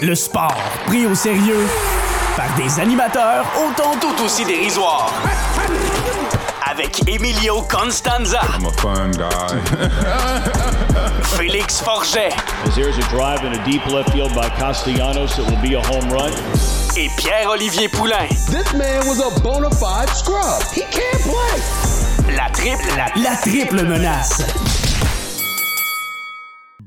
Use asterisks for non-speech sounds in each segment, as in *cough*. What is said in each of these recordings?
Le sport pris au sérieux par des animateurs autant tout aussi dérisoires. Avec Emilio Constanza, I'm a fun guy. *laughs* Félix Forget As there's a drive in a deep left field by Castellanos, it will be a home run. et Pierre-Olivier Poulain. This man was a bona fide scrub. He can't play. La triple, la, la triple menace.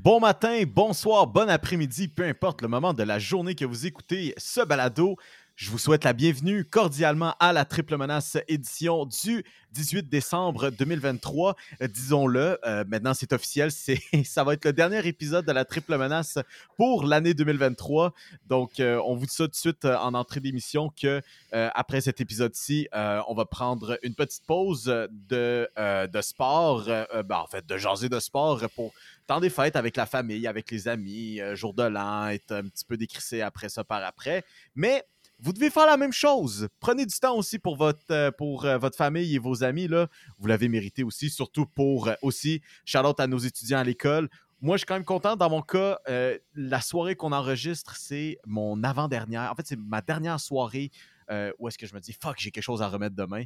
Bon matin, bonsoir, bon après-midi, peu importe le moment de la journée que vous écoutez ce balado. Je vous souhaite la bienvenue cordialement à la Triple Menace édition du 18 décembre 2023. Euh, Disons-le, euh, maintenant c'est officiel, *laughs* ça va être le dernier épisode de la Triple Menace pour l'année 2023. Donc, euh, on vous dit ça tout de suite en entrée d'émission que après cet épisode-ci, on va prendre une petite pause de, de sport, ben, en fait, de jaser de sport pour temps des fêtes avec la famille, avec les amis, jour de l'an, être un petit peu décrissé après ça par après. Mais vous devez faire la même chose. Prenez du temps aussi pour votre, euh, pour, euh, votre famille et vos amis. Là. Vous l'avez mérité aussi, surtout pour euh, aussi, out à nos étudiants à l'école. Moi, je suis quand même content. Dans mon cas, la soirée qu'on enregistre, c'est mon avant-dernière. En fait, c'est ma dernière soirée où est-ce que je me dis, fuck, j'ai quelque chose à remettre demain.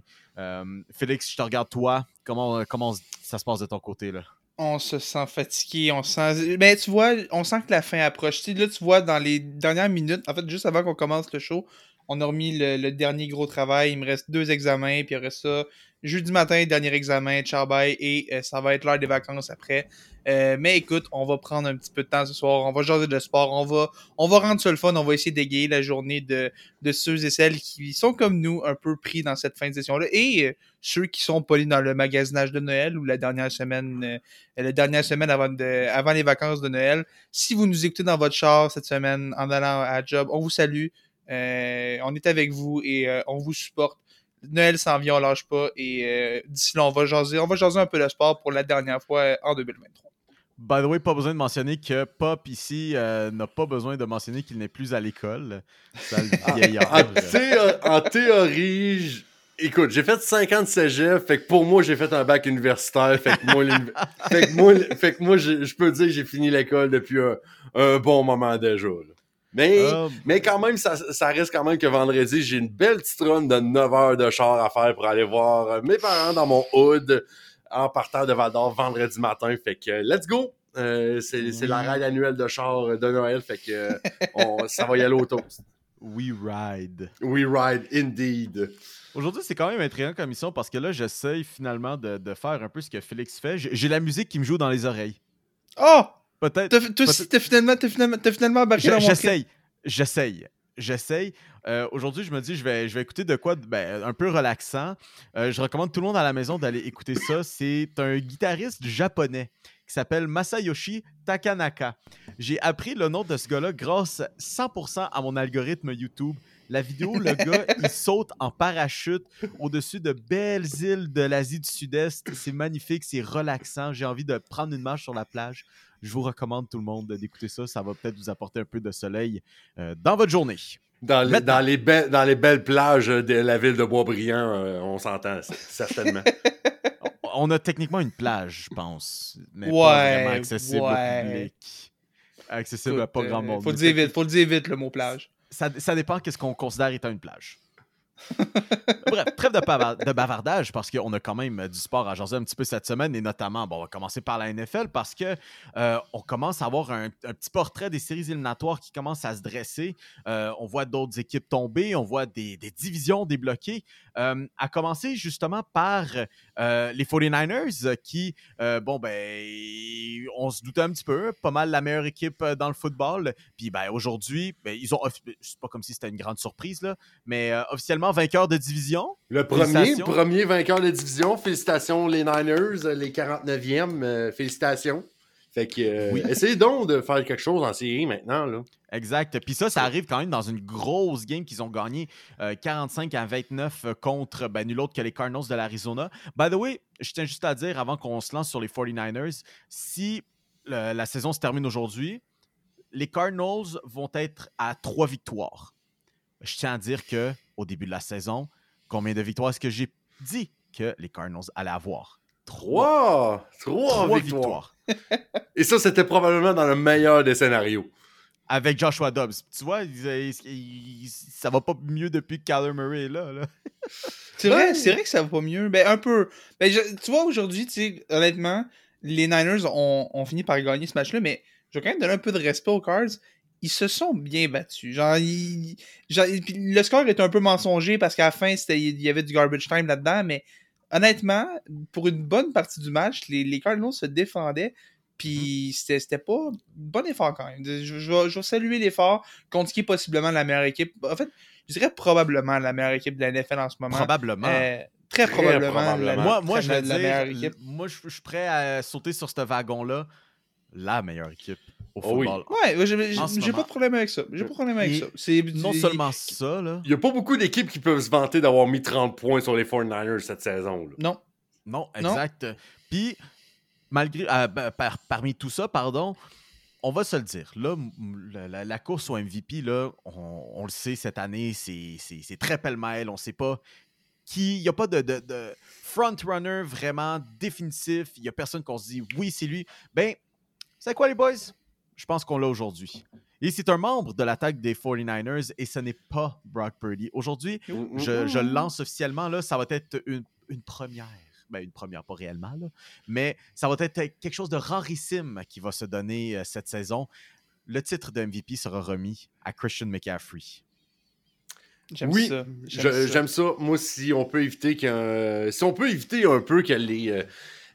Félix, je te regarde toi. Comment, comment ça se passe de ton côté, là? On se sent fatigué, on sent. Mais tu vois, on sent que la fin approche. Tu sais, là, tu vois, dans les dernières minutes, en fait, juste avant qu'on commence le show, on a remis le, dernier gros travail. Il me reste deux examens, puis après ça, jeudi matin, dernier examen, ciao bye, et euh, ça va être l'heure des vacances après. Euh, mais écoute, on va prendre un petit peu de temps ce soir, on va jaser de sport, on va, on va rendre ça le fun, on va essayer d'égayer la journée de, de ceux et celles qui sont comme nous, un peu pris dans cette fin de session-là, et euh, ceux qui sont polis dans le magasinage de Noël ou la dernière semaine, euh, la dernière semaine avant, de, avant les vacances de Noël. Si vous nous écoutez dans votre char cette semaine en allant à job, on vous salue. Euh, on est avec vous et euh, on vous supporte. Noël s'en vient, on lâche pas. Et euh, d'ici là, on va jaser. On va jaser un peu le sport pour la dernière fois en 2023. By the way, pas besoin de mentionner que Pop ici euh, n'a pas besoin de mentionner qu'il n'est plus à l'école. Sale vieillard. En, thé- en théorie, j- écoute, j'ai fait 50 cégep, fait que pour moi, j'ai fait un bac universitaire, fait que moi, *laughs* fait que moi, fait que moi, je je peux dire que j'ai fini l'école depuis un, un bon moment déjà. là. Mais, Ah, mais quand même, ça, ça reste quand même que vendredi, j'ai une belle petite run de 9 heures de char à faire pour aller voir euh, mes parents dans mon hood en partant de Val d'Or vendredi matin. Fait que let's go! Euh, c'est c'est la ride annuelle de char de Noël, fait que euh, on- ça va y aller au toast. We ride. We ride indeed. Aujourd'hui, c'est quand même intriguant comme mission parce que là, j'essaye finalement de, de faire un peu ce que Félix fait. J'ai la musique qui me joue dans les oreilles. Oh! Peut-être. Toi aussi, t'as finalement, t'as finalement, finalement embarqué dans mon. J'essaye. J'essaye. J'essaye. Euh, Aujourd'hui, je me dis, je vais, je vais écouter de quoi ben, un peu relaxant. Euh, je recommande tout le monde à la maison d'aller écouter ça. C'est un guitariste japonais qui s'appelle Masayoshi Takanaka. J'ai appris le nom de ce gars-là grâce 100% à mon algorithme YouTube. La vidéo, le *laughs* gars, il saute en parachute au-dessus de belles îles de l'Asie du Sud-Est. C'est magnifique, c'est relaxant. J'ai envie de prendre une marche sur la plage. Je vous recommande tout le monde d'écouter ça. Ça va peut-être vous apporter un peu de soleil euh, dans votre journée. Dans les, Maintenant. dans, les be- dans les belles plages de la ville de Boisbriand, euh, on s'entend, certainement. *laughs* On a techniquement une plage, je pense, mais Ouais, pas vraiment accessible ouais. au public. Accessible à pas euh, grand monde. Faut le dire vite, faut le dire vite, le mot plage. Ça, ça dépend qu'est-ce qu'on considère étant une plage. Bref, trêve de, bava- de bavardage parce qu'on a quand même du sport à jaser un petit peu cette semaine et notamment, bon, on va commencer par la NFL parce que euh, on commence à avoir un, petit portrait des séries éliminatoires qui commence à se dresser. Euh, on voit d'autres équipes tomber, on voit des, divisions débloquées. Euh, à commencer justement par euh, les 49ers euh, qui, bon, ben, on se doutait un petit peu, pas mal la meilleure équipe dans le football. Puis, ben, aujourd'hui, ben, ils ont, c'est pas comme si c'était une grande surprise, là, mais euh, vainqueur de division. Le premier, premier vainqueur de division, félicitations les Niners, euh, les 49e, euh, félicitations. Fait que, euh, Oui. essayez donc de faire quelque chose en série maintenant, là. Exact. Puis ça, ça arrive quand même dans une grosse game qu'ils ont gagné euh, 45 à 29 contre ben, nul autre que les Cardinals de l'Arizona. By the way, je tiens juste à dire avant qu'on se lance sur les 49ers, si le- la saison se termine aujourd'hui, les Cardinals vont être à trois victoires. Je tiens à dire que au début de la saison, combien de victoires est-ce que j'ai dit que les Cardinals allaient avoir? Trois! Trois, Trois victoires. Et ça, c'était probablement dans le meilleur des scénarios. avec Joshua Dobbs. Tu vois, il- il- il- ça va pas mieux depuis que Kyler Murray est là. là. *laughs* C'est vrai, c'est vrai que ça va pas mieux. Ben, un peu. Ben, je- tu vois, aujourd'hui, tu sais, honnêtement, les Niners ont, ont fini par gagner ce match-là, mais je vais quand même donner un peu de respect aux Cards. Ils se sont bien battus. Genre, ils- le score est un peu mensonger parce qu'à la fin, il y avait du garbage time là-dedans, mais honnêtement, pour une bonne partie du match, les, les Cardinals se défendaient. Puis c'était c'était pas bon effort quand même. Je, je vais, je vais saluer l'effort contre qui est possiblement la meilleure équipe. En fait, je dirais probablement la meilleure équipe de la NFL en ce moment. Probablement. Euh, très probablement. probablement. la- moi, moi, je la, la meilleure dire, équipe. moi, je je suis prêt à sauter sur ce wagon-là. La meilleure équipe au Oh oui. football. Ouais, ouais, j'ai pas de problème avec ça. J'ai pas de problème avec Et ça. C'est Non seulement ça, là. Il y a pas beaucoup d'équipes qui peuvent se vanter d'avoir mis 30 points sur les 49ers cette saison. là. Non. Non, Non. exact. Puis, malgré, euh, ben, par- parmi tout ça, pardon, on va se le dire. Là, la, la- la course au MVP, là, on, on le sait, cette année, c'est c'est- c'est très pêle-mêle. On ne sait pas qui. Il n'y a pas de, de, de front-runner vraiment définitif. Il n'y a personne qu'on se dit oui, c'est lui. Ben, c'est quoi, les boys? Je pense qu'on l'a aujourd'hui. Et c'est un membre de l'attaque des 49ers et ce n'est pas Brock Purdy. Aujourd'hui, je, je le lance officiellement, là, ça va être une, une première. Ben, une première, pas réellement, là. mais ça va être quelque chose de rarissime qui va se donner euh, cette saison. Le titre de MVP sera remis à Christian McCaffrey. J'aime Oui, ça. Je- ça. J'aime ça. Moi, si on peut éviter qu'un. Si on peut éviter un peu que les.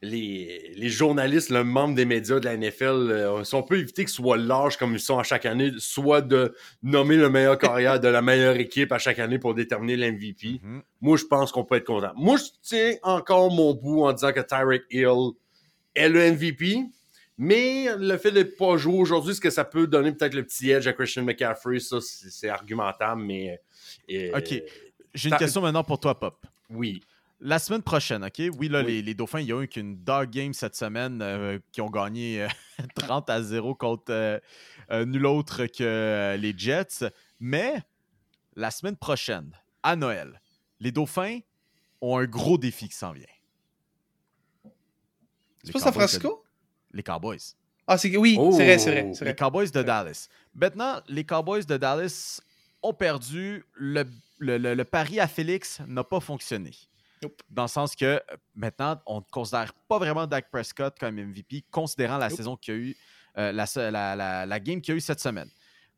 Les, les journalistes, le membre des médias de la NFL, euh, si on peut éviter que ce soit large comme ils sont à chaque année, soit de nommer le meilleur carrière de la meilleure équipe à chaque année pour déterminer l'MVP, Mhm. moi, je pense qu'on peut être content. Moi, je tiens encore mon bout en disant que Tyreek Hill est le MVP, mais le fait de ne pas jouer aujourd'hui, est-ce que ça peut donner peut-être le petit edge à Christian McCaffrey? Ça, c'est argumentable, mais... euh, Ok. J'ai une question maintenant pour toi, Pop. Oui. La semaine prochaine, OK? Oui, là, Oui. Les, les Dauphins, il y a eu qu'une dog game cette semaine euh, qui ont gagné euh, *laughs* 30 à 0 contre euh, euh, nul autre que euh, les Jets. Mais la semaine prochaine, à Noël, les Dauphins ont un gros défi qui s'en vient. C'est pas San de- Francisco? Les Cowboys. Ah, c'est oui, Oh. c'est vrai, c'est vrai. c'est Les vrai. Cowboys de Dallas. Maintenant, les Cowboys de Dallas ont perdu. Le, le- le- le pari à Félix n'a pas fonctionné. Nope. Dans le sens que euh, maintenant, on ne considère pas vraiment Dak Prescott comme MVP, considérant la Nope. saison qu'il y a eu, euh, la, se- la- la- la game qu'il y a eu cette semaine.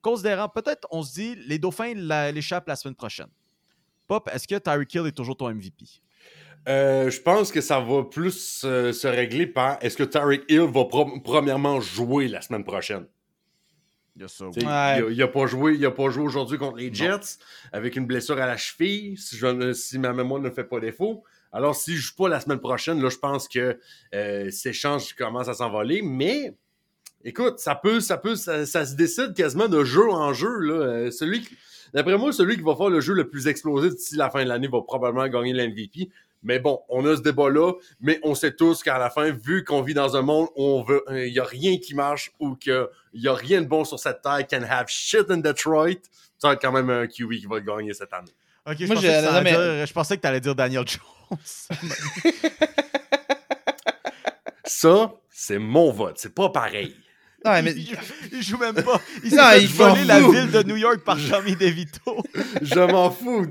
Considérant, peut-être, on se dit, les Dauphins la- l'échappent la semaine prochaine. Pop, est-ce que Tyreek Hill est toujours ton MVP? Euh, je pense que ça va plus euh, se régler par est-ce que Tyreek Hill va pro- premièrement jouer la semaine prochaine? Il y a Ouais. il pas joué, il a pas joué aujourd'hui contre les Jets avec une blessure à la cheville, si, je ne- si ma mémoire ne fait pas défaut. Alors, s'il joue pas la semaine prochaine, là, je pense que euh, ses chances commencent à s'envoler. Mais, écoute, ça peut, ça peut, ça, ça se décide quasiment de jeu en jeu. Là. Euh, celui qui- D'après moi, celui qui va faire le jeu le plus explosif d'ici la fin de l'année va probablement gagner l'MVP. Mais bon, on a ce débat-là, mais on sait tous qu'à la fin, vu qu'on vit dans un monde où on veut, il n'y a rien qui marche ou qu'il n'y a rien de bon sur cette terre, can have shit in Detroit, ça va être quand même un QB qui va gagner cette année. Ok, je, Moi, pensais que non, t'allais mais- dire- je pensais que tu allais dire Daniel Jones. *laughs* Ça, c'est mon vote. C'est pas pareil. Ouais, mais il, il joue même pas. Il s'est Non, fait il voler s'en la ville de New York par Tommy DeVito. *laughs* Je m'en fous.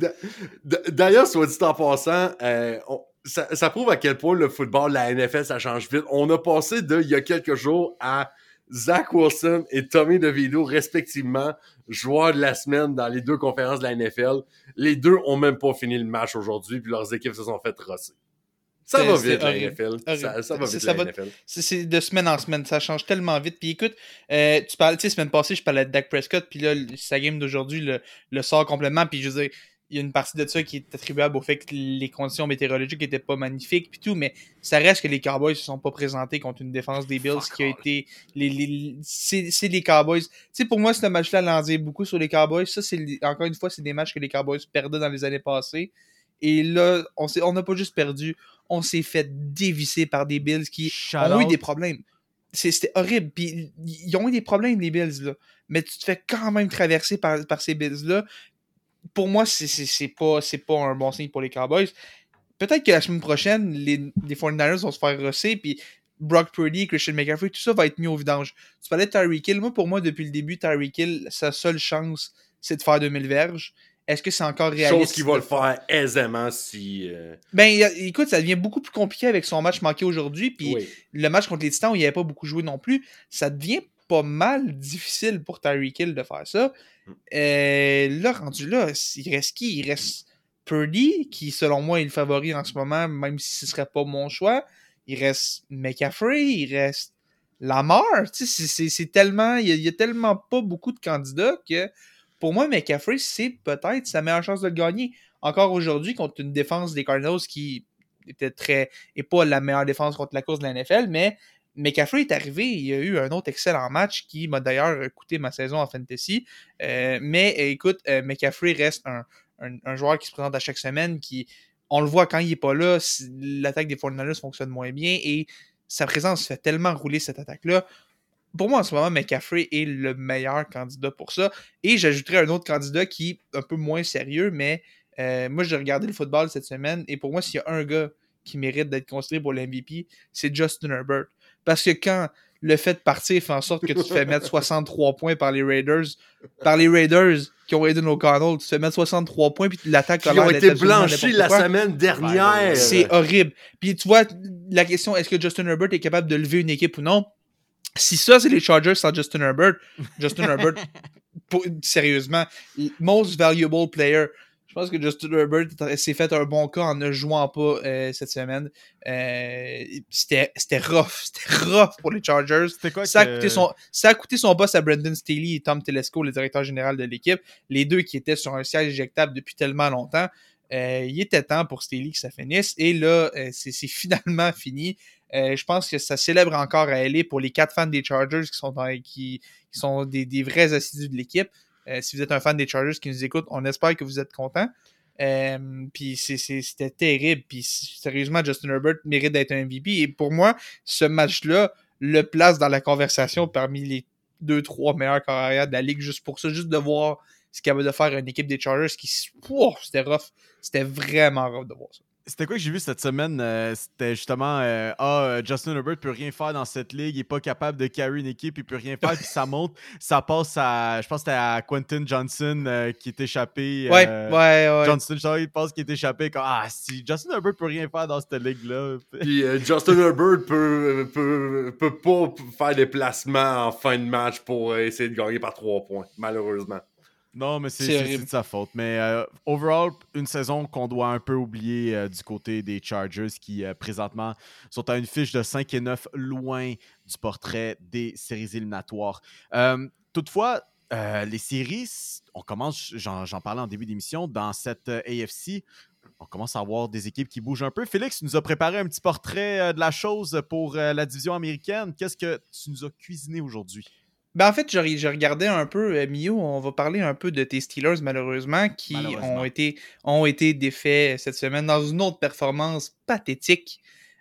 D'ailleurs, soit dit en passant, euh, on- ça, ça prouve à quel point le football, la NFL, ça change vite. On a passé de, il y a quelques jours, à Zach Wilson et Tommy DeVito, respectivement, joueurs de la semaine dans les deux conférences de la NFL. Les deux ont même pas fini le match aujourd'hui, puis leurs équipes se sont fait rosser. Ça va vite, la. NFL. Ça, va vite, la va- NFL. c'est- de semaine en semaine, ça change tellement vite. Puis écoute, euh, tu parlais, tu sais, semaine passée, je parlais de Dak Prescott, puis là, sa game d'aujourd'hui le, le sort complètement. Puis je veux dire, il y a une partie de ça qui est attribuable au fait que les conditions météorologiques étaient pas magnifiques, puis tout, mais ça reste que les Cowboys se sont pas présentés contre une défense des Bills Fuck qui a été. Les, les, c'est les Cowboys. Tu sais, pour moi, ce match-là l'en dit beaucoup sur les Cowboys. Ça, c'est encore une fois, c'est des matchs que les Cowboys perdaient dans les années passées. Et là, on s'est- on n'a pas juste perdu, on s'est fait dévisser par des Bills qui Shout ont eu des problèmes. C'est- C'était horrible. Puis ils ont eu des problèmes, les Bills, là. Mais tu te fais quand même traverser par, par ces Bills-là. Pour moi, c'est- pas, c'est pas un bon signe pour les Cowboys. Peut-être que la semaine prochaine, les, les 49ers vont se faire rosser, puis Brock Purdy, Christian McCaffrey, tout ça va être mis au vidange. Tu parlais de Tyreek Hill. Moi, pour moi, depuis le début, Tyreek Hill, sa seule chance, c'est de faire 2000 verges. Est-ce que c'est encore réaliste? Chose qu'il va le faire aisément si. euh, Ben, écoute, ça devient beaucoup plus compliqué avec son match manqué aujourd'hui. Puis oui. le match contre les Titans où il n'avait pas beaucoup joué non plus, ça devient pas mal difficile pour Tyreek Hill de faire ça. Mm. Euh, là, rendu là, il reste qui? Il reste Purdy, qui selon moi est le favori en ce moment, même si ce serait pas mon choix. Il reste McCaffrey, il reste Lamar. Tu sais, c'est- tellement. Il y, y a tellement pas beaucoup de candidats que pour moi, McCaffrey, c'est peut-être sa meilleure chance de le gagner. Encore aujourd'hui, contre une défense des Cardinals qui était très. et pas la meilleure défense contre la course de la NFL, mais McCaffrey est arrivé, il a eu un autre excellent match qui m'a d'ailleurs coûté ma saison en fantasy. Euh, mais écoute, euh, McCaffrey reste un, un- joueur qui se présente à chaque semaine, qui, on le voit quand il est pas là, l'attaque des 49ers fonctionne moins bien et sa présence fait tellement rouler cette attaque-là. Pour moi, en ce moment, McCaffrey est le meilleur candidat pour ça. Et j'ajouterais un autre candidat qui est un peu moins sérieux, mais euh, moi, j'ai regardé le football cette semaine et pour moi, s'il y a un gars qui mérite d'être considéré pour l'MVP, c'est Justin Herbert. Parce que quand le fait de partir fait en sorte que tu te fais mettre *laughs* 63 points par les Raiders, par les Raiders qui ont Aiden O'Connell, tu te fais mettre 63 points puis l'attaque Qui a l'air ont été blanchis la semaine dernière. C'est horrible. Puis tu vois, la question, est-ce que Justin Herbert est capable de lever une équipe ou non? Si ça, c'est les Chargers sans Justin Herbert, Justin Herbert, *laughs* pour- sérieusement, most valuable player. Je pense que Justin Herbert s'est fait un bon cas en ne jouant pas euh, cette semaine. Euh, C'était c'était rough. C'était rough pour les Chargers. C'était quoi Ça a, que- coûté son, ça a coûté son boss à Brendan Staley et Tom Telesco, le directeur général de l'équipe. Les deux qui étaient sur un siège éjectable depuis tellement longtemps. Euh, il était temps pour Staley que ça finisse. Et là, euh, c'est c'est finalement fini. Euh, je pense que ça célèbre encore à LA pour les quatre fans des Chargers qui sont, qui, sont des, vrais assidus de l'équipe. Euh, si vous êtes un fan des Chargers qui nous écoute, on espère que vous êtes content. Euh, puis c'était terrible. Puis sérieusement, Justin Herbert mérite d'être un MVP. Et pour moi, ce match-là le place dans la conversation parmi les deux, trois meilleurs carrières de la ligue juste pour ça, juste de voir ce qu'il y avait de faire une équipe des Chargers qui. C'était rough. C'était vraiment rough de voir ça. C'était quoi que j'ai vu cette semaine? Euh, C'était justement euh, Ah, euh, Justin Herbert peut rien faire dans cette ligue, il est pas capable de carry une équipe, il peut rien faire, puis ça monte, *laughs* ça passe à. Je pense que c'était à Quentin Johnson euh, qui est échappé. Ouais, euh, ouais, ouais. Johnson, je il pense qu'il est échappé. Comme, ah, si Justin Herbert peut rien faire dans cette ligue-là. *laughs* Puis euh, Justin Herbert peut, peut, peut pas faire des placements en fin de match pour essayer de gagner par trois points, malheureusement. Non, mais c'est de sa faute. Mais euh, overall, une saison qu'on doit un peu oublier euh, du côté des Chargers qui euh, présentement sont à une fiche de 5 et 9 loin du portrait des séries éliminatoires. Euh, toutefois, les séries, on commence, j'en parlais en début d'émission, dans cette AFC, on commence à avoir des équipes qui bougent un peu. Félix, tu nous as préparé un petit portrait de la chose pour la division américaine. Qu'est-ce que tu nous as cuisiné aujourd'hui? Ben en fait, je, je regardais un peu, euh, Mio, on va parler un peu de tes Steelers, malheureusement, qui Malheureusement. Ont, été, ont été défaits cette semaine dans une autre performance pathétique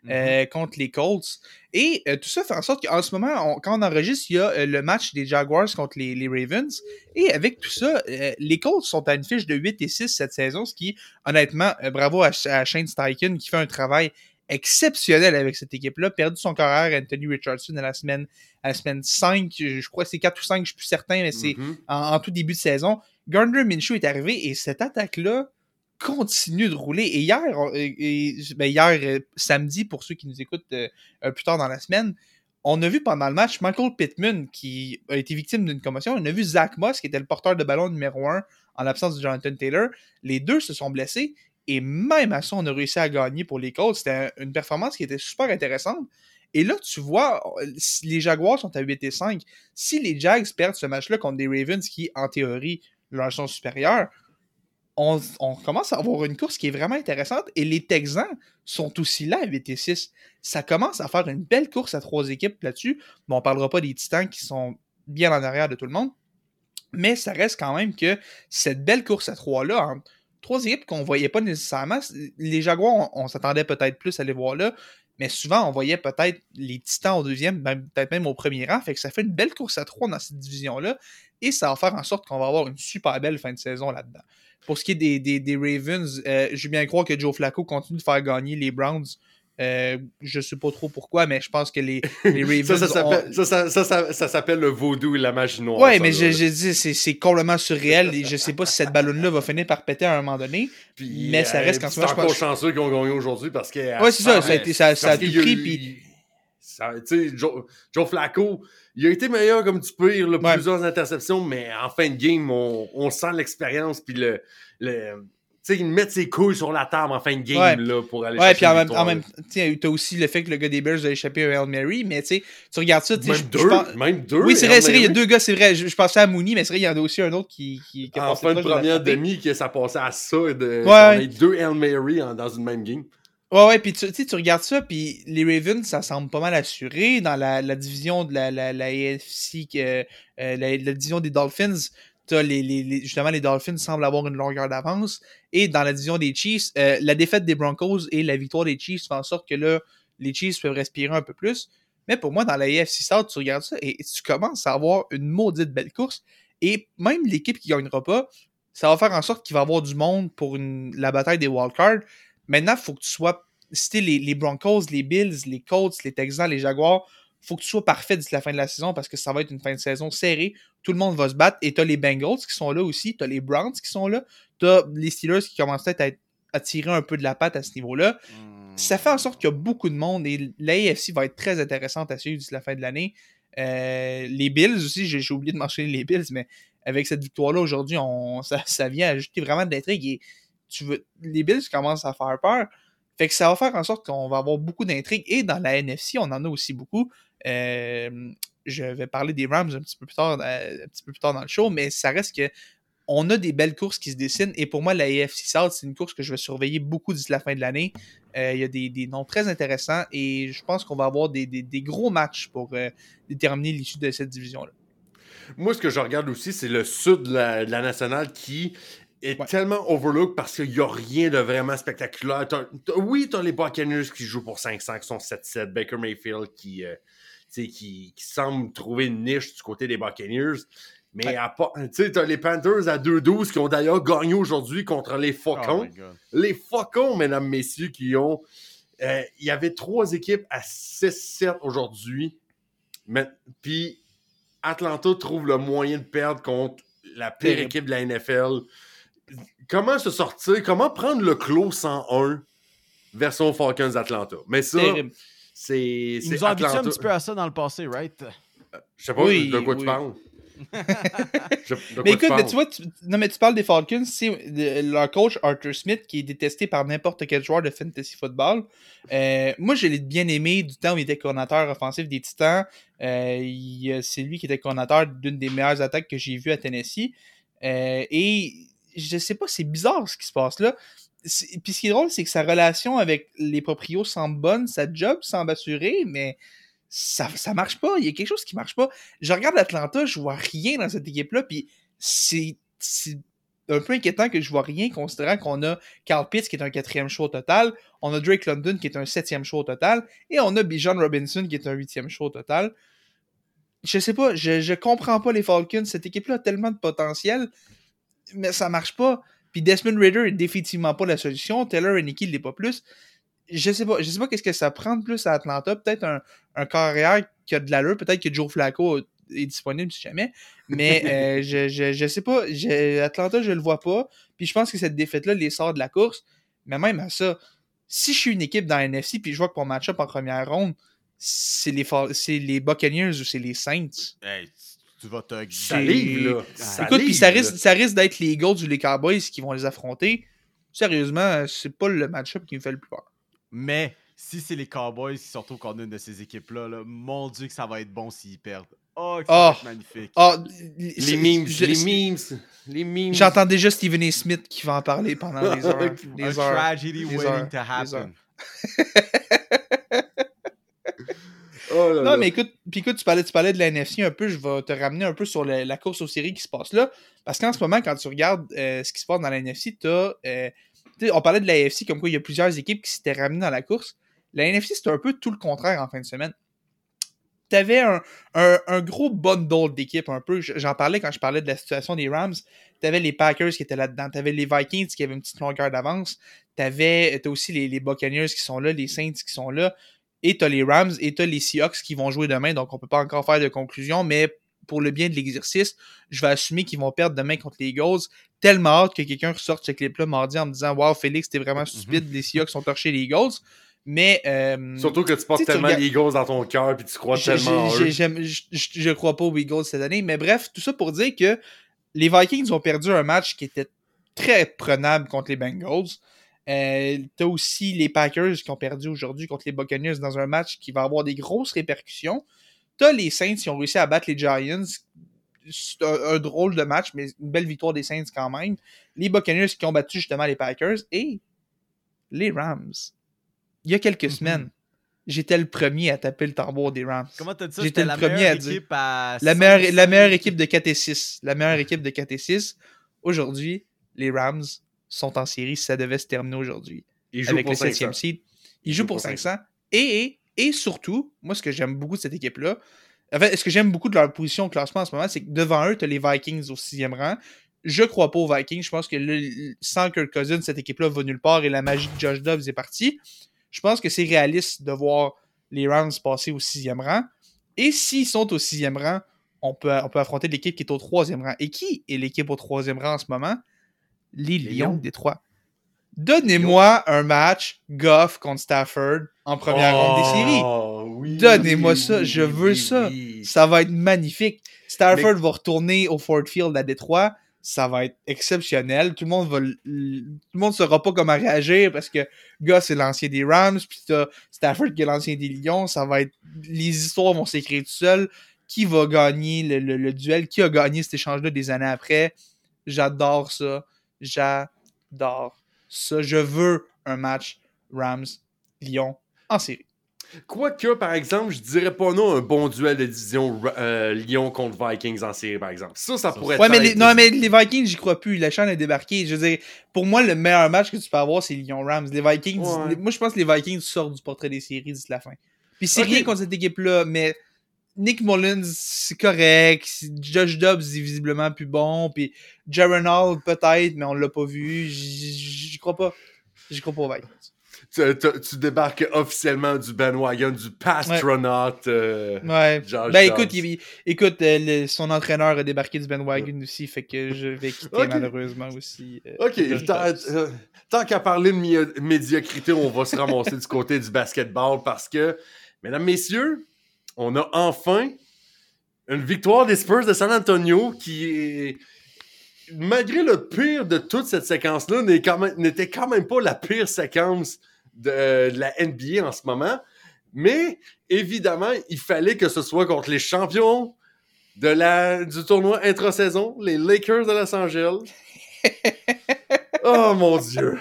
euh, contre les Colts. Et euh, tout ça fait en sorte qu'en ce moment, on- quand on enregistre, il y a euh, le match des Jaguars contre les, les Ravens. Et avec tout ça, euh, les Colts sont à une fiche de 8 et 6 cette saison, ce qui, honnêtement, euh, bravo à, à Shane Steichen qui fait un travail exceptionnel avec cette équipe-là. Perdu son carrière Anthony Richardson à la semaine, à la semaine 5, je crois que c'est 4 ou 5, je suis plus certain, mais c'est Mhm. en, en tout début de saison. Gardner Minshew est arrivé et cette attaque-là continue de rouler. Et hier, et- ben hier euh, samedi, pour ceux qui nous écoutent euh, un plus tard dans la semaine, on a vu pendant le match Michael Pittman qui a été victime d'une commotion. On a vu Zach Moss qui était le porteur de ballon numéro 1 en l'absence de Jonathan Taylor. Les deux se sont blessés et même à ça, on a réussi à gagner pour les Colts. C'était une performance qui était super intéressante. Et là, tu vois, les Jaguars sont à 8 et 5. Si les Jags perdent ce match-là contre des Ravens qui, en théorie, leur sont supérieurs, on, commence à avoir une course qui est vraiment intéressante. Et les Texans sont aussi là à 8 et 6. Ça commence à faire une belle course à trois équipes là-dessus. Mais on parlera pas des Titans qui sont bien en arrière de tout le monde. Mais ça reste quand même que cette belle course à trois-là, entre trois équipes qu'on voyait pas nécessairement, les Jaguars, on, s'attendait peut-être plus à les voir là. Mais souvent, on voyait peut-être les Titans au deuxième, peut-être même au premier rang. Fait que ça fait une belle course à trois dans cette division-là. Et ça va faire en sorte qu'on va avoir une super belle fin de saison là-dedans. Pour ce qui est des, des, des Ravens, euh, je veux bien croire que Joe Flacco continue de faire gagner les Browns Euh, je sais pas trop pourquoi, mais je pense que les, les *laughs* Ravens. Ça, ça ont- ça, ça, ça, s'appelle le vaudou et la magie noire. Ça, mais j'ai dit, c'est c'est complètement surréel. et je sais pas si cette ballonne-là va finir par péter à un moment donné. Puis, mais ça reste euh, qu'en ce c'est moment, je encore pense- chanceux qu'ils ont gagné aujourd'hui parce que. Ouais, c'est ça, ça a été- ça- ça a tout pris, eu- puis- Tu Joe, Joe Flacco, il a été meilleur comme du pire, là, Ouais. plusieurs interceptions, mais en fin de game, on, on sent l'expérience, puis le. le tu sais, ils mettent ses couilles sur la table en fin de game, Ouais. là, pour aller Ouais, chercher puis en même, en même t'as aussi le fait que le gars des Bears a échappé à Hail Mary, mais tu regardes ça, Même je- je deux, pense- même deux. Oui, c'est vrai, vrai, il y a deux gars, c'est vrai. Je, je pensais à Mooney, mais c'est vrai, il y en a aussi un autre qui, qui, qui a En fin de première demi, que ça passait à ça, de, Ouais. deux Hail Mary en- dans une même game. Ouais, ouais, puis tu, tu sais, tu regardes ça, puis les Ravens, ça semble pas mal assuré dans la, la division de la, la, la AFC, que, euh, la, la division des Dolphins. T'as les, les, justement, les Dolphins semblent avoir une longueur d'avance. Et dans la division des Chiefs, euh, la défaite des Broncos et la victoire des Chiefs font en sorte que là, les Chiefs peuvent respirer un peu plus. Mais pour moi, dans la AFC South, tu regardes ça et tu commences à avoir une maudite belle course. Et même l'équipe qui gagnera pas, ça va faire en sorte qu'il va y avoir du monde pour la bataille des wildcards. Maintenant, il faut que tu sois. Si les, les Broncos, les Bills, les Colts, les Texans, les Jaguars, faut que tu sois parfait d'ici la fin de la saison parce que ça va être une fin de saison serrée. Tout le monde va se battre. Et t'as les Bengals qui sont là aussi. T'as les Browns qui sont là. T'as les Steelers qui commencent peut-être à, être- à tirer un peu de la patte à ce niveau-là. Ça fait en sorte qu'il y a beaucoup de monde et l'AFC va être très intéressante à suivre d'ici la fin de l'année. Euh, les Bills aussi, j'ai oublié de mentionner les Bills, mais avec cette victoire-là aujourd'hui, ça vient ajouter vraiment de l'intrigue et tu veux, les Bills commencent à faire peur. Fait que ça va faire en sorte qu'on va avoir beaucoup d'intrigues et dans la NFC, on en a aussi beaucoup. Euh, je vais parler des Rams un petit peu plus tard, euh, un petit peu plus tard dans le show, mais ça reste que on a des belles courses qui se dessinent et pour moi, la AFC South, c'est une course que je vais surveiller beaucoup d'ici la fin de l'année. Euh, Il y a des, des noms très intéressants et je pense qu'on va avoir des, des- des gros matchs pour euh, déterminer l'issue de cette division-là. Moi, ce que je regarde aussi, c'est le sud de la, de la nationale qui est Ouais. tellement overlooked parce qu'il n'y a rien de vraiment spectaculaire. Oui, tu as les Buccaneers qui jouent pour 500, qui sont 7-7. Baker Mayfield qui, euh, qui, qui semble trouver une niche du côté des Buccaneers. Mais Ouais. à part- tu sais, t'as les Panthers à 2-12 qui ont d'ailleurs gagné aujourd'hui contre les Oh Faucons. les Faucons, mesdames, messieurs, qui ont. euh, Il y avait trois équipes à 6-7 aujourd'hui. Mais- Puis Atlanta trouve le moyen de perdre contre la pire Terrible. équipe de la NFL. Comment se sortir? Comment prendre le clos 101 version Falcons Atlanta? Mais ça, Terrible. C'est. Ils nous ont habitués un petit peu à ça dans le passé, right? Je sais pas Oui, de quoi tu parles. *laughs* Je- Mais écoute, mais parles? tu vois, tu, non, mais tu parles des Falcons, c'est le- leur coach Arthur Smith qui est détesté par n'importe quel joueur de fantasy football. Euh, moi, je l'ai bien aimé du temps où il était coordinateur offensif des Titans. Euh, il- c'est lui qui était coordinateur d'une des meilleures attaques que j'ai vues à Tennessee. Euh, et je sais pas, c'est bizarre ce qui se passe là. Puis ce qui est drôle, c'est que sa relation avec les proprios semble bonne, sa job semble assurée, mais ça, ça marche pas. Il y a quelque chose qui marche pas. Je regarde Atlanta, je vois rien dans cette équipe-là, puis c'est un peu inquiétant que je vois rien, considérant qu'on a Carl Pitts qui est un quatrième choix au total, on a Drake London qui est un septième choix au total, et on a Bijan Robinson qui est un huitième choix au total. Je sais pas, je, je comprends pas les Falcons. Cette équipe-là a tellement de potentiel, mais ça marche pas. Puis Desmond Ritter est définitivement pas la solution. Taylor Heineke l'est pas plus. Je sais pas, je sais pas qu'est-ce que ça prend de plus à Atlanta. Peut-être un, un carrière qui a de l'allure. Peut-être que Joe Flacco est disponible si jamais. Mais *laughs* euh, je, je, je sais pas. Je- Atlanta, je le vois pas. Puis je pense que cette défaite-là les sort de la course. Mais même à ça, si je suis une équipe dans la NFC puis je vois que mon match-up en première ronde, c'est les, c'est les Buccaneers ou c'est les Saints. Hey, tu vas te livre, là. Ah, Ça Écoute, puis ça là. risque, ça risque d'être les Eagles ou les Cowboys qui vont les affronter. Sérieusement, c'est pas le match-up qui me fait le plus peur. Mais si c'est les Cowboys qui sortent au corps d'une de ces équipes-là, là, mon Dieu que ça va être bon s'ils perdent. Oh, que ça va Oh. être magnifique. Ah, Les memes, je- les memes, les memes. J'entends déjà Stephen A. Smith qui va en parler pendant *laughs* des heures. A des heures. tragedy des waiting heures, to happen. *laughs* Oh là Non, là. mais écoute, puis écoute, tu parlais, tu parlais de la NFC un peu, je vais te ramener un peu sur la, la course aux séries qui se passe là. Parce qu'en ce moment, quand tu regardes euh, ce qui se passe dans la NFC, t'as, euh, tu on parlait de la NFC comme quoi il y a plusieurs équipes qui s'étaient ramenées dans la course. La NFC, c'est un peu tout le contraire en fin de semaine. t'avais un, un, un gros bundle d'équipes un peu. J'en parlais quand je parlais de la situation des Rams. T'avais les Packers qui étaient là-dedans. T'avais les Vikings qui avaient une petite longueur d'avance. T'avais t'as aussi les, les Buccaneers qui sont là, les Saints qui sont là. Et t'as les Rams et t'as les Seahawks qui vont jouer demain. Donc on peut pas encore faire de conclusion, mais pour le bien de l'exercice, je vais assumer qu'ils vont perdre demain contre les Eagles. Tellement hâte que quelqu'un ressorte ce clip-là mardi en me disant Wow, Félix, t'es vraiment stupide, les Seahawks sont torchés les Eagles. Mais. euh, Surtout que tu portes tu tu tellement regardes- les Eagles dans ton cœur puis tu crois tellement je- je crois pas aux Eagles cette année. Mais bref, tout ça pour dire que les Vikings ont perdu un match qui était très prenable contre les Bengals. Euh, T'as aussi les Packers qui ont perdu aujourd'hui contre les Buccaneers dans un match qui va avoir des grosses répercussions. T'as les Saints qui ont réussi à battre les Giants. C'est un, un drôle de match, mais une belle victoire des Saints quand même. Les Buccaneers qui ont battu justement les Packers et les Rams. Il y a quelques Mhm. semaines, j'étais le premier à taper le tambour des Rams. Comment t'as dit ça? J'étais le la premier à dire. à La meilleure, la meilleure équipe de 4 et 6. La meilleure équipe de 4 et 6. Aujourd'hui, les Rams sont en série si ça devait se terminer aujourd'hui. Ils jouent Avec pour le 500. 7e seed. Ils jouent pour 500. Et, et, et surtout, moi, ce que j'aime beaucoup de cette équipe-là, en fait, ce que j'aime beaucoup de leur position au classement en ce moment, c'est que devant eux, tu as les Vikings au sixième rang. Je crois pas aux Vikings. Je pense que sans Kirk Cousins, cette équipe-là va nulle part et la magie de Josh Dobbs est partie. Je pense que c'est réaliste de voir les Rams passer au sixième rang. Et s'ils sont au sixième rang, on peut, on peut affronter l'équipe qui est au troisième rang. Et qui est l'équipe au troisième rang en ce moment? Les Lions des Détroit. Donnez-moi un match Goff contre Stafford en première ronde des séries. Oh, oui, Donnez-moi oui, ça, oui, je veux ça. Ça va être magnifique. Stafford va retourner au Ford Field à Détroit. Ça va être exceptionnel. Tout le monde va, tout le monde saura pas comment réagir parce que Goff c'est l'ancien des Rams, puis t'as Stafford qui est l'ancien des Lions. Ça va être, les histoires vont s'écrire tout seuls. Qui va gagner le, le- le duel? Qui a gagné cet échange-là des années après? J'adore ça. J'adore ça. Je veux un match Rams Lyon en série. Quoique, par exemple, je dirais pas non un bon duel de division euh, Lyon contre Vikings en série, par exemple. Ça, ça pourrait Ouais, mais être. les, non, mais les Vikings, j'y crois plus. La chaîne est débarquée. Je veux dire, pour moi, le meilleur match que tu peux avoir, c'est Lyon-Rams. Les Vikings, Ouais. les- moi, je pense que les Vikings sortent du portrait des séries d'ici la fin. Puis c'est rien contre cette équipe-là, mais Nick Mullins, c'est correct. Josh Dobbs est visiblement plus bon. Puis Jaron Hall, peut-être, mais on l'a pas vu. J'y crois pas. J'y crois pas aux. Tu, tu- tu débarques officiellement du bandwagon, du pastronaut. euh, Ouais. Josh ben écoute, il- écoute euh, le- son entraîneur a débarqué du bandwagon aussi, fait que je vais quitter malheureusement aussi. euh, Ok, tant, euh, qu'à parler de médiocrité, on va se ramasser du côté du basketball parce que, mesdames, messieurs, on a enfin une victoire des Spurs de San Antonio qui est, malgré le pire de toute cette séquence-là, n'était quand même pas la pire séquence de, de la NBA en ce moment. Mais évidemment, il fallait que ce soit contre les champions de la, du tournoi intra-saison, les Lakers de Los Angeles. *laughs* oh mon dieu!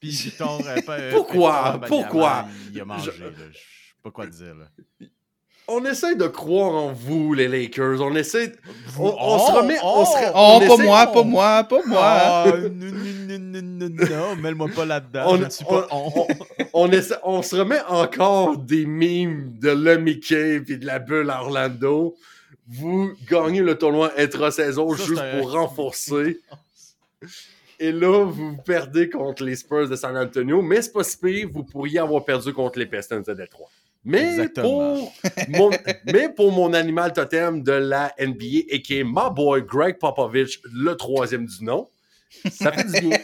Puis euh, euh, Pourquoi? Pourquoi? Il a mangé, Je- là. Je sais pas quoi dire, là. On essaie de croire en vous, les Lakers. On essaie. On, on Oh, se remet. on se re- Oh, on pas essaie- moi, pas moi, pas moi. Ah, non, non, non, non, non, non, mets-moi pas là-dedans. On- pas on. on, essaie- on se remet encore des mimes de le Mickey et de la bulle à Orlando. Vous gagnez le tournoi intra-saison Ça, juste pour renforcer. *laughs* Et là, vous perdez contre les Spurs de San Antonio. Mais c'est pas si pire, vous pourriez avoir perdu contre les Pistons de Détroit. Mais Exactement. pour, mon, mais pour mon animal totem de la NBA, et qui est my boy Greg Popovich, le troisième du nom, ça fait du bien.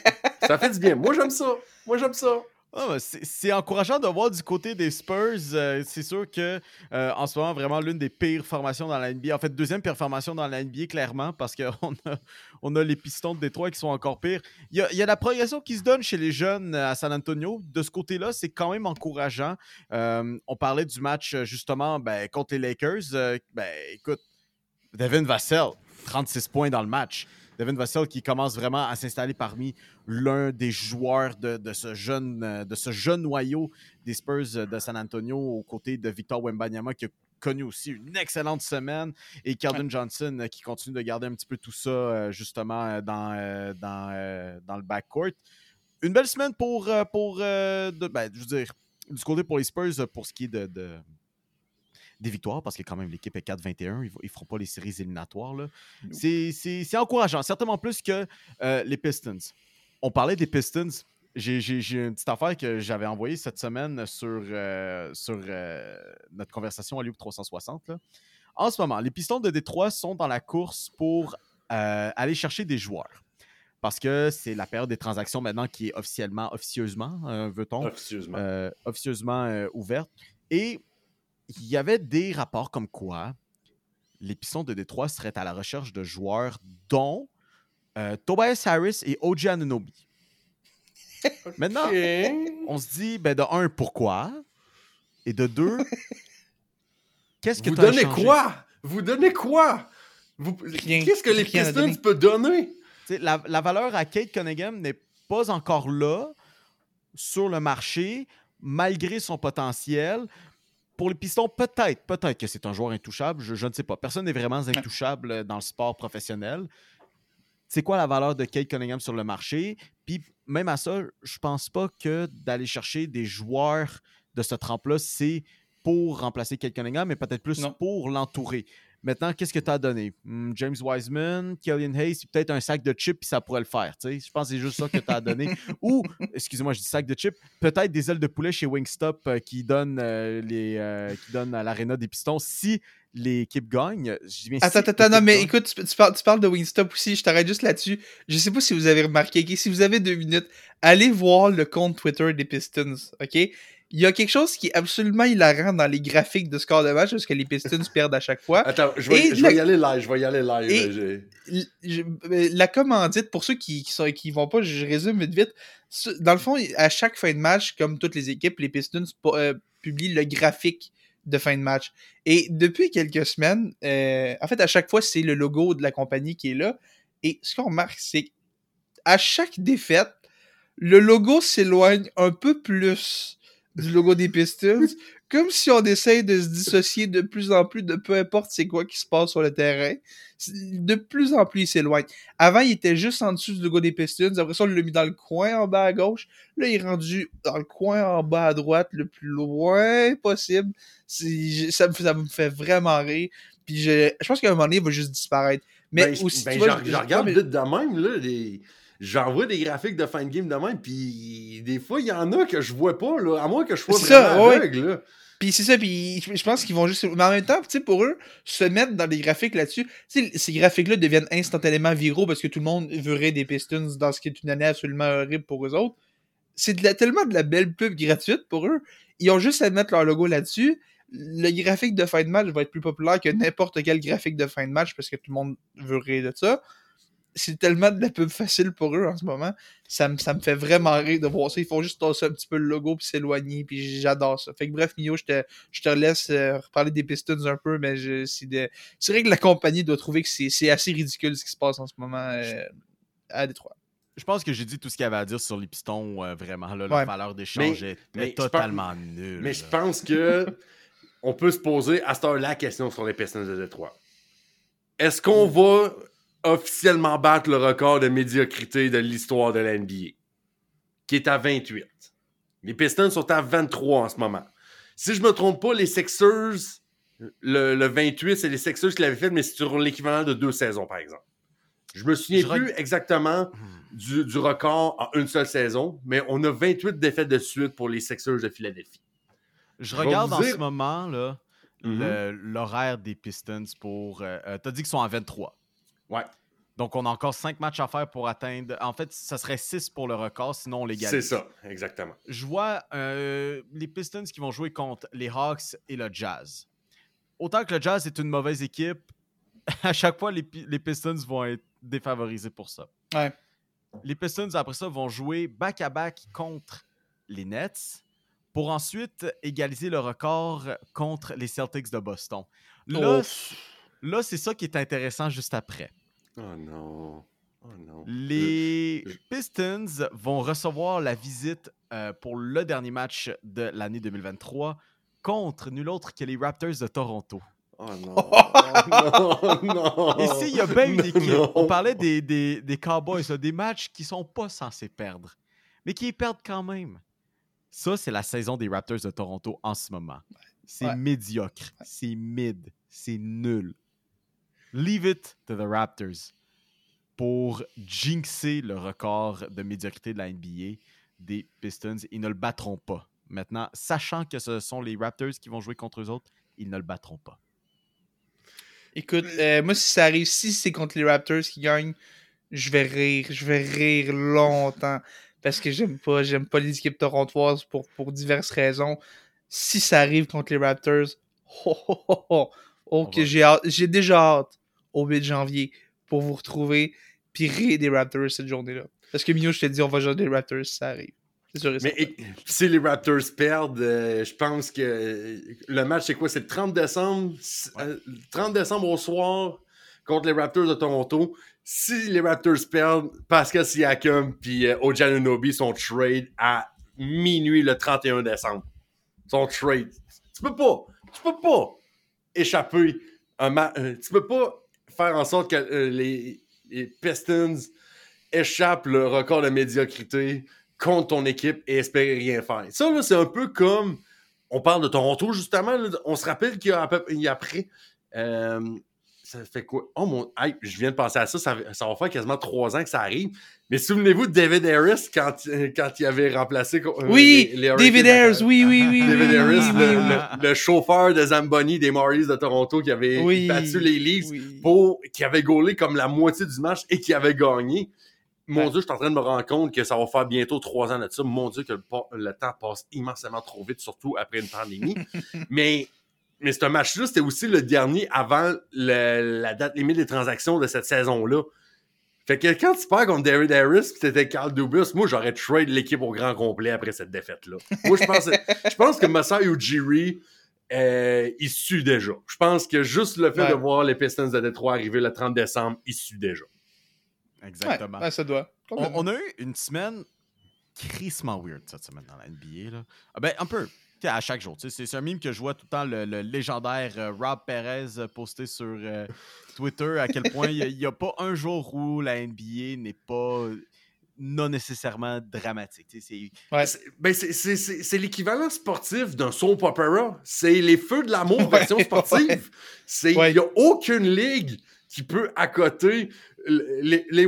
ça fait du bien. Moi, j'aime ça. Moi, j'aime ça. Ah, c'est encourageant de voir du côté des Spurs. Euh, c'est sûr que euh, en ce moment, vraiment l'une des pires formations dans la NBA. En fait, deuxième pire formation dans la NBA, clairement, parce qu'on *laughs* a, on a les Pistons de Détroit qui sont encore pires. Il y a, la progression qui se donne chez les jeunes à San Antonio. De ce côté-là, c'est quand même encourageant. Euh, on parlait du match, euh, justement, ben, contre les Lakers. Euh, ben, écoute, Devin Vassell, 36 points dans le match. Devin Vassell qui commence vraiment à s'installer parmi l'un des joueurs de, de ce jeune, euh, de ce jeune noyau des Spurs de San Antonio aux côtés de Victor Wembanyama qui a connu aussi une excellente semaine et Keldon Johnson euh, qui continue de garder un petit peu tout ça euh, justement dans, dans, dans le backcourt. Une belle semaine pour, pour de- ben, je veux dire, du côté pour les Spurs pour ce qui est de, de- des victoires parce que quand même l'équipe est 4-21. Ils ne feront pas les séries éliminatoires. là. C'est- C'est c'est encourageant, certainement plus que euh, les Pistons. On parlait des Pistons. J'ai j'ai- j'ai une petite affaire que j'avais envoyée cette semaine sur, euh, sur euh, notre conversation à Loop 360. là. En ce moment, les Pistons de Détroit sont dans la course pour aller chercher des joueurs. Parce que c'est la période des transactions maintenant qui est officiellement, officieusement, euh, veut-on, Officieusement. euh, officieusement euh, ouverte. Et il y avait des rapports comme quoi les Pistons de Détroit seraient à la recherche de joueurs dont euh, Tobias Harris et OG Anunoby. *laughs* Maintenant, on se dit, ben, de un, pourquoi? Et de deux, *laughs* qu'est-ce que Vous t'as donnez quoi? Vous donnez quoi? Vous- Rien. Qu'est-ce que les Pistons donner. peuvent donner? Tu la, la valeur à Kate Cunningham n'est pas encore là sur le marché, malgré son potentiel. Pour les Pistons, peut-être, peut-être que c'est un joueur intouchable. Je, je ne sais pas. Personne n'est vraiment intouchable dans le sport professionnel. C'est quoi la valeur de Kate Cunningham sur le marché? Puis même à ça, je pense pas que d'aller chercher des joueurs de ce trempe-là, c'est pour remplacer Kate Cunningham, mais peut-être plus Non. pour l'entourer. Maintenant, qu'est-ce que tu as donné? Hmm, James Wiseman, Killian Hayes, peut-être un sac de chips, puis ça pourrait le faire. Je pense que c'est juste ça que tu as donné. *laughs* Ou, excusez-moi, je dis sac de chips, peut-être des ailes de poulet chez Wingstop euh, qui donnent euh, les euh, qui donnent à l'aréna des Pistons si l'équipe gagne. Je dis bien si Attends, attends, attends, non, mais gagne. écoute, tu, tu parles, tu parles de Wingstop aussi, je t'arrête juste là-dessus. Je sais pas si vous avez remarqué, si vous avez deux minutes, allez voir le compte Twitter des Pistons, ok? Il y a quelque chose qui est absolument hilarant dans les graphiques de score de match, parce que les Pistons perdent à chaque fois. Attends, je vais, y aller live, je vais y aller live. Et- je- euh, la commandite, pour ceux qui, qui, sont, qui vont pas, je résume vite vite. Dans le fond, à chaque fin de match, comme toutes les équipes, les Pistons euh, publient le graphique de fin de match. Et depuis quelques semaines, euh, en fait, à chaque fois, c'est le logo de la compagnie qui est là. Et ce qu'on remarque, c'est qu'à chaque défaite, le logo s'éloigne un peu plus du logo des Pistons, comme si on essaye de se dissocier de plus en plus de peu importe c'est quoi qui se passe sur le terrain. De plus en plus, il s'éloigne. Avant, il était juste en dessous du logo des Pistons. Après ça, on l'a mis dans le coin en bas à gauche. Là, il est rendu dans le coin en bas à droite, le plus loin possible. Ça me, ça me fait vraiment rire. Puis je, je pense qu'à un moment donné, il va juste disparaître. Mais Ben, aussi, ben, tu vois, je, je- je regarde mais- de même, là, les- j'envoie des graphiques de fin de game de même, puis des fois, il y en a que je vois pas, là, à moins que je sois ça, vraiment ouais. là. Puis c'est ça, puis je pense qu'ils vont juste. Mais en même temps, tu sais, pour eux, se mettre dans des graphiques là-dessus, tu sais, ces graphiques-là deviennent instantanément viraux parce que tout le monde verrait des Pistons dans ce qui est une année absolument horrible pour eux autres. C'est tellement de la belle pub gratuite pour eux. Ils ont juste à mettre leur logo là-dessus. Le graphique de fin de match va être plus populaire que n'importe quel graphique de fin de match parce que tout le monde veut rire de ça. C'est tellement de la pub facile pour eux en ce moment. Ça me, ça me fait vraiment rire de voir ça. Ils font juste tasser un petit peu le logo puis s'éloigner. Puis j'adore ça. Fait que bref, Mio, je te, je te laisse euh, reparler des Pistons un peu, mais je- c'est de- vrai que la compagnie doit trouver que c'est c'est assez ridicule ce qui se passe en ce moment euh, à Détroit. Je pense que j'ai dit tout ce qu'il y avait à dire sur les Pistons, euh, vraiment. Là, Ouais. Leur valeur d'échange est, mais est je pense- totalement nulle. Mais je pense que *laughs* on peut se poser à cette heure la question sur les Pistons de Détroit. Est-ce qu'on va officiellement battre le record de médiocrité de l'histoire de la NBA, qui est à 28? Les Pistons sont à 23 en ce moment. Si je me trompe pas, les Sixers, le, le 28, c'est les Sixers qui l'avaient fait, mais c'est sur l'équivalent de deux saisons, par exemple. Je me souviens Je plus exactement du, du record en une seule saison, mais on a 28 défaites de suite pour les Sixers de Philadelphie. Je regarde en dire- ce moment Mhm. l'horaire des Pistons pour. euh, euh, T'as dit qu'ils sont à 23. Ouais. Donc, on a encore 5 matchs à faire pour atteindre. En fait, ça serait 6 pour le record, sinon on légalise. C'est ça, exactement. Je vois euh, les Pistons qui vont jouer contre les Hawks et le Jazz. Autant que le Jazz est une mauvaise équipe, *laughs* à chaque fois, les, Pi- les Pistons vont être défavorisés pour ça. Ouais. Les Pistons, après ça, vont jouer back-à-back contre les Nets pour ensuite égaliser le record contre les Celtics de Boston. Là, Oh. Là c'est ça qui est intéressant juste après. Oh non. Oh non. Les je- Pistons vont recevoir la visite euh, pour le dernier match de l'année 2023 contre nul autre que les Raptors de Toronto. Oh non. Oh non, non. Et s'il y a bien une Non, équipe, non. on parlait des, des, des Cowboys, là, des matchs qui sont pas censés perdre, mais qui perdent quand même. Ça, c'est la saison des Raptors de Toronto en ce moment. C'est Ouais. médiocre. C'est mid. C'est nul. Leave it to the Raptors pour jinxer le record de médiocrité de la NBA des Pistons. Ils ne le battront pas. Maintenant, sachant que ce sont les Raptors qui vont jouer contre eux autres, ils ne le battront pas. Écoute, euh, moi, si ça arrive, si c'est contre les Raptors qui gagnent, je vais rire. Je vais rire longtemps. Parce que j'aime pas, j'aime pas les équipes torontoises pour, pour diverses raisons. Si ça arrive contre les Raptors, *laughs* oh, oh, oh, oh, oh, que j'ai hâte- j'ai déjà hâte au 8 janvier pour vous retrouver puis rire des Raptors cette journée-là. Parce que Mio, je te dis, on va jouer des Raptors si ça arrive. C'est sûr et Mais et- si les Raptors perdent, euh, je pense que euh, le match, c'est quoi? C'est le 30 décembre? c- euh, le 30 décembre au soir contre les Raptors de Toronto. Si les Raptors perdent, Pascal Siakam puis euh, Oji Anunoby sont trade à minuit le 31 décembre. Sont trade. Tu peux pas, tu peux pas échapper un match. tu peux pas faire en sorte que euh, les, Pistons échappent le record de médiocrité contre ton équipe et espérer rien faire. Ça, là, c'est un peu comme. On parle de Toronto, justement. on se rappelle qu'il y a, il y a après. euh, ça fait quoi? Oh mon. hey, je viens de penser à ça, ça. ça va faire quasiment trois ans que ça arrive. Mais souvenez-vous de David Harris quand, quand il avait remplacé. euh, Oui, les- les David à- oui, oui, oui. *laughs* David oui, Harris, oui, le, oui, le- le chauffeur de Zamboni des Marlies de Toronto qui avait battu les Leafs pour qui avait gaulé comme la moitié du match et qui avait gagné. Mon Ouais. Dieu, je suis en train de me rendre compte que ça va faire bientôt trois ans de ça. Mon Dieu, que le, le temps passe immensément trop vite, surtout après une pandémie. *laughs* mais mais ce match-là, c'était aussi le dernier avant le- la date limite des transactions de cette saison-là. Fait que quand tu perds contre David Harris pis t'étais Carl Dubus, moi j'aurais trade l'équipe au grand complet après cette défaite-là. Moi je pense, *laughs* je pense que Masai Ujiri, euh, il sue déjà. Je pense que juste le fait Ouais. de voir les Pistons de Détroit arriver le 30 décembre, il sue déjà. Exactement. Ouais, ouais, ça doit. On a eu une semaine crissement weird cette semaine dans la NBA. Là. Ah ben, un peu. À chaque jour. C'est un mime que je vois tout le temps, le, le légendaire euh, Rob Perez euh, posté sur euh, *laughs* Twitter, à quel point il n'y a, pas un jour où la NBA n'est pas non nécessairement dramatique. C'est- Ouais. Ben, c'est- l'équivalent sportif d'un soap opera. C'est les feux de l'amour *laughs* version Ouais, sportive. ouais. C'est Il Ouais. n'y a aucune ligue qui peut accoter les,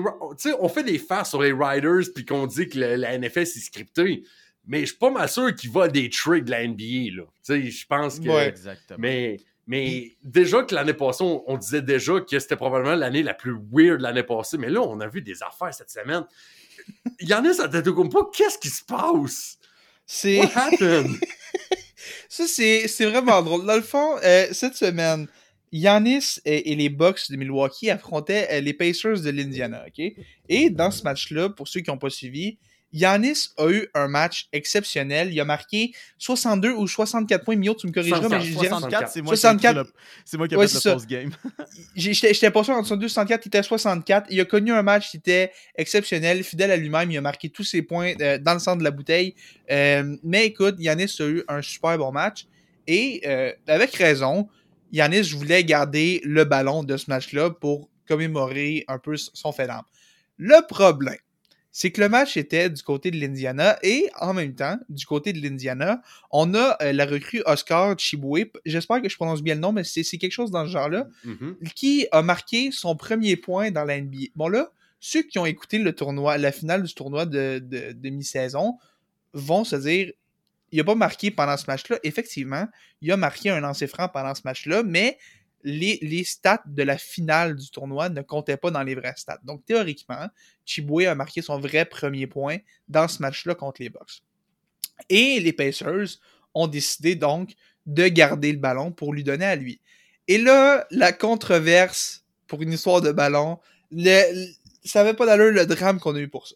on fait des farces sur les Riders puis qu'on dit que le- la NFL c'est scripté. Mais je suis pas mal sûr qu'il va à des tricks de la NBA. Là. Tu sais, je pense que. Ouais. Exactement. Mais, mais déjà que l'année passée, on, on disait déjà que c'était probablement l'année la plus weird de l'année passée. Mais là, on a vu des affaires cette semaine. Yannis Antetokounmpo, qu'est-ce qui se passe? C'est. What happened? *laughs* Ça, c'est c'est vraiment drôle. Dans le fond, euh, cette semaine, Yanis et, et les Bucks de Milwaukee affrontaient euh, les Pacers de l'Indiana, OK? Et dans ce match-là, pour ceux qui n'ont pas suivi, Yanis a eu un match exceptionnel. Il a marqué 62 ou 64 points. Mio, tu me corrigeras, mais je dirais- 64, c'est moi, qui ai 64. écrit le- c'est moi qui ai Ouais, fait le post-game. *laughs* J'étais pas sûr entre 62 et 64, il était à 64. Il a connu un match qui était exceptionnel, fidèle à lui-même. Il a marqué tous ses points euh, dans le centre de la bouteille. Euh, mais écoute, Yanis a eu un super bon match. Et euh, avec raison, Yanis voulait garder le ballon de ce match-là pour commémorer un peu son fait d'âme. Le problème, c'est que le match était du côté de l'Indiana et en même temps, du côté de l'Indiana, on a euh, la recrue Oscar Chiboué. J'espère que je prononce bien le nom, mais c'est quelque chose dans ce genre-là Mhm. qui a marqué son premier point dans la NBA. Bon là, ceux qui ont écouté le tournoi, la finale du tournoi de, de, de mi-saison vont se dire il a pas marqué pendant ce match-là. Effectivement, il a marqué un lancer franc pendant ce match-là, mais les, stats de la finale du tournoi ne comptaient pas dans les vrais stats. Donc théoriquement, Chiboué a marqué son vrai premier point dans ce match-là contre les Bucks. Et les Pacers ont décidé donc de garder le ballon pour lui donner à lui. Et là, la controverse pour une histoire de ballon, le, ça avait pas d'allure le drame qu'on a eu pour ça.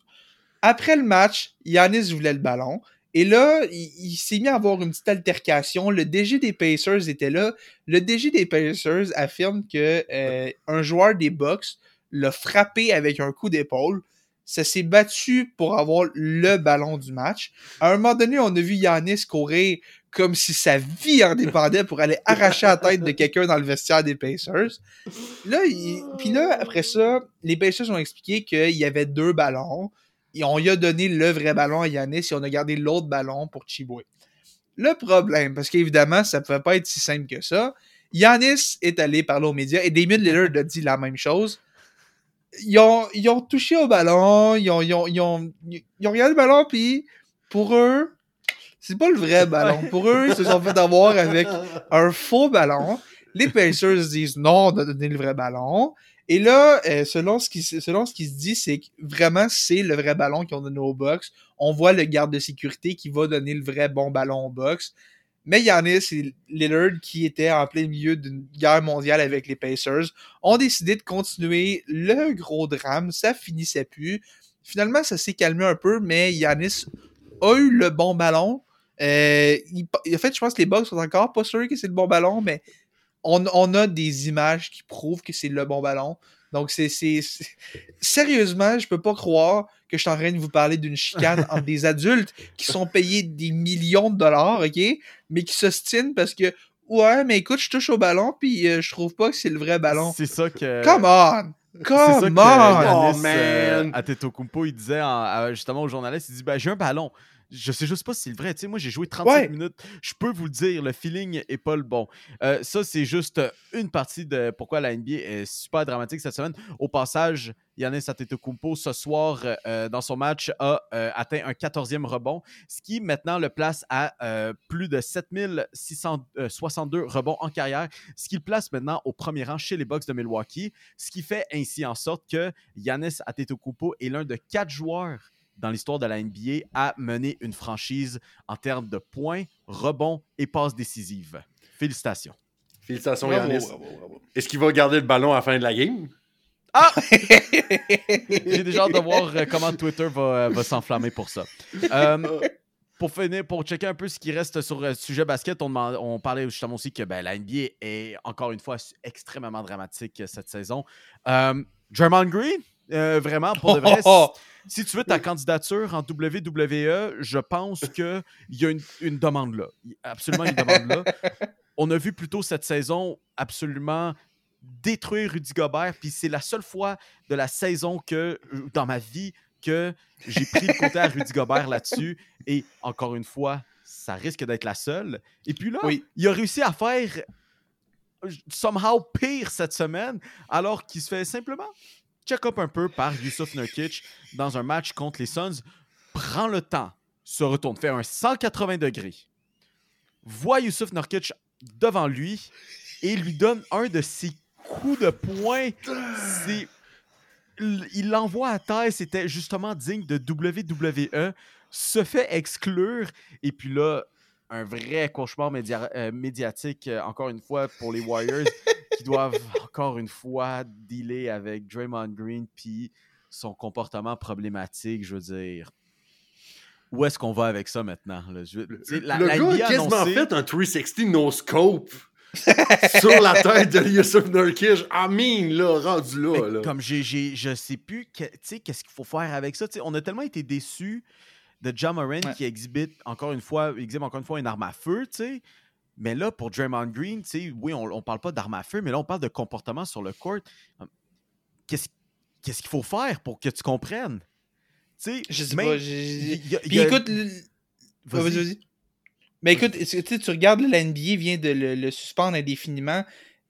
Après le match, Yanis voulait le ballon. Et là, il, s'est mis à avoir une petite altercation. Le DG des Pacers était là. Le DG des Pacers affirme que euh, un joueur des Bucks l'a frappé avec un coup d'épaule. Ça s'est battu pour avoir le ballon du match. À un moment donné, on a vu Yanis courir comme si sa vie en dépendait pour aller arracher la tête de quelqu'un dans le vestiaire des Pacers. Là, il... puis là, après ça, les Pacers ont expliqué qu'il y avait deux ballons. On lui a donné le vrai ballon à Yanis et on a gardé l'autre ballon pour Chiboué. Le problème, parce qu'évidemment, ça ne pouvait pas être si simple que ça, Yanis est allé parler aux médias et Damien Lillard a dit la même chose. Ils ont, ils ont touché au ballon, ils ont, ils ont, ils ont, ils ont regardé le ballon, puis pour eux, c'est pas le vrai ballon. Pour eux, ils se sont fait avoir avec un faux ballon. Les Pacers disent non de donner le vrai ballon. Et là, euh, selon, ce qui, se dit, c'est que vraiment, c'est le vrai ballon qu'ils ont donné au box. On voit le garde de sécurité qui va donner le vrai bon ballon au box. Mais Yannis et Lillard, qui étaient en plein milieu d'une guerre mondiale avec les Pacers, ont décidé de continuer le gros drame. Ça finissait plus. Finalement, ça s'est calmé un peu, mais Yanis a eu le bon ballon. Euh, en fait, je pense que les Bucks sont encore pas sûrs que c'est le bon ballon, mais on, on, a des images qui prouvent que c'est le bon ballon. Donc, c'est. Sérieusement, je peux pas croire que je suis en train de vous parler d'une chicane entre des *laughs* adultes qui sont payés des millions de dollars, OK? Mais qui s'ostinent parce que. Ouais, mais écoute, je touche au ballon, puis euh, je trouve pas que c'est le vrai ballon. C'est ça que. Come on! Come on! Yanis, Oh, man! euh, Antetokounmpo, il disait en- à- justement aux journalistes, il dit ben, j'ai un ballon. Je sais juste pas si c'est le vrai. Tu sais, moi, j'ai joué 37 Ouais. minutes. Je peux vous le dire, le feeling est pas le bon. Euh, ça, c'est juste une partie de pourquoi la NBA est super dramatique cette semaine. Au passage, Yannis Antetokounmpo, ce soir, euh, dans son match, a euh, atteint un 14e rebond, ce qui maintenant le place à euh, plus de 7662 rebonds en carrière, ce qui le place maintenant au premier rang chez les Bucks de Milwaukee, ce qui fait ainsi en sorte que Yannis Antetokounmpo est l'un de quatre joueurs dans l'histoire de la NBA à mener une franchise en termes de points, rebonds et passes décisives. Félicitations. Félicitations, Bravo, Yannis. bravo, bravo. Est-ce qu'il va garder le ballon à la fin de la game? *laughs* J'ai déjà hâte de voir euh, comment Twitter va, euh, va s'enflammer pour ça. Euh, pour finir, pour checker un peu ce qui reste sur le sujet basket, on, parlait justement aussi que ben, la NBA est encore une fois extrêmement dramatique cette saison. Euh, Draymond Green, euh, vraiment, pour de vrai, *laughs* Oh, oh, si tu veux ta candidature en WWE, je pense qu'il y a une, une demande là. Absolument une demande là. *laughs* On a vu plutôt cette saison absolument détruire Rudy Gobert, puis c'est la seule fois de la saison que, dans ma vie, que j'ai pris le côté à *laughs* Rudy Gobert là-dessus. Et encore une fois, ça risque d'être la seule. Et puis là, Oui. il a réussi à faire euh, somehow pire cette semaine, alors qu'il se fait simplement check-up un peu par Yusuf Nurkic dans un match contre les Suns, prend le temps, se retourne, fait un 180 degrés, voit Yusuf Nurkic devant lui et lui donne un de ses coups de poing. Il l'envoie à terre, c'était justement digne de WWE, se fait exclure, et puis là, un vrai cauchemar euh, médiatique, euh, encore une fois, pour les Warriors, *laughs* qui doivent encore une fois dealer avec Draymond Green, puis son comportement problématique, je veux dire. Où est-ce qu'on va avec ça maintenant? là? Je la- le la gars a quasiment annoncé- fait un 360 no scope sur la tête de Yusuf Nurkic. I mean, là, rendu là. Comme j'ai, j'ai- je sais plus, que- tu sais, qu'est-ce qu'il faut faire avec ça. Tu sais, on a tellement été déçus de John Moran Ouais. qui exhibite encore une fois, exhibe encore une fois une arme à feu, tu sais. Mais là, pour Draymond Green, tu sais, oui, on, on parle pas d'arme à feu, mais là, on parle de comportement sur le court. Hum, Qu'est-ce, qu'est-ce qu'il faut faire pour que tu comprennes? Tu sais, Je sais même- pas. y a- Puis y a- écoute, le- Vas-y. vas-y, vas-y. Mais écoute, tu regardes, la NBA vient de le, le suspendre indéfiniment.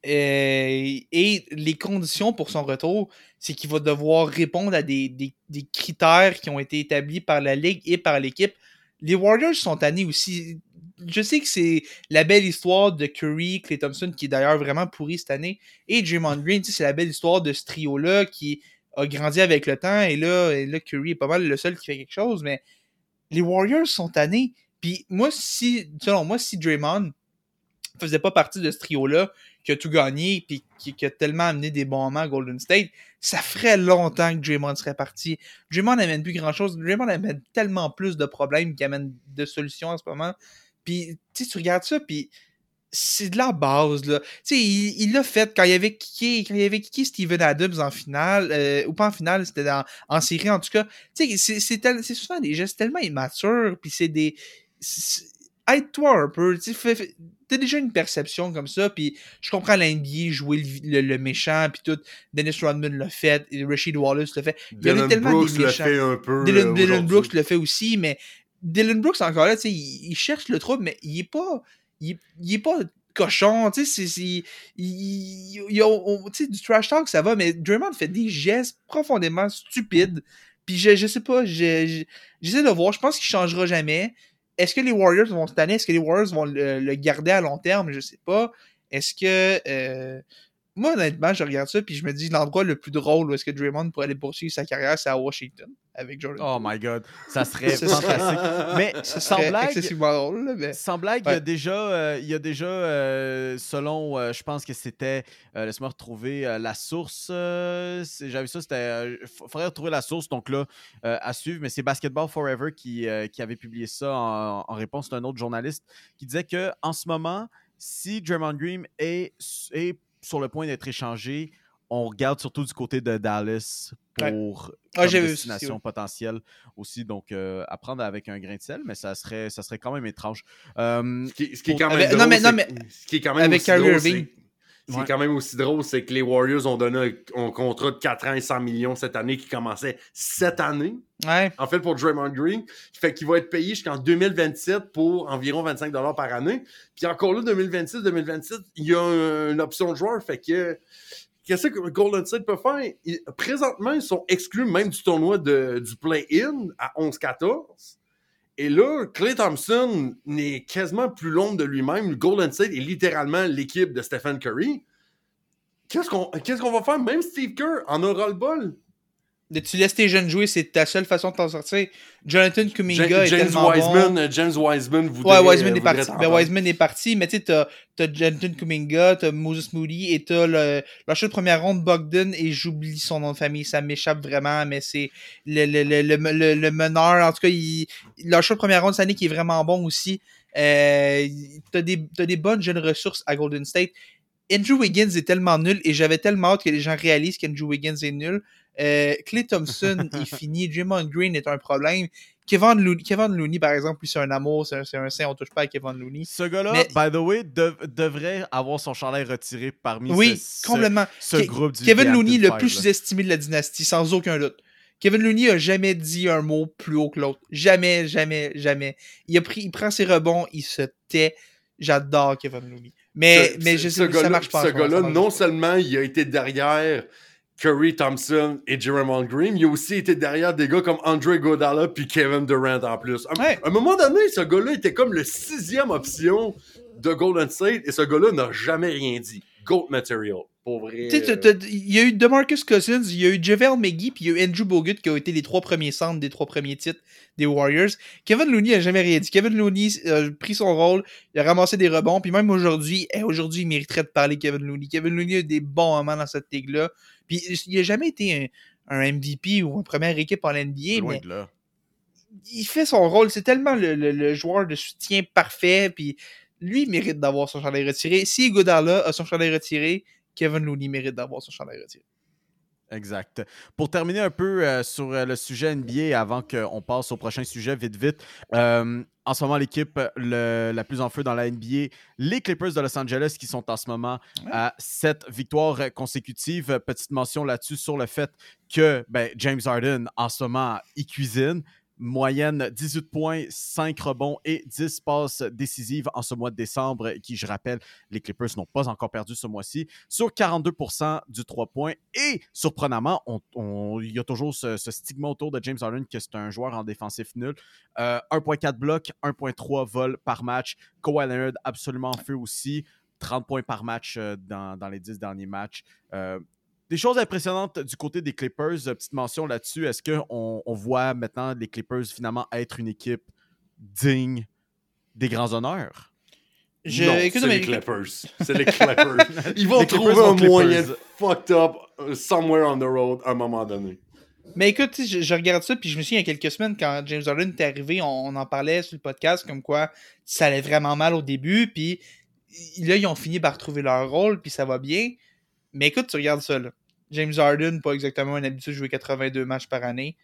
euh, et les conditions pour son retour, c'est qu'il va devoir répondre à des, des- des critères qui ont été établis par la Ligue et par l'équipe. Les Warriors sont tannés aussi. Je sais que c'est la belle histoire de Curry, Clay Thompson, qui est d'ailleurs vraiment pourri cette année, et Draymond Green, c'est la belle histoire de ce trio-là qui a grandi avec le temps, et là, et là, Curry est pas mal le seul qui fait quelque chose, mais les Warriors sont tannés. Puis moi, si, selon moi, si Draymond faisait pas partie de ce trio-là, qui a tout gagné, puis qui, qui a tellement amené des bons moments à Golden State, ça ferait longtemps que Draymond serait parti. Draymond n'amène plus grand-chose. Draymond amène tellement plus de problèmes qu'il amène de solutions en ce moment. Puis, tu regardes ça, puis c'est de la base, là. Tu sais, il l'a fait quand il avait kické, quand il avait kické Steven Adams en finale, euh, ou pas en finale, c'était en série en tout cas. Tu sais, c'est- souvent des gestes tellement immatures, puis c'est des... Aide-toi un peu, t'as déjà une perception comme ça, puis je comprends l'NBA jouer le, le- le méchant, puis tout. Dennis Rodman l'a fait, Rashid Wallace l'a fait. Il y en a tellement Brooks des méchants. fait un peu. Dylan, euh, Dylan. Brooks le fait aussi, mais Dylan Brooks, encore là, il, il cherche le trouble, mais il est pas. Il, il est pas cochon, tu sais, c'est- du trash talk, ça va, mais Draymond fait des gestes profondément stupides. Puis je, je sais pas, je- je- j'essaie de voir, je pense qu'il changera jamais. Est-ce que les Warriors vont se tanner? Est-ce que les Warriors vont le, le garder à long terme? Je sais pas. Est-ce que... euh, Moi, honnêtement, je regarde ça puis je me dis l'endroit le plus drôle où est-ce que Draymond pourrait aller poursuivre sa carrière, c'est à Washington, avec Jordan. Oh my god, ça serait fantastique. Mais ça sans blague, excessivement drôle, là, mais... Sans blague, il y a déjà, euh, il y a déjà euh, selon, euh, je pense que c'était, laisse-moi retrouver la source. J'avais ça, c'était, faudrait retrouver la source, donc là, à suivre. Mais c'est Basketball Forever qui, qui avait publié ça en, en réponse d'un autre journaliste qui disait que en ce moment, si Draymond Green est, est sur le point d'être échangé, on regarde surtout du côté de Dallas Ouais. pour Ah, ça aussi, destination ouais. potentielle aussi. Donc, euh, à prendre avec un grain de sel, mais ça serait, ça serait quand même étrange. Euh, Ce qui, ce qui est quand même Avec- drôle, non, mais- non, c'est- mais- ce qui est quand même avec aussi Kyrie drôle, Irving. c'est- Ce qui Ouais. est quand même aussi drôle, c'est que les Warriors ont donné un, un contrat de 4 ans et 100 millions cette année qui commençait cette année. Ouais. En fait, pour Draymond Green, fait qu'il va être payé jusqu'en 2027 pour environ 25 par année. Puis encore là, 2026-2027, il y a un- une option de joueur. Fait que qu'est-ce que Golden State peut faire? Présentement, ils sont exclus même du tournoi du play-in à 11-14. Et là, Clay Thompson n'est quasiment plus l'ombre de lui-même. Golden State est littéralement l'équipe de Stephen Curry. Qu'est-ce qu'on qu'est-ce qu'on va faire? Même Steve Kerr en aura le bol. De- Tu laisses tes jeunes jouer, c'est ta seule façon de t'en sortir. Jonathan Kuminga Ja- est James tellement Wiseman, bon. euh, James Wiseman voudrait, Ouais, Wiseman est voudrait parti. Ben. Wiseman est parti, mais tu sais, t'as, t'as Jonathan Kuminga, t'as Moses Moody et t'as le, l'achat de première ronde Bogdan et j'oublie son nom de famille, ça m'échappe vraiment, mais c'est le, le, le, le, meneur, en tout cas, il, l'achat de première ronde cette année qui est vraiment bon aussi. Euh, t'as des, t'as des bonnes jeunes ressources à Golden State. Andrew Wiggins est tellement nul et j'avais tellement hâte que les gens réalisent qu'Andrew Wiggins est nul. Euh, Clay Thompson *laughs* est fini. Draymond Green est un problème. Kevin Looney, Kevin Looney par exemple, lui, c'est un amour, c'est un, c'est un saint, on touche pas à Kevin Looney. ce gars-là, Mais- by the way, dev- devrait avoir son chandail retiré parmi Oui, ce, complètement. ce groupe du Kevin Looney, le plus sous-estimé de la dynastie, sans aucun doute. Kevin Looney a jamais dit un mot plus haut que l'autre. Jamais, jamais, jamais. Il, a pris, il prend ses rebonds, il se tait. J'adore Kevin Looney. Mais, Ce- mais je sais pas, ça gars-là- marche pas. Ce gars-là, non seulement il a été derrière Curry Thompson et Jeremy Green, il a aussi été derrière des gars comme Andre Godala puis Kevin Durant en plus. À, Ouais. un moment donné, ce gars-là était comme le sixième option de Golden State et ce gars-là n'a jamais rien dit. Goat material, pour vrai. Il y a eu DeMarcus Cousins, il y a eu JaVale McGee, puis il y a eu Andrew Bogut qui ont été les trois premiers centres des trois premiers titres des Warriors. Kevin Looney a jamais rien dit. Kevin Looney a pris son rôle, il a ramassé des rebonds, puis même aujourd'hui, eh, aujourd'hui, il mériterait de parler Kevin Looney. Kevin Looney a eu des bons moments dans cette ligue-là. Puis il a jamais été un, un MVP ou une première équipe en NBA, Loin mais de là. il fait son rôle. C'est tellement le, le- le joueur de soutien parfait. Puis lui, mérite d'avoir son chandail retiré. Si Godala a son chandail retiré, Kevin Looney mérite d'avoir son chandail retiré. Exact. Pour terminer un peu euh, sur euh, le sujet NBA, avant qu'on passe au prochain sujet, vite, vite. euh, en ce moment, l'équipe la plus en feu dans la NBA, les Clippers de Los Angeles, qui sont en ce moment Ouais. à sept victoires consécutives. Petite mention là-dessus sur le fait que ben, James Harden, en ce moment, il cuisine. Moyenne 18 points, 5 rebonds et 10 passes décisives en ce mois de décembre, qui, je rappelle, les Clippers n'ont pas encore perdu ce mois-ci, sur 42% du 3 points. Et surprenamment, il y a toujours ce, ce stigma autour de James Harden que c'est un joueur en défensif nul. Euh, 1.4 blocs, 1.3 vols par match. Kawhi Leonard, absolument en feu aussi. 30 points par match euh, dans, dans les 10 derniers matchs. Euh, des choses impressionnantes du côté des Clippers. Euh, Petite mention là-dessus. Est-ce qu'on on voit maintenant les Clippers finalement être une équipe digne des grands honneurs? Je, non, écoute, c'est mais- les Clippers. C'est les Clippers. *laughs* Ils vont Les trouver un moyen de fucked up uh, somewhere on the road à un moment donné. Mais écoute, je, je regarde ça, puis je me souviens il y a quelques semaines, quand James Harden est arrivé, on, on en parlait sur le podcast, comme quoi ça allait vraiment mal au début, puis là, ils ont fini par trouver leur rôle, puis ça va bien. Mais écoute, tu regardes ça, là. James Harden, pas exactement une habitude de jouer 82 matchs par année.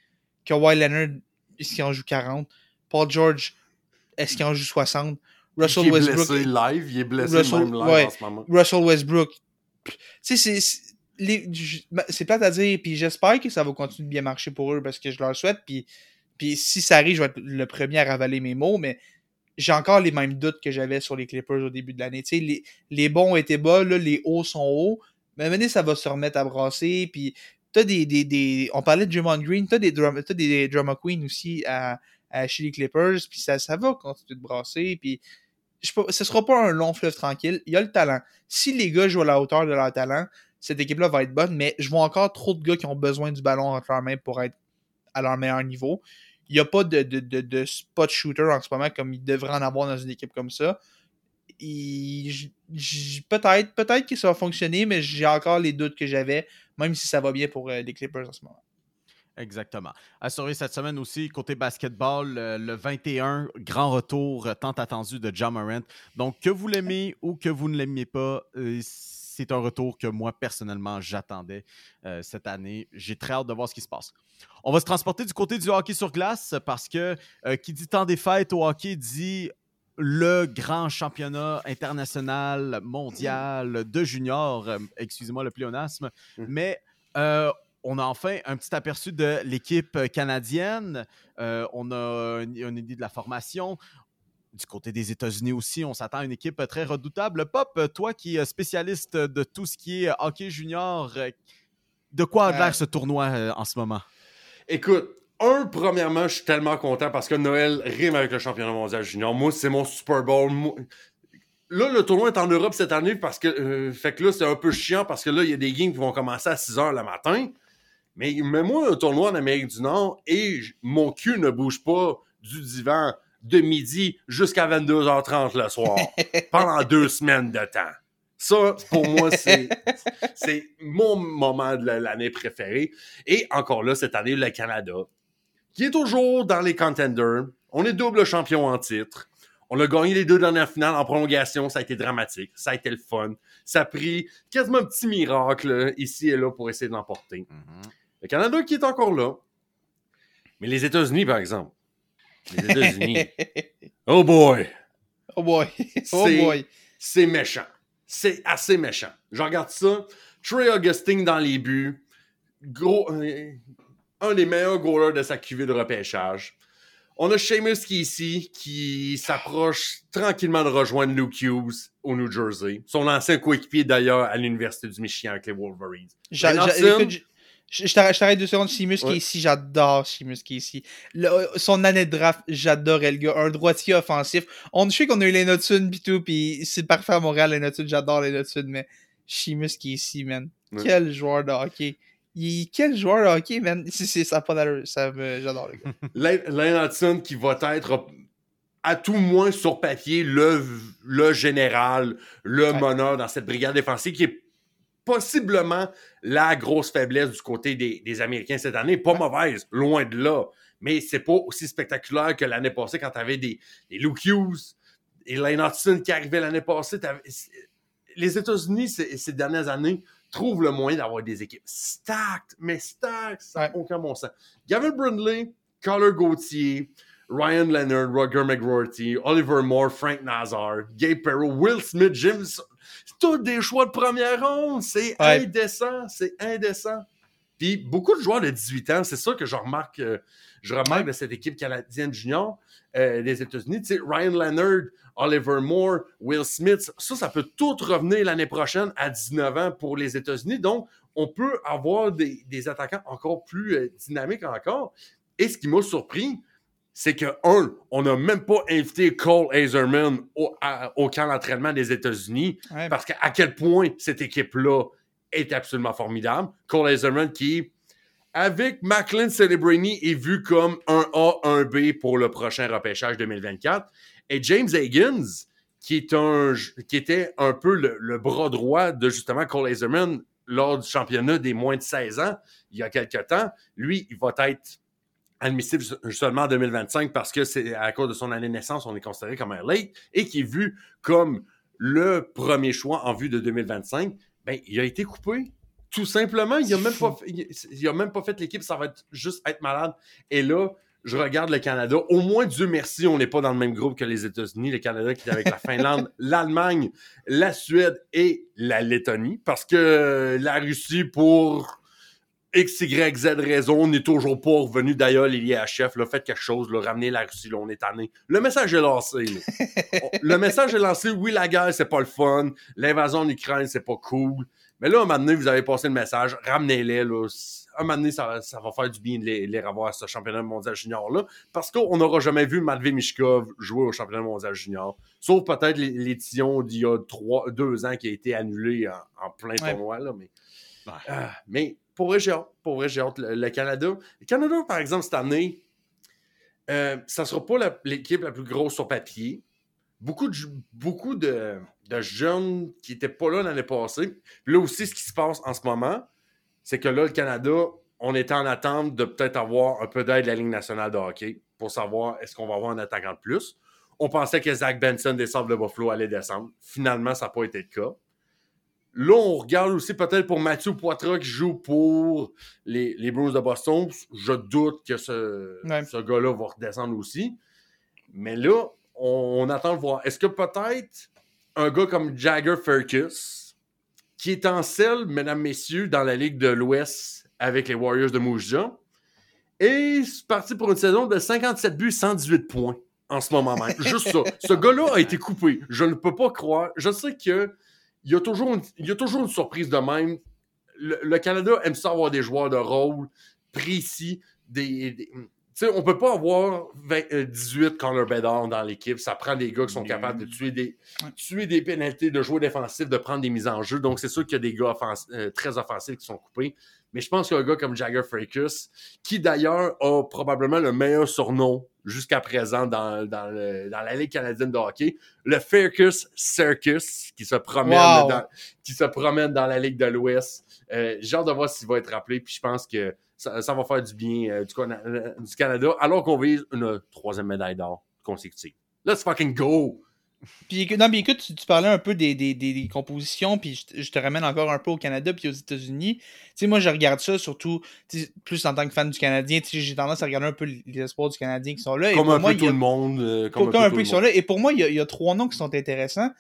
Kawhi Leonard, est-ce qu'il en joue 40? Paul George, est-ce qu'il en joue 60? Russell il est Westbrook, blessé live, il est blessé Russell- même live ouais. en ce moment. Russell Westbrook. Tu sais, ben, C'est plate à dire, puis j'espère que ça va continuer de bien marcher pour eux parce que je leur souhaite. Puis Puis si ça arrive, je vais être le premier à ravaler mes mots, mais j'ai encore les mêmes doutes que j'avais sur les Clippers au début de l'année. Tu sais, les, les bons étaient bas, là, les hauts sont hauts. Mais donné, ça va se remettre à brasser. Puis t'as des, des, des. On parlait de Draymond Green, t'as des, drum, t'as des drama queens aussi à, à chez les Clippers. Puis ça, ça va continuer de brasser. Puis je, ce sera pas un long fleuve tranquille. Il y a le talent. Si les gars jouent à la hauteur de leur talent, cette équipe-là va être bonne. Mais je vois encore trop de gars qui ont besoin du ballon entre leurs mains pour être à leur meilleur niveau. Il n'y a pas de, de, de, de spot shooter en ce moment comme il devrait en avoir dans une équipe comme ça. Peut-être peut-être que ça va fonctionner, mais j'ai encore les doutes que j'avais, même si ça va bien pour euh, les Clippers en ce moment. Exactement. Surveiller cette semaine aussi, côté basketball, le, le 21, grand retour euh, tant attendu de John Morant. Donc, que vous l'aimez ou que vous ne l'aimiez pas, euh, c'est un retour que moi, personnellement, j'attendais cette année. J'ai très hâte de voir ce qui se passe. On va se transporter du côté du hockey sur glace parce que qui dit temps des fêtes au hockey dit le grand championnat international, mondial de juniors, euh, excusez-moi le pléonasme, Mm. mais euh, on a enfin un petit aperçu de l'équipe canadienne. Euh, on a une, idée de la formation. Du côté des États-Unis aussi, on s'attend à une équipe très redoutable. Pop, toi qui es spécialiste de tout ce qui est hockey junior, de quoi a l'air ce tournoi en ce moment? Écoute, un, premièrement, je suis tellement content parce que Noël rime avec le championnat mondial junior. Moi, c'est mon Super Bowl. Moi- Là, le tournoi est en Europe cette année parce que. euh, fait que là, c'est un peu chiant parce que là, il y a des games qui vont commencer à 6 h le matin. Mais mets-moi un tournoi en Amérique du Nord et mon cul ne bouge pas du divan de midi jusqu'à 22h30 le soir *laughs* pendant deux semaines de temps. Ça, pour moi, c'est *laughs* c'est mon moment de la- l'année préféré. Et encore là, cette année, le Canada, qui est toujours dans les contenders. On est double champion en titre. On a gagné les deux dernières finales en prolongation. Ça a été dramatique. Ça a été le fun. Ça a pris quasiment un petit miracle là, ici et là pour essayer de l'emporter. Le Canada qui est encore là. Mais les États-Unis, par exemple. Les États-Unis. *laughs* oh boy! oh boy. *laughs* oh C'est- boy. c'est méchant. C'est assez méchant. Je regarde ça. Trey Augustine dans les buts. Gros, euh, un des meilleurs goalers de sa cuvée de repêchage. On a Seamus qui est ici, qui s'approche tranquillement de rejoindre Luke Hughes au New Jersey. Son ancien coéquipier d'ailleurs à l'Université du Michigan avec les Wolverines. Je- t'arrête deux secondes. Seamus qui est ici, j'adore Seamus qui est ici. Le- son année de draft, j'adorais le gars. Un droitier offensif. On sait qu'on a eu les Notsun pis tout, pis c'est parfait à Montréal, les Notsun. J'adore les Notsun, mais Seamus qui est ici, man. Ouais. Quel joueur de hockey. Il- quel joueur de hockey, man? C'est, *laughs* c'est, ça pas. Ça me- j'adore le gars. *laughs* Lane Hudson qui va être à tout moins sur papier le, le général, le Ouais. meneur dans cette brigade défensive qui est possiblement la grosse faiblesse du côté des, des Américains cette année. Pas mauvaise, loin de là. Mais c'est pas aussi spectaculaire que l'année passée quand tu avais des, des Luke Hughes et Lane Hudson qui arrivaient l'année passée. Les États-Unis, ces, ces dernières années, trouvent le moyen d'avoir des équipes stacked, mais stacked, ça n'a aucun bon sens. Gavin Brindley, Carter Gauthier, Ryan Leonard, Roger McGroarty, Oliver Moore, Frank Nazar, Gabe Perreault, Will Smith, Jim. C'est tous des choix de première ronde. C'est Ouais. indécent. C'est indécent. Puis beaucoup de joueurs de 18 ans, c'est ça que je remarque, euh, je remarque de cette équipe canadienne junior euh, des États-Unis. Tu sais, Ryan Leonard, Oliver Moore, Will Smith, ça, ça peut tout revenir l'année prochaine à 19 ans pour les États-Unis. Donc, on peut avoir des, des attaquants encore plus euh, dynamiques encore. Et ce qui m'a surpris, c'est que, un, on n'a même pas invité Cole Hazelman au, à- au camp d'entraînement des États-Unis Ouais, parce qu'à quel point cette équipe-là est absolument formidable. Cole Hazelman qui, avec Macklin Celebrini, est vu comme un A, un B pour le prochain repêchage 2024. Et James Higgins, qui, est un, qui était un peu le, bras droit de justement Cole Hazelman lors du championnat des moins de 16 ans, il y a quelques temps, lui, il va être admissible seulement en 2025 parce que c'est à cause de son année de naissance, on est considéré comme un late et qui est vu comme le premier choix en vue de 2025, ben, il a été coupé. Tout simplement, il a même pas, fait- il, il a même pas fait l'équipe, ça va être juste être malade. Et là, je regarde le Canada. Au moins, Dieu merci, on n'est pas dans le même groupe que les États-Unis. Le Canada qui est avec la *laughs* Finlande, l'Allemagne, la Suède et la Lettonie. Parce que la Russie, pour X, Y, Z raison, on n'est toujours pas revenu d'ailleurs chef, là, faites quelque chose, là, ramenez la Russie, là, on est tanné. Le message est lancé. *laughs* le message est lancé, oui, la guerre, c'est pas le fun, l'invasion en Ukraine, c'est pas cool. Mais là, un moment donné, vous avez passé le message, ramenez-les, là. Un moment donné, ça, ça va faire du bien de les, les revoir à ce championnat mondial junior-là, parce qu'on n'aura jamais vu Matvey Mishkov jouer au championnat mondial junior. Sauf peut-être l'é- l'édition d'il y a trois, deux ans qui a été annulée en, en plein Ouais. tournoi, là, mais... Ah, mais pour vrai, j'ai hâte. Le, Canada. Le Canada, par exemple, cette année, euh, ça ne sera pas l'équipe la plus grosse sur papier. Beaucoup de, beaucoup de, jeunes qui n'étaient pas là l'année passée. Là aussi, ce qui se passe en ce moment, c'est que là, le Canada, on était en attente de peut-être avoir un peu d'aide de la Ligue nationale de hockey pour savoir est-ce qu'on va avoir un attaquant de plus. On pensait que Zach Benson des Sables de Buffalo allait descendre. Finalement, ça n'a pas été le cas. Là, on regarde aussi peut-être pour Mathieu Poitras qui joue pour les, les Blues de Boston. Je doute que ce, Ouais. ce gars-là va redescendre aussi. Mais là, on, on attend de voir. Est-ce que peut-être un gars comme Jagger Furcus, qui est en selle, mesdames, messieurs, dans la Ligue de l'Ouest avec les Warriors de Mouja, est parti pour une saison de 57 buts, 118 points en ce moment même. Juste ça. Ce gars-là a été coupé. Je ne peux pas croire. Je sais que il y a toujours une, il y a toujours une surprise de même. Le, le Canada aime ça avoir des joueurs de rôle précis. Des, des- sais, on peut pas avoir 20, euh, 18 Connor Bedard dans l'équipe. Ça prend des gars qui sont capables de tuer des, tuer des pénalités, de jouer défensif, de prendre des mises en jeu. Donc, c'est sûr qu'il y a des gars offens- euh, très offensifs qui sont coupés. Mais je pense qu'un gars comme Jagger Fracus, qui d'ailleurs a probablement le meilleur surnom jusqu'à présent dans, dans, le- dans la Ligue canadienne de hockey, le Faircus Circus, qui se promène, Wow. dans, qui se promène dans la Ligue de l'Ouest. Euh, J'ai hâte de voir s'il va être rappelé, puis je pense que ça, ça va faire du bien euh, du, euh, du Canada, alors qu'on vise une troisième médaille d'or consécutive. Let's fucking go! Puis, écoute- non, mais écoute, tu, tu parlais un peu des, des, des- des compositions, puis je, te- je te ramène encore un peu au Canada puis aux États-Unis. Tu sais, moi, je regarde ça surtout, plus en tant que fan du Canadien. Tu sais, j'ai tendance à regarder un peu les espoirs du Canadien qui sont là. Comme un peu tout a- le monde. euh, comme un peu sont là. Et pour moi, il y, a, il y a trois noms qui sont intéressants.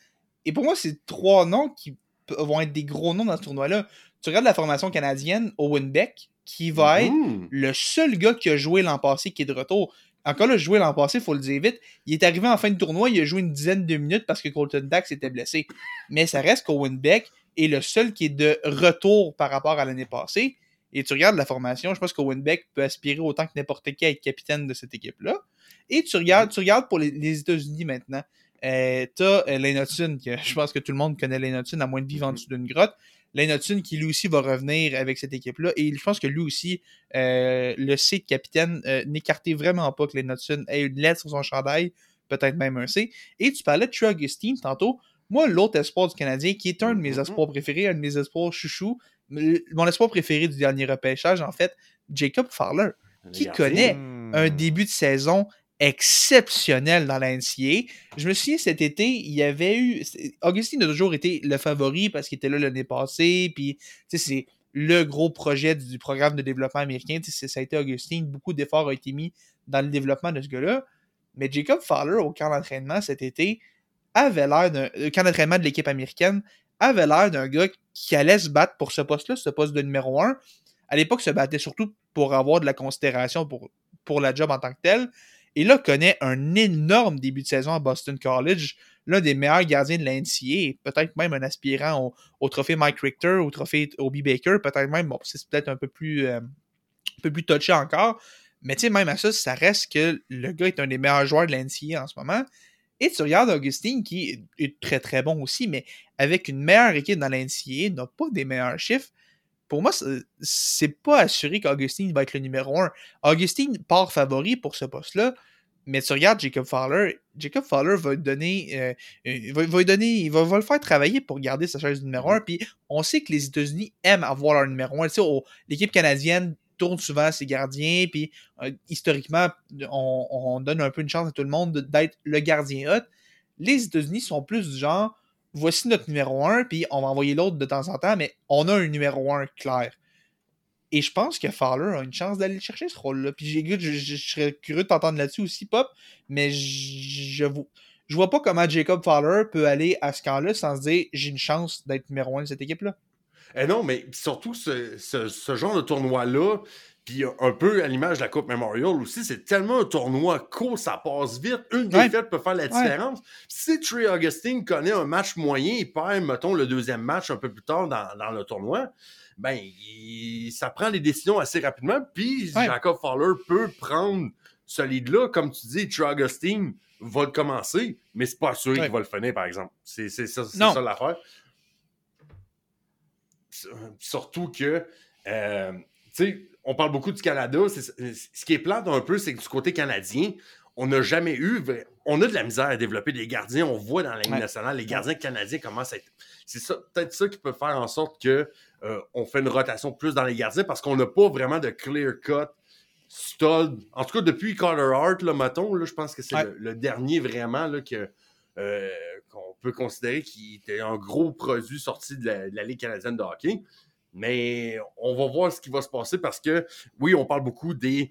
Et pour moi, c'est trois noms qui vont être des gros noms dans ce tournoi-là. Tu regardes la formation canadienne, Owen Beck, qui va être Mhm. le seul gars qui a joué l'an passé qui est de retour. Encore là, joué l'an passé, il faut le dire vite. Il est arrivé en fin de tournoi, il a joué une dizaine de minutes parce que Colton Dax était blessé. Mais ça reste qu'Owen Beck est le seul qui est de retour par rapport à l'année passée. Et tu regardes la formation, je pense qu'Owen Beck peut aspirer autant que n'importe qui à être capitaine de cette équipe-là. Et tu regardes, tu regardes pour les, États-Unis maintenant. Euh, T'as euh, je pense que tout le monde connaît Lane à moins de vivre en dessous d'une grotte. Hudson qui lui aussi va revenir avec cette équipe-là. Et je pense que lui aussi, euh, le C de capitaine, euh, n'écartez vraiment pas que Hudson ait une lettre sur son chandail, peut-être même un C. Et tu parlais de Trey Augustine tantôt. Moi, l'autre espoir du Canadien, qui est un de mes Mhm. espoirs préférés, un de mes espoirs chouchous, m- mon espoir préféré du dernier repêchage, en fait, Jacob Farler qui connaît Hmm. un début de saison exceptionnel dans la. Je me souviens cet été, il y avait eu. Augustine a toujours été le favori parce qu'il était là l'année passée. Puis, c'est le gros projet du, programme de développement américain. Ça a été Augustine. Beaucoup d'efforts ont été mis dans le développement de ce gars-là. Mais Jacob Fowler, au camp d'entraînement cet été, avait l'air d'un. Le camp d'entraînement de l'équipe américaine avait l'air d'un gars qui allait se battre pour ce poste-là, ce poste de numéro 1. À l'époque, se battait surtout pour avoir de la considération pour, pour la job en tant que tel. Et là, connaît un énorme début de saison à Boston College, l'un des meilleurs gardiens de la NCA, et peut-être même un aspirant au, trophée Mike Richter, au trophée Obi Baker, peut-être même, bon, c'est peut-être un peu plus, euh, un peu plus touché encore, mais tu sais, même à ça, ça reste que le gars est un des meilleurs joueurs de la NCA en ce moment. Et tu regardes Augustine, qui est- très très bon aussi, mais avec une meilleure équipe dans la NCA, n'a pas des meilleurs chiffres. Pour moi, c'est- pas assuré qu'Augustine va être le numéro 1. Augustine part favori pour ce poste-là, mais tu regardes Jacob Fowler, Jacob Fowler va donner, euh, euh, va, va donner, il va, va le faire travailler pour garder sa chaise de numéro 1. Puis on sait que les États-Unis aiment avoir leur numéro 1. Tu sais, au- l'équipe canadienne tourne souvent ses gardiens, puis euh, historiquement, on, on donne un peu une chance à tout le monde de- d'être le gardien hot. Les États-Unis sont plus du genre, voici notre numéro 1, puis on va envoyer l'autre de temps en temps, mais on a un numéro 1 clair. Et je pense que Fowler a une chance d'aller le chercher ce rôle-là. Puis je, je- je serais curieux de t'entendre là-dessus aussi, Pop, mais je, je, vo- je vois pas comment Jacob Fowler peut aller à ce camp-là sans se dire j'ai une chance d'être numéro 1 de cette équipe-là. Eh non, mais surtout ce genre de tournoi-là, puis un peu à l'image de la Coupe Memorial aussi, c'est tellement un tournoi court, ça passe vite. Une Ouais. défaite peut faire la différence. Si Trey Augustine connaît un match moyen, il perd, mettons, le deuxième match un peu plus tard dans, dans le tournoi, ben, il- ça prend les décisions assez rapidement. Puis Ouais. Jacob Fowler peut prendre ce lead-là. Comme tu dis, Trey Augustine va le commencer, mais c'est pas sûr qu'il va le finir, par exemple. C'est ça, ça l'affaire. S- Surtout que, euh, tu sais, on parle beaucoup du Canada. c'est- Ce qui est plate un peu, c'est que du côté canadien, on n'a jamais eu. On a de la misère à développer des gardiens. On voit dans la Ligue nationale, les gardiens canadiens commencent à être. C'est ça, peut-être ça qui peut faire en sorte que euh, on fait une rotation plus dans les gardiens parce qu'on n'a pas vraiment de clear cut stud. En tout cas, depuis Carter Hart, là, mettons, là, je pense que c'est Ouais. le, le dernier vraiment là, que, euh, qu'on peut considérer qui était un gros produit sorti de la, de la Ligue canadienne de hockey. Mais on va voir ce qui va se passer parce que, oui, on parle beaucoup des,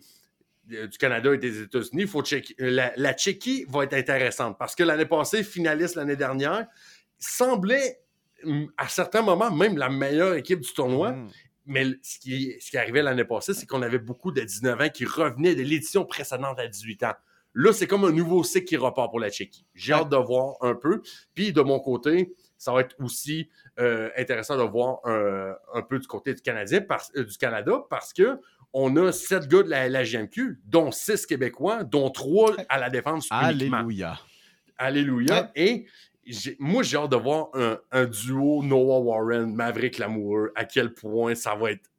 de- du Canada et des États-Unis. Faut checker. La, la Tchéquie va être intéressante parce que l'année passée, finaliste l'année dernière, semblait hum, à certains moments même la meilleure équipe du tournoi. Mm. Mais ce qui, ce qui arrivait l'année passée, c'est qu'on avait beaucoup de 19 ans qui revenaient de l'édition précédente à 18 ans. Là, c'est comme un nouveau cycle qui repart pour la Tchéquie. J'ai hâte de voir un peu. Puis de mon côté, ça va être aussi euh, intéressant de voir un, un peu du côté du Canadien, parce- euh, du Canada, parce que on a sept gars de la, la GMQ, dont six Québécois, dont trois à la défense uniquement. Alléluia. Alléluia. Et moi, j'ai hâte de voir un, un duo Noah Warren, Maverick Lamoureux, à quel point ça va être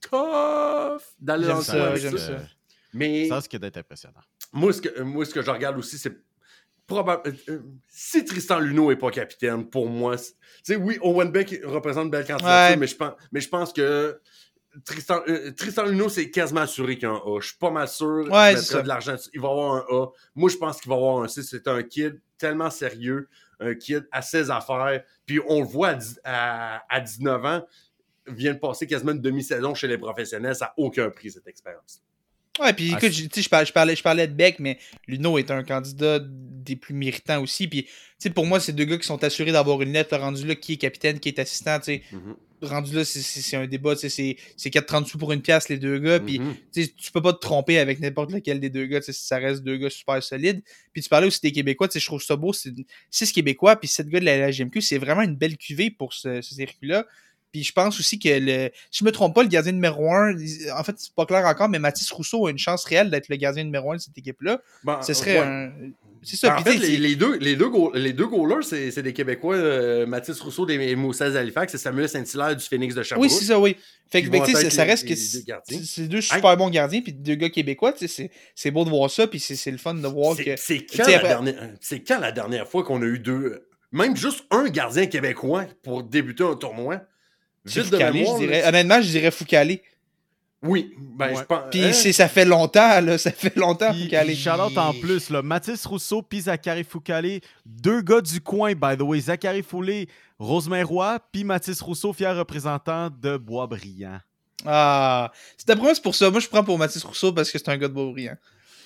tough d'aller dans le ça, ça. ça. Mais Ça, ce qui est impressionnant. moi, ce que, moi, ce que je regarde aussi, c'est probable. euh, si Tristan Luneau n'est pas capitaine, pour moi, c'est- tu sais, oui, Owen Beck représente une belle candidature, Ouais. mais, je pense, mais je pense que Tristan, euh, Tristan Luneau, c'est quasiment assuré qu'il y a un A. Je suis pas mal sûr. Ouais, de l'argent. Il va avoir un A. Moi, je pense qu'il va avoir un C. C'est un kid tellement sérieux, un kid à ses affaires. Puis on le voit à, dix- à, à 19 ans, vient de passer quasiment une demi-saison chez les professionnels. Ça n'a aucun prix, cette expérience. Ouais, puis Ah, écoute, je- je parlais, je, parlais, de Beck, mais Luno est un candidat des plus méritants aussi. Puis, pour moi, c'est deux gars qui sont assurés d'avoir une lettre. Rendu là, qui est capitaine, qui est assistant. Mhm. Rendu là, c'est- un débat, tu sais. c'est- C'est 4,30 sous pour une pièce, les deux gars. Puis, Mhm. tu peux pas te tromper avec n'importe lequel des deux gars, ça reste deux gars super solides. Puis tu parlais aussi des Québécois, je trouve ça beau, c'est 6 Québécois, puis 7 gars de la LGMQ, c'est vraiment une belle cuvée pour ce, ce circuit-là. Puis je pense aussi que, le, si je me trompe pas, le gardien numéro 1, en fait, c'est pas clair encore, mais Mathis Rousseau a une chance réelle d'être le gardien numéro 1 de cette équipe-là. Ben, Ce serait ouais. un... C'est ça, Ben, en fait, les, deux, les, deux goal- les deux goalers, c'est c'est des Québécois, euh, Mathis Rousseau des Moussets Halifax et Samuel Saint-Hilaire du Phoenix de Sherbrooke. Oui, c'est ça, oui. Fait que, ben, tu sais, ça reste que c'est deux deux super bons gardiens, puis deux gars québécois, tu sais, c'est- c'est beau de voir ça, puis c'est c'est le fun de voir que... C'est quand, sais, la après- dernière- c'est quand la dernière fois qu'on a eu deux, même juste un gardien québécois pour débuter un tournoi? De mémoire, je dirais. Honnêtement, je dirais Foucalé. Oui, ben Ouais. je pense. Puis hein? c'est- ça fait longtemps, là. Ça fait longtemps, Puis, Foucalé. Charlotte en plus, là, Mathis Rousseau puis Zachary Foucalé, deux gars du coin, by the way. Zachary Foulé, Rosemary Roy, puis Mathis Rousseau, fier représentant de Boisbriand. Ah, c'est d'après moi, c'est pour ça. Moi, je prends pour Mathis Rousseau parce que c'est un gars de Boisbriand.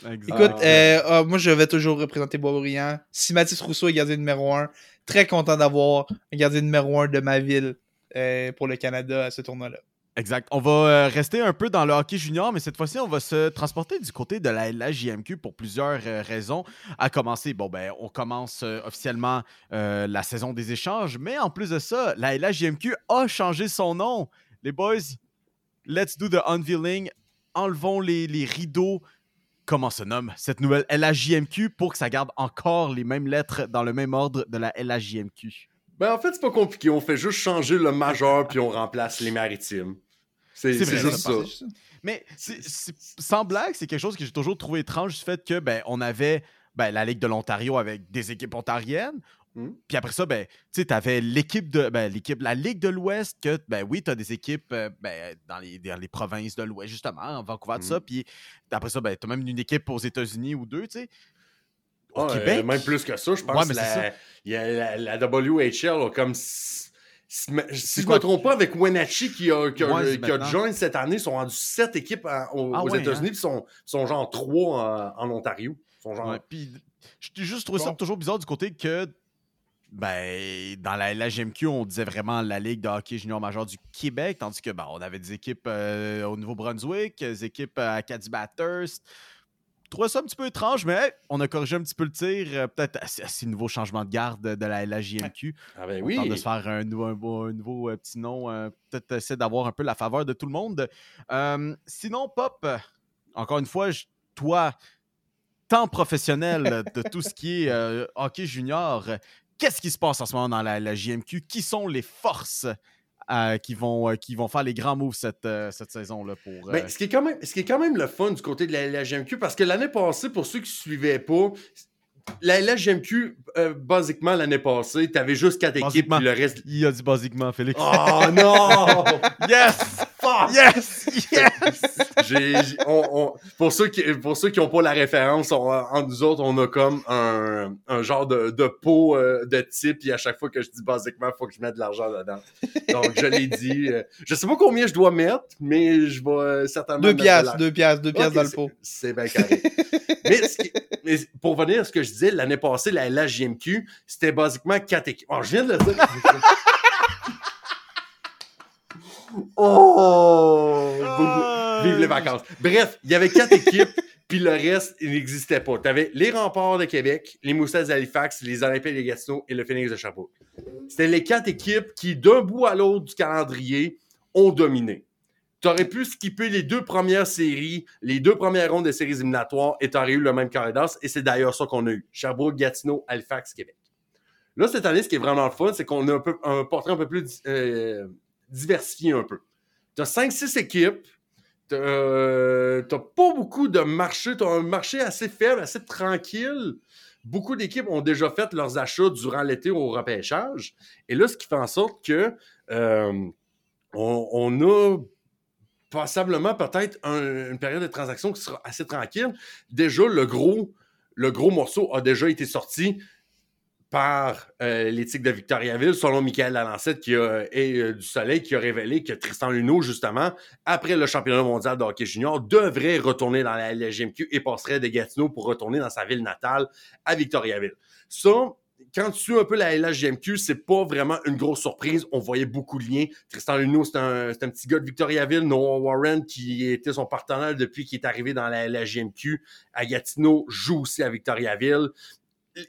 Exact. Écoute, Ah. euh, ah, moi, je vais toujours représenter Boisbriand. Si Mathis Rousseau est gardien numéro 1, très content d'avoir un gardien numéro 1 de ma ville euh, pour le Canada à ce tournoi-là. Exact. On va euh, rester un peu dans le hockey junior, mais cette fois-ci, on va se transporter du côté de la LHJMQ pour plusieurs euh, raisons. À commencer, bon, ben, on commence officiellement la saison des échanges, mais en plus de ça, la LHJMQ a changé son nom. Les boys, let's do the unveiling. Enlevons les, les rideaux. Comment se nomme cette nouvelle LHJMQ pour que ça garde encore les mêmes lettres dans le même ordre de la LHJMQ? Ben en fait, c'est pas compliqué. On fait juste changer le majeur puis on remplace les maritimes. C'est juste ça ça. Mais sans blague, c'est quelque chose que j'ai toujours trouvé étrange du fait que ben on avait ben, la Ligue de l'Ontario avec des équipes ontariennes. Hmm. Puis après ça, ben, tu sais, avais l'équipe de ben, l'équipe, la Ligue de l'Ouest, que ben oui, tu as des équipes euh, ben, dans, les, dans les provinces de l'Ouest, justement, en Vancouver, tout Hmm. ça. Puis après ça, ben, tu as même une équipe aux États-Unis ou deux, tu sais. Au Ah, euh, Québec. même plus que ça, je pense Ouais, mais la, il y a la, la WHL a comme. Si, si, si je Excuse-moi. me trompe pas, avec Wenatchee qui a, qui a, Ouais, c'est qui a maintenant. joint cette année, ils sont rendus sept équipes en- aux, Ah aux ouais, États-Unis, hein? puis sont, sont genre trois en, en Ontario. Ils sont genre. Ouais, Puis j'ai juste trouvé ça toujours bizarre du côté que ben, dans la LHMQ, on disait vraiment la Ligue de hockey junior majeur du Québec, tandis que ben, on avait des équipes euh, au Nouveau-Brunswick, des équipes à Acadie Bathurst. Je trouvais ça un petit peu étrange, mais on a corrigé un petit peu le tir, euh, peut-être à, à ces nouveaux changements de garde de la LHJMQ. Ah ben On oui. tente de se faire un, nouveau euh, petit nom, euh, peut-être essayer d'avoir un peu la faveur de tout le monde. Sinon, Pop, encore une fois, je- toi, tant professionnel de tout ce qui est hockey junior, qu'est-ce qui se passe en ce moment dans la, la JMQ? Qui sont les forces euh, qui, vont, euh, qui vont faire les grands moves cette, euh, cette saison-là pour. euh, Ben, ce, qui est quand même, ce qui est quand même le fun du côté de la LHGMQ, parce que l'année passée, pour ceux qui ne suivaient pas, la LHGMQ, euh, basiquement, l'année passée, tu avais juste quatre équipes, le reste. Il a dit basiquement, Félix. Oh non! *laughs* Yes! Yes! Yes! On- on- pour ceux qui pour ceux qui n'ont pas la référence, on- entre nous autres, on a comme un, un genre de, de pot euh, de type, et à chaque fois que je dis basiquement, il faut que je mette de l'argent dedans. Donc, je l'ai dit. euh, je sais pas combien je dois mettre, mais je vais euh, certainement. Deux piastres, deux piastres, deux piastres dans le pot. C'est bien carré. mais, ce qui- mais pour venir à ce que je disais, l'année passée, la LHJMQ, c'était basiquement quatre équipes. Oh, je viens de le dire. Oh! Vive les vacances. Bref, il y avait quatre *laughs* équipes, puis le reste, il n'existait pas. Tu avais les Remparts de Québec, les Moussets d'Halifax, les Olympiques de Gatineau et le Phoenix de Sherbrooke. C'était les quatre équipes qui, d'un bout à l'autre du calendrier, ont dominé. Tu aurais pu skipper les deux premières séries, les deux premières rondes des séries éliminatoires et tu aurais eu le même carré d'as, et c'est d'ailleurs ça qu'on a eu. Sherbrooke, Gatineau, Halifax, Québec. Là, cette année, ce qui est vraiment le fun, c'est qu'on a un, peu, un portrait un peu plus euh, diversifié un peu. Tu as 5-6 équipes, tu n'as pas beaucoup de marché, tu as un marché assez faible, assez tranquille. Beaucoup d'équipes ont déjà fait leurs achats durant l'été au repêchage. Et là, ce qui fait en sorte que euh, on, a passablement peut-être un- une période de transaction qui sera assez tranquille. Déjà, le gros morceau a déjà été sorti par euh, l'éthique de Victoriaville, selon Michael Lalancette qui a, et euh, du Soleil, qui a révélé que Tristan Luneau, justement, après le championnat mondial de hockey junior, devrait retourner dans la LGMQ et passerait de Gatineau pour retourner dans sa ville natale à Victoriaville. Ça, quand tu suis un peu la LHGMQ, c'est pas vraiment une grosse surprise. On voyait beaucoup de liens. Tristan Luneau, c'est un, petit gars de Victoriaville. Noah Warren, qui était son partenaire depuis qu'il est arrivé dans la LHGMQ à Gatineau, joue aussi à Victoriaville.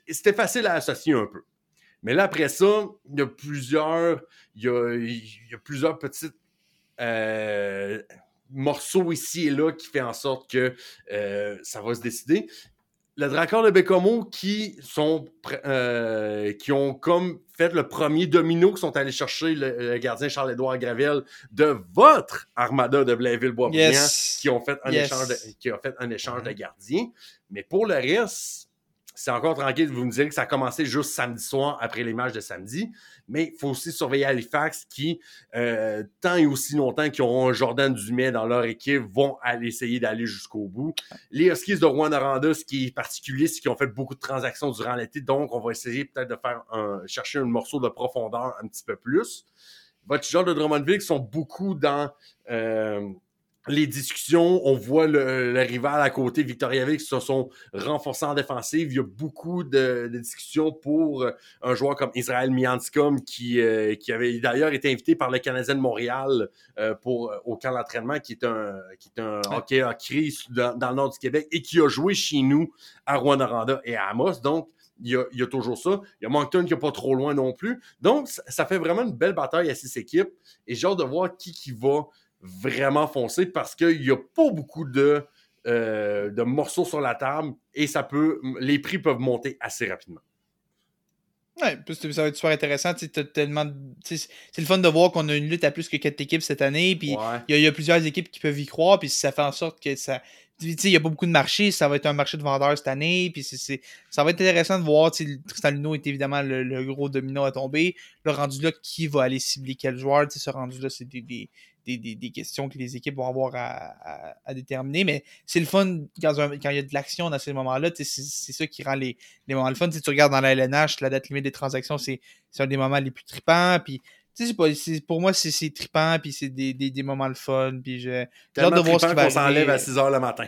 C'était facile à associer un peu. Mais là, après ça, il y a plusieurs, il y a, il y a plusieurs petites euh, morceaux ici et là qui fait en sorte que euh, ça va se décider le Dracor de Bécomo qui sont euh, qui ont comme fait le premier domino qui sont allés chercher le, le gardien Charles-Édouard Gravel de votre armada de Blainville-Boisbriand Yes. qui ont fait un Yes. échange de, qui ont fait un échange de gardiens. Mais pour le reste, c'est encore tranquille. Vous me direz que ça a commencé juste samedi soir après les matchs de samedi. Mais il faut aussi surveiller Halifax qui, euh, tant et aussi longtemps qu'ils auront un Jordan Dumais dans leur équipe, vont aller essayer d'aller jusqu'au bout. Les Huskies de Rouen-Noranda, ce qui est particulier, c'est qu'ils ont fait beaucoup de transactions durant l'été. Donc, on va essayer peut-être de faire un, chercher un morceau de profondeur un petit peu plus. Votre genre de Drummondville qui sont beaucoup dans euh, les discussions. On voit le, le rival à côté, Victoriaville, qui se sont renforcés en défensive. Il y a beaucoup de, de discussions pour euh, un joueur comme Israël Mianscom, qui, euh, qui avait d'ailleurs été invité par le Canadien de Montréal euh, pour, au camp d'entraînement, qui est un, qui est un hockey à crise dans, dans le nord du Québec et qui a joué chez nous à Rouen-Noranda et à Amos. Donc, il y, a, il y a toujours ça. Il y a Moncton qui n'est pas trop loin non plus. Donc, ça, ça fait vraiment une belle bataille à six équipes. Et j'ai hâte de voir qui, qui va vraiment foncer parce qu'il n'y a pas beaucoup de, euh, de morceaux sur la table et ça peut, les prix peuvent monter assez rapidement. Ouais, puis ça va être super intéressant. tellement C'est le fun de voir qu'on a une lutte à plus que quatre équipes cette année. Puis Ouais. il y, y a plusieurs équipes qui peuvent y croire. Puis ça fait en sorte que ça. Il n'y a pas beaucoup de marché. Ça va être un marché de vendeurs cette année. Puis c'est- ça va être intéressant de voir. Tristan Luneau est évidemment le, le gros domino à tomber. Le rendu là, qui va aller cibler quel joueur? Ce rendu là, c'est des, des, des, des- questions que les équipes vont avoir à, à- à déterminer. Mais c'est le fun quand, il y a de l'action dans ces moments-là. C'est c'est ça qui rend les, les moments le fun. Sais, tu regardes dans la LNH, la date limite des transactions, c'est c'est un des moments les plus tripants. Puis, sais, c'est pas- c'est- pour moi, c'est c'est trippant. Puis, c'est des, des, des moments le fun. Puis, j'ai hâte de voir ce qui va qu'on s'enlève à 6 h le matin.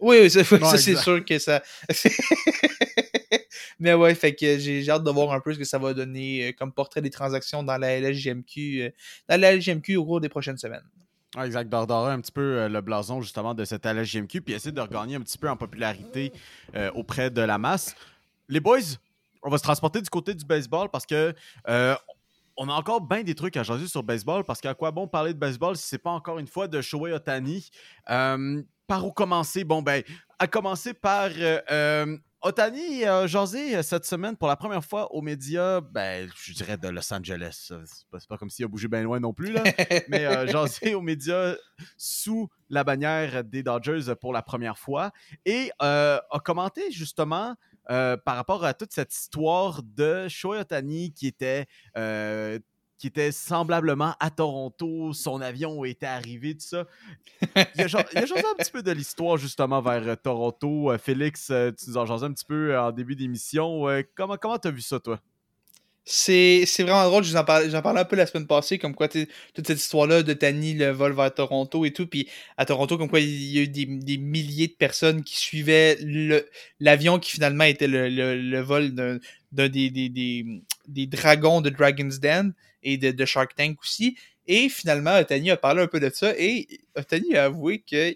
Oui, oui, ça- *laughs* ça, c'est sûr que ça. *laughs* Mais ouais, fait que j'ai j'ai hâte de voir un peu ce que ça va donner euh, comme portrait des transactions dans la LGMQ, euh, dans la LGMQ au cours des prochaines semaines. Exact, d'ordorer un petit peu euh, le blason justement de cette LGMQ, puis essayer de regagner un petit peu en popularité euh, auprès de la masse. Les boys, on va se transporter du côté du baseball parce que euh, on a encore bien des trucs à jaser sur baseball parce qu'à quoi bon parler de baseball si c'est pas encore une fois de Shohei Otani? Euh, par où commencer? Bon, ben, à commencer par euh, euh, Otani a jasé euh, cette semaine pour la première fois aux médias, ben, je dirais de Los Angeles. C'est pas, pas comme s'il a bougé bien loin non plus, là. *laughs* mais euh, jasé aux médias sous la bannière des Dodgers pour la première fois et euh, a commenté justement euh, par rapport à toute cette histoire de Shohei Otani qui était, euh, qui était semblablement à Toronto, son avion était arrivé, tout ça. Il a, il a un petit peu de l'histoire justement vers euh, Toronto. Euh, Félix, euh, tu nous en jasais un petit peu en début d'émission. Comment comment t'as vu ça, toi? C'est vraiment drôle, je vous en parlais, j'en parlais un peu la semaine passée, comme quoi toute cette histoire-là de Tani, le vol vers Toronto et tout, puis à Toronto, comme quoi il y a eu des, milliers de personnes qui suivaient l'avion qui finalement était le, le, vol d'un des, des, des dragons de Dragon's Den et de, Shark Tank aussi. Et finalement, Otani a parlé un peu de ça et Otani a avoué que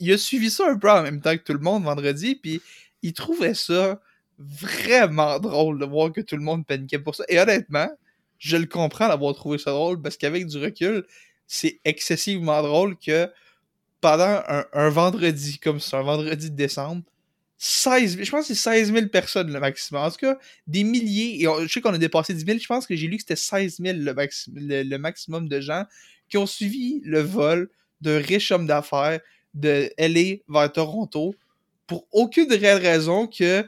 il a suivi ça un peu en même temps que tout le monde vendredi, puis il trouvait ça vraiment drôle de voir que tout le monde paniquait pour ça. Et honnêtement, je le comprends d'avoir trouvé ça drôle parce qu'avec du recul, c'est excessivement drôle que pendant un, un vendredi comme ça, un vendredi de décembre, 16 000, je pense que c'est 16 000 personnes le maximum. En tout cas, des milliers, et je sais qu'on a dépassé 10 000, je pense que j'ai lu que c'était 16 000 le, maxi- le, le maximum de gens qui ont suivi le vol d'un riche homme d'affaires de LA vers Toronto pour aucune réelle raison que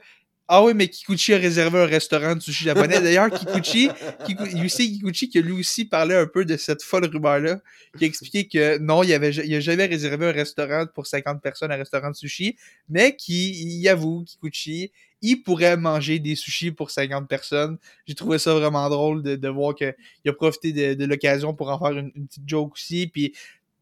ah oui, mais Kikuchi a réservé un restaurant de sushi japonais. D'ailleurs, Kikuchi, Kiku, Yusei Kikuchi, qui a lui aussi parlé un peu de cette folle rumeur-là, qui a expliqué que non, il avait, il a jamais réservé un restaurant pour 50 personnes, un restaurant de sushi, mais qui, il avoue, Kikuchi, il pourrait manger des sushis pour 50 personnes. J'ai trouvé ça vraiment drôle de, de voir qu'il a profité de, de l'occasion pour en faire une, petite joke aussi, puis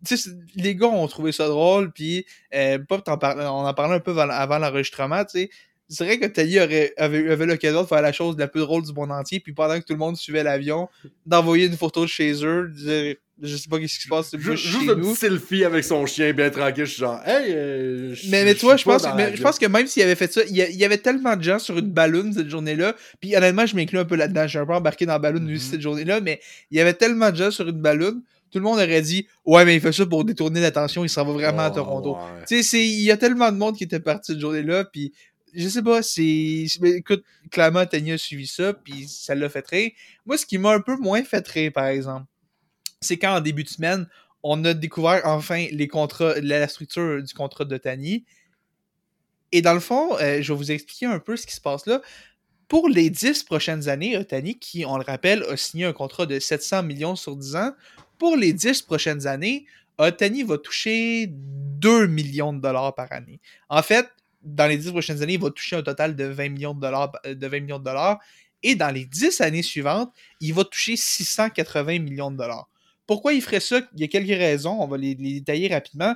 tu sais, c'est- les gars ont trouvé ça drôle, puis euh, Pop, on en parlait un peu avant l'enregistrement, tu sais, c'est vrai que aurait, avait, avait l'occasion de faire la chose la plus drôle du monde entier, puis pendant que tout le monde suivait l'avion, d'envoyer une photo de chez eux, de dire, je sais pas qu'est-ce qui se passe, juste Juste un petit selfie avec son chien bien tranquille. Je suis genre, hey, euh, je- Mais, mais vois, je pense, mais je pense que même s'il avait fait ça, il y, avait tellement de gens sur une balloune cette journée-là. Puis honnêtement, je m'inclus un peu là-dedans. J'ai un peu embarqué dans la balloune aussi cette journée-là, mais il y avait tellement de gens sur une balloune, tout le monde aurait dit Ouais, mais il fait ça pour détourner l'attention, il s'en va vraiment à Oh, Toronto. ouais. Tu sais, c'est- il y a tellement de monde qui était parti cette journée-là, puis je sais pas, c'est. mais Écoute, clairement, Tanya a suivi ça, puis ça l'a fait rire. Moi, ce qui m'a un peu moins fait rire, par exemple, c'est quand en début de semaine, on a découvert enfin les contrats, la la structure du contrat de Tani. Et dans le fond, euh, je vais vous expliquer un peu ce qui se passe là. Pour les 10 prochaines années, Otani, qui, on le rappelle, a signé un contrat de 700 millions sur 10 ans, pour les 10 prochaines années, Otani va toucher 2 millions de dollars par année. En fait, dans les 10 prochaines années, il va toucher un total de 20 millions de dollars, euh, de 20 millions de dollars. Et dans les 10 années suivantes, il va toucher 680 millions de dollars. Pourquoi il ferait ça? Il y a quelques raisons, on va les, détailler rapidement.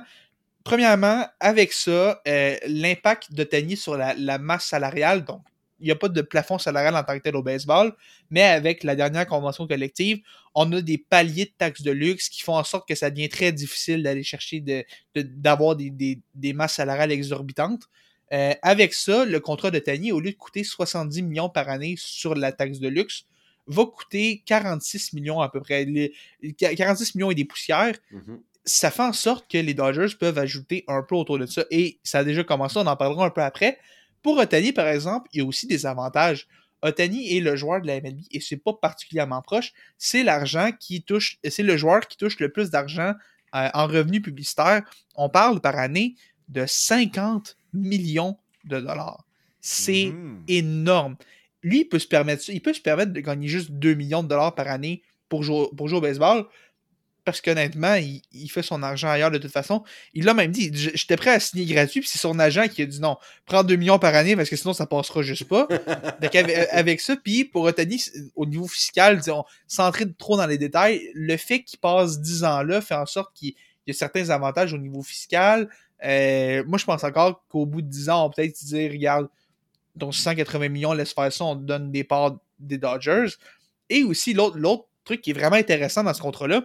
Premièrement, avec ça, euh, l'impact de Tani sur la, masse salariale, donc il n'y a pas de plafond salarial en tant que tel au baseball, mais avec la dernière convention collective, on a des paliers de taxes de luxe qui font en sorte que ça devient très difficile d'aller chercher de, de- d'avoir des, des- des masses salariales exorbitantes. Euh, avec ça, le contrat de Tani, au lieu de coûter 70 millions par année sur la taxe de luxe, va coûter 46 millions à peu près. Les- 46 millions et des poussières Mhm. ça fait en sorte que les Dodgers peuvent ajouter un peu autour de ça. Et ça a déjà commencé, on en parlera un peu après. Pour Otani, par exemple, il y a aussi des avantages. Otani est le joueur de la MLB et c'est pas particulièrement proche. C'est l'argent qui touche, c'est le joueur qui touche le plus d'argent euh, en revenus publicitaires. On parle par année de 50 millions de dollars. C'est Mhm. énorme. Lui, il peut se permettre ça. Il peut se permettre de gagner juste 2 millions de dollars par année pour jouer, pour jouer au baseball. Parce qu'honnêtement, il, il fait son argent ailleurs de toute façon. Il l'a même dit, j'étais prêt à signer gratuit, puis c'est son agent qui a dit non, prends 2 millions par année parce que sinon ça passera juste pas. *laughs* Donc avec, avec ça, puis pour Otani, au niveau fiscal, disons, sans entrer trop dans les détails, le fait qu'il passe 10 ans là fait en sorte qu'il y a certains avantages au niveau fiscal. Euh, moi, je pense encore qu'au bout de 10 ans, on peut-être dire, regarde, donc 680 millions, laisse faire ça, on te donne des parts des Dodgers. Et aussi, l'autre truc qui est vraiment intéressant dans ce contrat-là,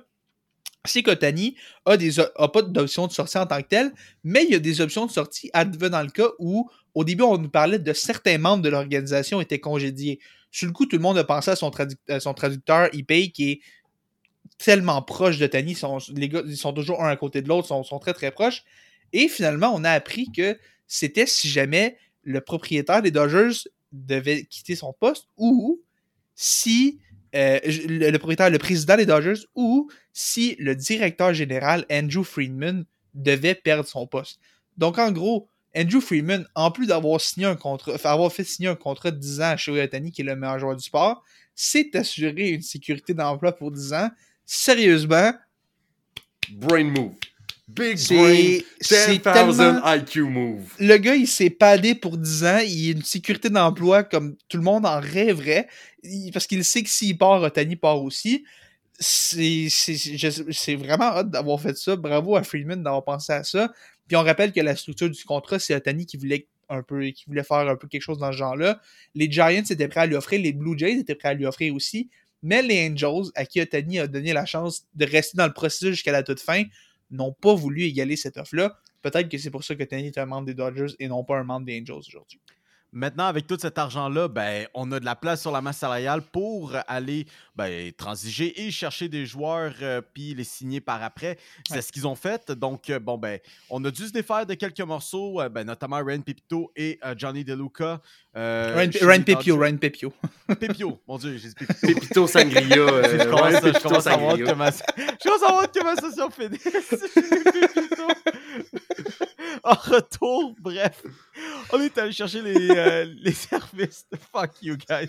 c'est qu'Otani a, des, a pas d'option de sortie en tant que telle, mais il y a des options de sortie advenant le cas où, au début, on nous parlait de certains membres de l'organisation étaient congédiés. Sur le coup, tout le monde a pensé à son, traducteur ePay qui est tellement proche de Tani. Les gars, ils sont toujours un à côté de l'autre, sont, sont très très proches. Et finalement, on a appris que c'était si jamais le propriétaire des Dodgers devait quitter son poste ou si euh, le, propriétaire, le président des Dodgers ou si le directeur général Andrew Friedman devait perdre son poste. Donc en gros, Andrew Freeman, en plus d'avoir signé un contrat, fait signer un contrat de 10 ans à Shohei Ohtani, qui est le meilleur joueur du sport, s'est assuré une sécurité d'emploi pour 10 ans. Sérieusement, Brain move. Big brain, c'est 10,000 tellement- IQ move. le gars, il s'est padé pour 10 ans. Il a une sécurité d'emploi comme tout le monde en rêverait. Parce qu'il sait que s'il part, Otani part aussi. C'est vraiment hâte d'avoir fait ça. Bravo à Freeman d'avoir pensé à ça. Puis on rappelle que la structure du contrat, c'est Otani qui voulait un peu qui voulait faire un peu quelque chose dans ce genre-là. Les Giants étaient prêts à lui offrir, les Blue Jays étaient prêts à lui offrir aussi. Mais les Angels, à qui Otani a donné la chance de rester dans le processus jusqu'à la toute fin, n'ont pas voulu égaler cette offre-là. Peut-être que c'est pour ça que Tony est un membre des Dodgers et non pas un membre des Angels aujourd'hui. Maintenant, avec tout cet argent-là, ben, on a de la place sur la masse salariale pour aller ben, transiger et chercher des joueurs euh, puis les signer par après. C'est Ouais. ce qu'ils ont fait. Donc, euh, bon, ben, on a dû se défaire de quelques morceaux, euh, ben, notamment Ryan Pipito et euh, Johnny DeLuca. euh, Ryan les Pepio. Ryan Pepio. Pipio, *laughs* mon Dieu, j'ai dit Pipito. Pépito Sangria. euh, *laughs* je commence, ouais, à- je commence à voir Sangria. que ma, je commence à voir que ma session finit. *laughs* *laughs* En retour, bref, on est allé chercher les, euh, *laughs* les services de fuck you guys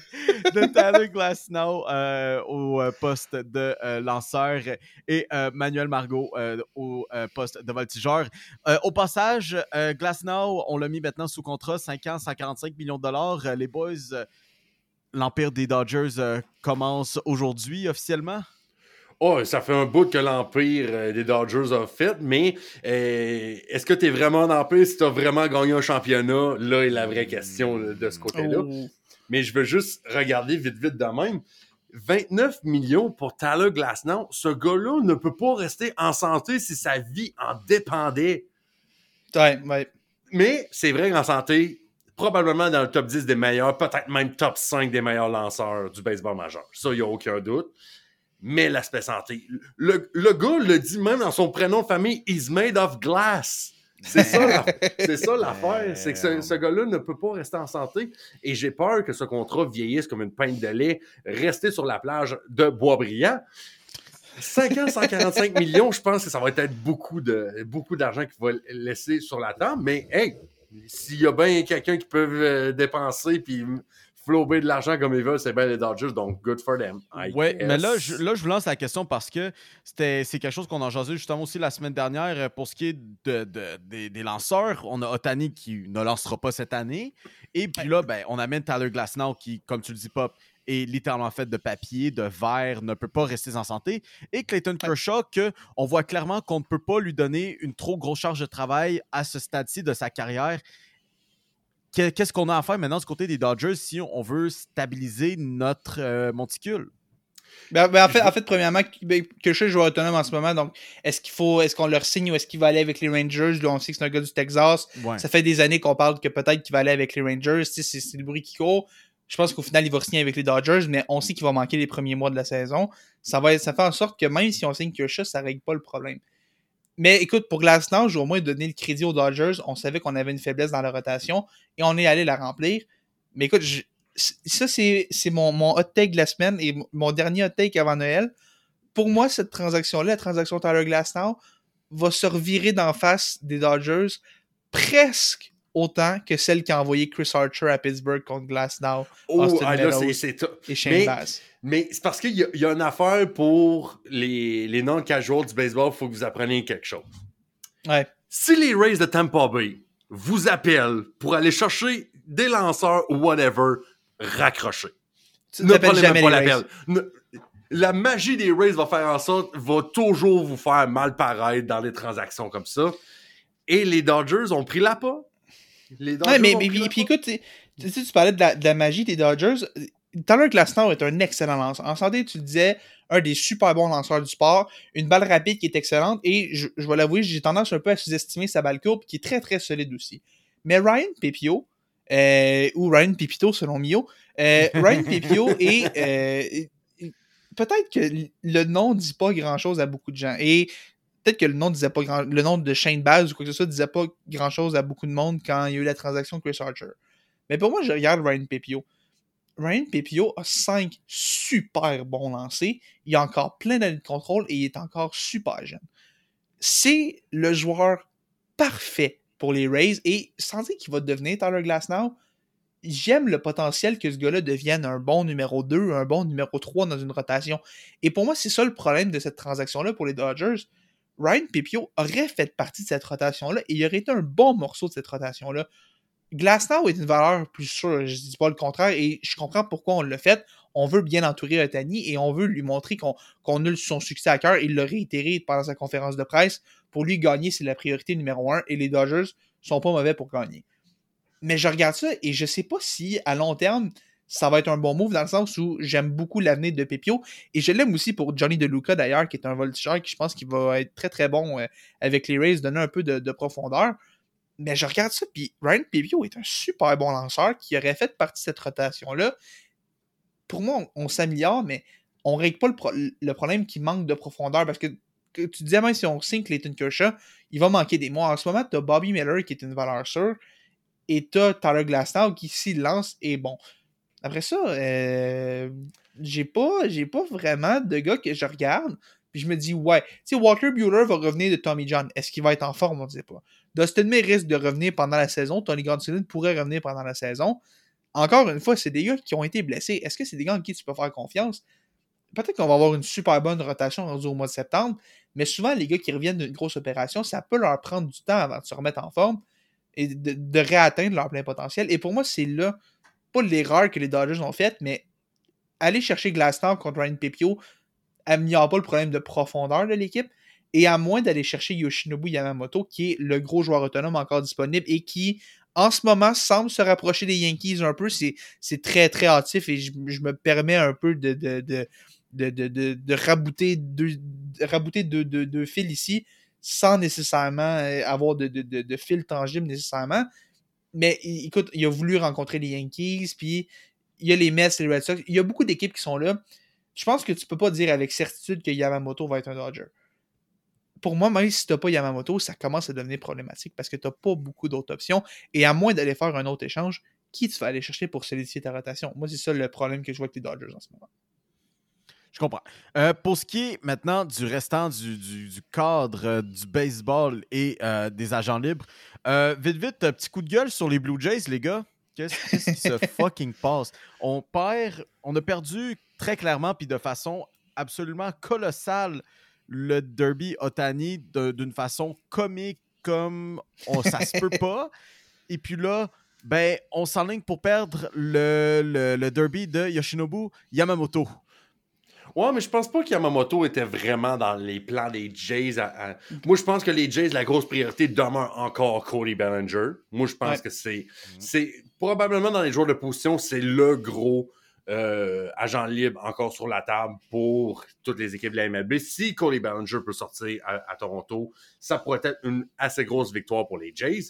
de Tyler Glasnow euh, au euh, poste de euh, lanceur et Manuel Margot au poste de voltigeur. Au passage, Glasnow, on l'a mis maintenant sous contrat, 5 ans, 145 millions de dollars. Les boys, l'empire des Dodgers commence aujourd'hui officiellement? Oh, ça fait un bout que l'Empire euh, des Dodgers a fait, mais euh, est-ce que tu es vraiment en Empire si tu as vraiment gagné un championnat? Là est la vraie question de ce côté-là. Oh. Mais je veux juste regarder vite, vite de même. 29 millions pour Tyler Glasnow. Ce gars-là ne peut pas rester en santé si sa vie en dépendait. Ouais, ouais. Mais c'est vrai qu'en santé, probablement dans le top 10 des meilleurs, peut-être même top 5 des meilleurs lanceurs du baseball majeur. Ça, il n'y a aucun doute. Mais l'aspect santé. Le, le gars le dit même dans son prénom de famille, he's made of glass. C'est ça, c'est ça l'affaire. C'est que ce, ce gars-là ne peut pas rester en santé. Et j'ai peur que ce contrat vieillisse comme une pinte de lait, rester sur la plage de Boisbriand. 5 ans, 145 *laughs* millions, je pense que ça va être beaucoup de beaucoup d'argent qu'il va laisser sur la table. Mais hey, s'il y a bien quelqu'un qui peut euh, dépenser puis flober de l'argent comme ils veulent, c'est bien les Dodgers, donc good for them. Oui, mais là je, là, je vous lance la question parce que c'était c'est quelque chose qu'on a jasé justement aussi la semaine dernière euh, pour ce qui est de, de- des, des lanceurs. On a Otani qui ne lancera pas cette année. Et puis là, ben, on amène Tyler Glasnow qui, comme tu le dis, Pop, est littéralement fait de papier, de verre, ne peut pas rester en santé. Et Clayton Kershaw, que on voit clairement qu'on ne peut pas lui donner une trop grosse charge de travail à ce stade-ci de sa carrière. Que- Qu'est-ce qu'on a à faire maintenant du côté des Dodgers si on veut stabiliser notre euh, monticule? Ben, ben, en, fait, en fait, premièrement, ben, est joueur autonome en ce moment, donc est-ce qu'il faut, est-ce qu'on leur signe ou est-ce qu'il va aller avec les Rangers? Là, on sait que c'est un gars du Texas. Ouais. Ça fait des années qu'on parle que peut-être qu'il va aller avec les Rangers. C'est le bruit qui court. Je pense qu'au final, il va signer avec les Dodgers, mais on sait qu'il va manquer les premiers mois de la saison. Ça, va, ça fait en sorte que même si on signe Kershaw, ça règle pas le problème. Mais écoute, pour Glasnow, j'ai au moins donné le crédit aux Dodgers. On savait qu'on avait une faiblesse dans la rotation et on est allé la remplir. Mais écoute, je- ça, c'est mon, mon hot take de la semaine et mon dernier hot take avant Noël. Pour moi, cette transaction-là, la transaction Tyler Glasnow, va se revirer d'en face des Dodgers presque autant que celle qui a envoyé Chris Archer à Pittsburgh contre Glasnow Oh, Austin ah, là, c'est- c'est et Shane Mais- Bass. Mais c'est parce qu'il y, y a une affaire pour les, les non-casuals du baseball, il faut que vous appreniez quelque chose. Ouais. Si les Rays de Tampa Bay vous appellent pour aller chercher des lanceurs ou whatever, raccrochez. Tu Ne prenez jamais pas les Rays. l'appel. Ne- La magie des Rays va faire en sorte, va toujours vous faire mal paraître dans les transactions comme ça. Et les Dodgers ont pris la pas. Les Dodgers Ouais, mais, mais- puis, puis écoute, tu- Tu tu parlais de la, de la magie des Dodgers. Tyler Glasnow est un excellent lanceur. En santé, tu le disais, un des super bons lanceurs du sport, une balle rapide qui est excellente, et je, je vais l'avouer, j'ai tendance un peu à sous-estimer sa balle courbe, qui est très très solide aussi. Mais Ryan Pepio, euh, ou Ryan Pepito selon Mio, euh, Ryan *laughs* Pepio est... euh, peut-être que le nom dit pas grand-chose à beaucoup de gens, et peut-être que le nom disait pas grand... le nom de Shane Baz ou quoi que ce soit disait pas grand-chose à beaucoup de monde quand il y a eu la transaction de Chris Archer. Mais pour moi, je regarde Ryan Pepio. Ryan Pepio a 5 super bons lancers. Il a encore plein d'années de contrôle et il est encore super jeune. C'est le joueur parfait pour les Rays et sans dire qu'il va devenir Tyler Glasnow, j'aime le potentiel que ce gars-là devienne un bon numéro 2, un bon numéro 3 dans une rotation. Et pour moi, c'est ça le problème de cette transaction-là pour les Dodgers. Ryan Pepio aurait fait partie de cette rotation-là et il aurait été un bon morceau de cette rotation-là. Glasnow est une valeur plus sûre, je dis pas le contraire, et je comprends pourquoi on l'a fait. On veut bien entourer Otani et on veut lui montrer qu'on qu'on a son succès à cœur. Il l'a réitéré pendant sa conférence de presse. Pour lui, gagner, c'est la priorité numéro un et les Dodgers sont pas mauvais pour gagner. Mais je regarde ça et je sais pas si à long terme, ça va être un bon move dans le sens où j'aime beaucoup l'avenir de Pepio et je l'aime aussi pour Johnny DeLuca d'ailleurs, qui est un voltigeur qui je pense qu'il va être très très bon euh, avec les Rays, donner un peu de, de profondeur. Mais je regarde ça, puis Ryan Pepio est un super bon lanceur qui aurait fait partie de cette rotation-là. Pour moi, on, s'améliore, mais on règle pas le, pro- le problème qui manque de profondeur parce que, que tu disais même si on signe Clayton Kershaw, il va manquer des mois. En ce moment, tu as Bobby Miller qui est une valeur sûre et tu as Tyler Glasnow qui, s'il lance, est bon. Après ça, euh, j'ai pas, pas vraiment de gars que je regarde. Puis je me dis, ouais, tu sais, Walker Bueller va revenir de Tommy John. Est-ce qu'il va être en forme? On ne sait pas. Dustin May risque de revenir pendant la saison. Tony Gonsolin pourrait revenir pendant la saison. Encore une fois, c'est des gars qui ont été blessés. Est-ce que c'est des gars en qui tu peux faire confiance? Peut-être qu'on va avoir une super bonne rotation au mois de septembre, mais souvent, les gars qui reviennent d'une grosse opération, ça peut leur prendre du temps avant de se remettre en forme et de, de réatteindre leur plein potentiel. Et pour moi, c'est là, pas l'erreur que les Dodgers ont faite, mais aller chercher Glasnow contre Ryan Pepio améliore pas le problème de profondeur de l'équipe. Et à moins d'aller chercher Yoshinobu Yamamoto, qui est le gros joueur autonome encore disponible et qui, en ce moment, semble se rapprocher des Yankees un peu. C'est, très, très hâtif et je, me permets un peu de, de, de, de, de, rabouter deux, de rabouter fils ici sans nécessairement euh, avoir de, de, de, de fil tangible nécessairement. Mais écoute, il a voulu rencontrer les Yankees, puis il y a les Mets, les Red Sox. Il y a beaucoup d'équipes qui sont là. Je pense que tu peux pas dire avec certitude que Yamamoto va être un Dodger. Pour moi, même si tu n'as pas Yamamoto, ça commence à devenir problématique parce que tu n'as pas beaucoup d'autres options. Et à moins d'aller faire un autre échange, qui tu vas aller chercher pour solidifier ta rotation? Moi, c'est ça le problème que je vois avec les Dodgers en ce moment. Je comprends. Euh, pour ce qui est maintenant du restant du, du- du cadre euh, du baseball et euh, des agents libres, vite, vite, petit coup de gueule sur les Blue Jays, les gars. Qu'est-ce qui se *laughs* fucking passe? On perd, on a perdu très clairement, puis de façon absolument colossale, le Derby Otani d'une façon comique comme on, ça se peut pas. *laughs* Et puis là, ben, on s'enligne pour perdre le, le, le Derby de Yoshinobu Yamamoto. Ouais, mais je pense pas que Yamamoto était vraiment dans les plans des Jays. à- à- Moi, je pense que les Jays, la grosse priorité demeure encore Cody Bellinger. Moi, je pense Ouais. que c'est, c'est probablement dans les joueurs de position, c'est le gros euh, agent libre encore sur la table pour toutes les équipes de la MLB. Si Cody Bellinger peut sortir à, à Toronto, ça pourrait être une assez grosse victoire pour les Jays.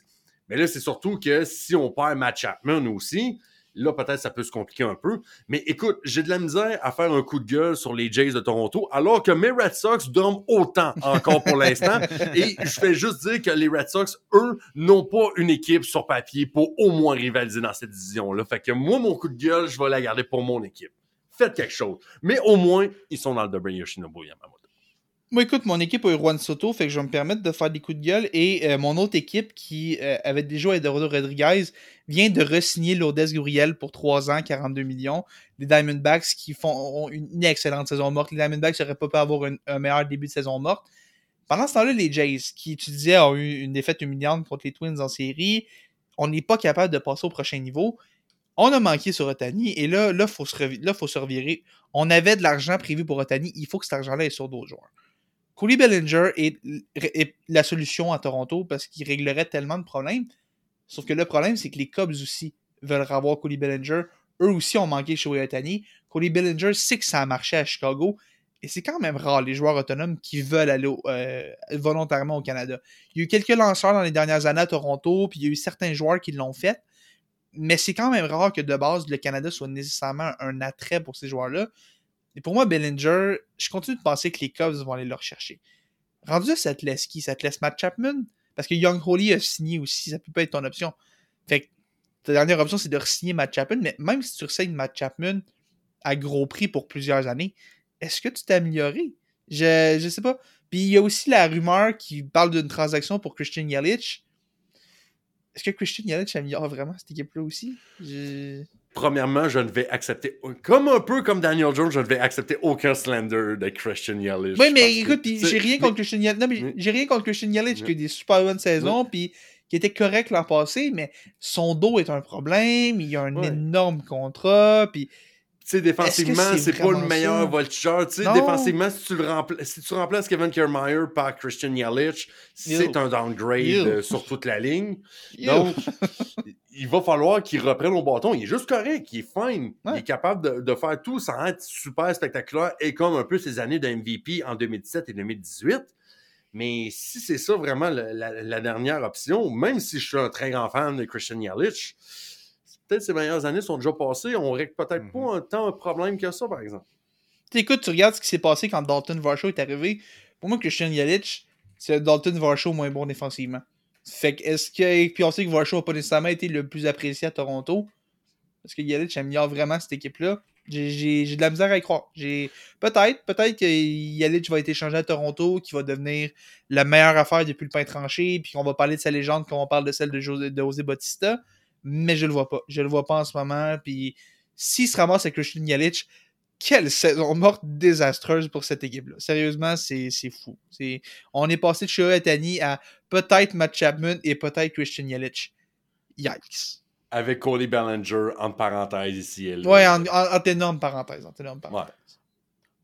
Mais là, c'est surtout que si on perd Matt Chapman aussi, là, peut-être ça peut se compliquer un peu. Mais écoute, j'ai de la misère à faire un coup de gueule sur les Jays de Toronto, alors que mes Red Sox dorment autant encore pour l'instant. *laughs* Et je fais juste dire que les Red Sox, eux, n'ont pas une équipe sur papier pour au moins rivaliser dans cette division-là. Fait que moi, mon coup de gueule, je vais la garder pour mon équipe. Faites quelque chose. Mais au moins, ils sont dans le double Yoshinobu Yamamoto. Moi, écoute, mon équipe a eu Juan Soto, fait que je vais me permettre de faire des coups de gueule. Et euh, mon autre équipe, qui euh, avait déjà Eduardo Rodriguez, vient de re-signer Lourdes Gurriel pour 3 ans, 42 millions. Les Diamondbacks qui font ont une, excellente saison morte. Les Diamondbacks n'auraient pas pu avoir un meilleur début de saison morte. Pendant ce temps-là, les Jays, qui, tu disais, ont eu une défaite humiliante contre les Twins en série, on n'est pas capable de passer au prochain niveau. On a manqué sur Otani et là, là, faut se faut se revirer. On avait de l'argent prévu pour Otani. Il faut que cet argent-là est sur d'autres joueurs. Cody Bellinger est, la solution à Toronto parce qu'il réglerait tellement de problèmes. Sauf que le problème, c'est que les Cubs aussi veulent avoir Cody Bellinger. Eux aussi ont manqué chez Otani. Cody Bellinger sait que ça a marché à Chicago. Et c'est quand même rare les joueurs autonomes qui veulent aller euh, volontairement au Canada. Il y a eu quelques lanceurs dans les dernières années à Toronto, puis il y a eu certains joueurs qui l'ont fait. Mais c'est quand même rare que de base, le Canada soit nécessairement un attrait pour ces joueurs-là. Et pour moi, Bellinger, je continue de penser que les Cubs vont aller le rechercher. Rendu là, ça te laisse qui Ça te laisse Matt Chapman Parce que Young Holy a signé aussi, ça peut pas être ton option. Fait que ta dernière option, c'est de re-signer Matt Chapman, mais même si tu re-signes Matt Chapman à gros prix pour plusieurs années, est-ce que tu t'es amélioré? Je, je sais pas. Puis il y a aussi la rumeur qui parle d'une transaction pour Christian Yelich. Est-ce que Christian Yelich améliore vraiment cette équipe-là aussi? Je- Premièrement, je ne vais accepter, comme un peu comme Daniel Jones, je ne vais accepter aucun slander de Christian Yelich. Oui, mais écoute, j'ai rien contre Christian Yelich. Non, mais Oui. j'ai rien contre Christian Yelich qui a eu des super bonnes saisons, puis qui était correct l'an passé, mais son dos est un problème, il a un énorme contrat, puis sais, défensivement, c'est pas le meilleur ça? voltigeur. Tu sais, défensivement, si tu, le rempla- si tu remplaces Kevin Kiermaier par Christian Yelich, c'est un downgrade euh, sur toute la ligne. Ew. Donc, il va falloir qu'il reprenne au bâton. Il est juste correct, il est fine. Il est capable de, de faire tout sans être super spectaculaire et comme un peu ses années de MVP en 2017 et 2018. Mais si c'est ça vraiment la, la- la dernière option, même si je suis un très grand fan de Christian Yelich, peut-être ses meilleures années sont déjà passées. On règle peut-être Mhm. pas un tant un problème que ça, par exemple. Écoute, tu regardes ce qui s'est passé quand Dalton Varsho est arrivé. Pour moi, Christian Yelich, c'est Dalton Varsho moins bon défensivement. Fait que, est-ce que. Puis on sait que Varsho n'a pas nécessairement été le plus apprécié à Toronto. Est-ce que Yelich améliore vraiment cette équipe-là J'ai- J'ai j'ai de la misère à y croire. J'ai Peut-être, peut-être que Yelich va être échangé à Toronto, qui va devenir la meilleure affaire depuis le pain tranché, puis qu'on va parler de sa légende comme on parle de celle de José, de José Bautista. Mais je le vois pas. Je le vois pas en ce moment. Puis s'il se ramasse avec Christian Yelich, quelle saison morte désastreuse pour cette équipe-là. Sérieusement, c'est c'est fou. C'est- On est passé de Shohei Atani à peut-être Matt Chapman et peut-être Christian Yelich. Yikes. Avec Cody Bellinger, entre parenthèses ici. Ouais, en, en, en énorme parenthèse. En énorme parenthèse.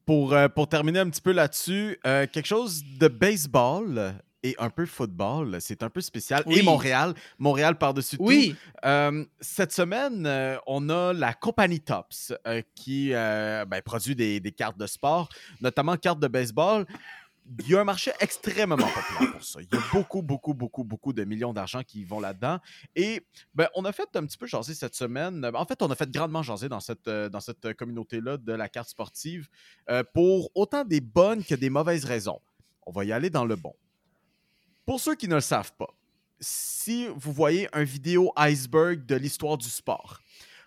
Pour, euh, pour terminer un petit peu là-dessus, euh, quelque chose de baseball et un peu football, c'est un peu spécial. Oui. Et Montréal, Montréal par-dessus tout. Oui, Euh, cette semaine, euh, on a la compagnie Tops euh, qui euh, ben, produit des, des cartes de sport, notamment cartes de baseball. Il y a un marché extrêmement populaire pour ça. Il y a beaucoup, beaucoup, beaucoup, beaucoup de millions d'argent qui vont là-dedans. Et ben, on a fait un petit peu jaser cette semaine. En fait, on a fait grandement jaser dans cette, dans cette communauté-là de la carte sportive pour autant des bonnes que des mauvaises raisons. On va y aller dans le bon. Pour ceux qui ne le savent pas, si vous voyez un vidéo iceberg de l'histoire du sport,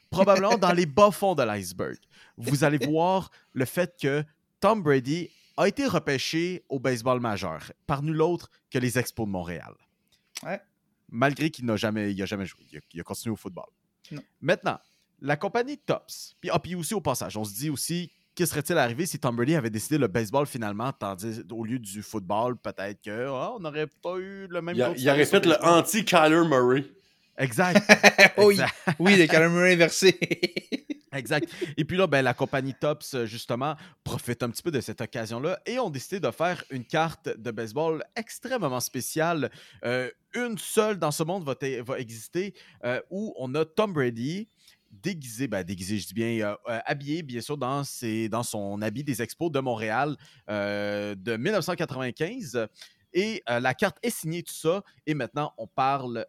probablement dans les bas fonds de l'iceberg, vous allez voir le fait que Tom Brady a été repêché au baseball majeur par nul autre que les Expos de Montréal. Ouais. Malgré qu'il n'a jamais, il a jamais joué, il a, il a continué au football. Non. Maintenant, la compagnie Tops, puis, ah, puis aussi au passage, on se dit aussi, que serait-il arrivé si Tom Brady avait décidé le baseball finalement, tandis au lieu du football, peut-être que ah, on n'aurait pas eu le même. Il, il aurait fait le anti-Kyler Murray. Exact. *laughs* oui, exact. oui, le calendrier inversé. *laughs* Exact. Et puis là, ben, la compagnie Tops, justement, profite un petit peu de cette occasion-là et ont décidé de faire une carte de baseball extrêmement spéciale. Euh, une seule dans ce monde va exister euh, où on a Tom Brady déguisé, ben, déguisé, je dis bien, euh, euh, habillé, bien sûr, dans, ses, dans son habit des expos de Montréal euh, de 1995. Et euh, la carte est signée, tout ça. Et maintenant, on parle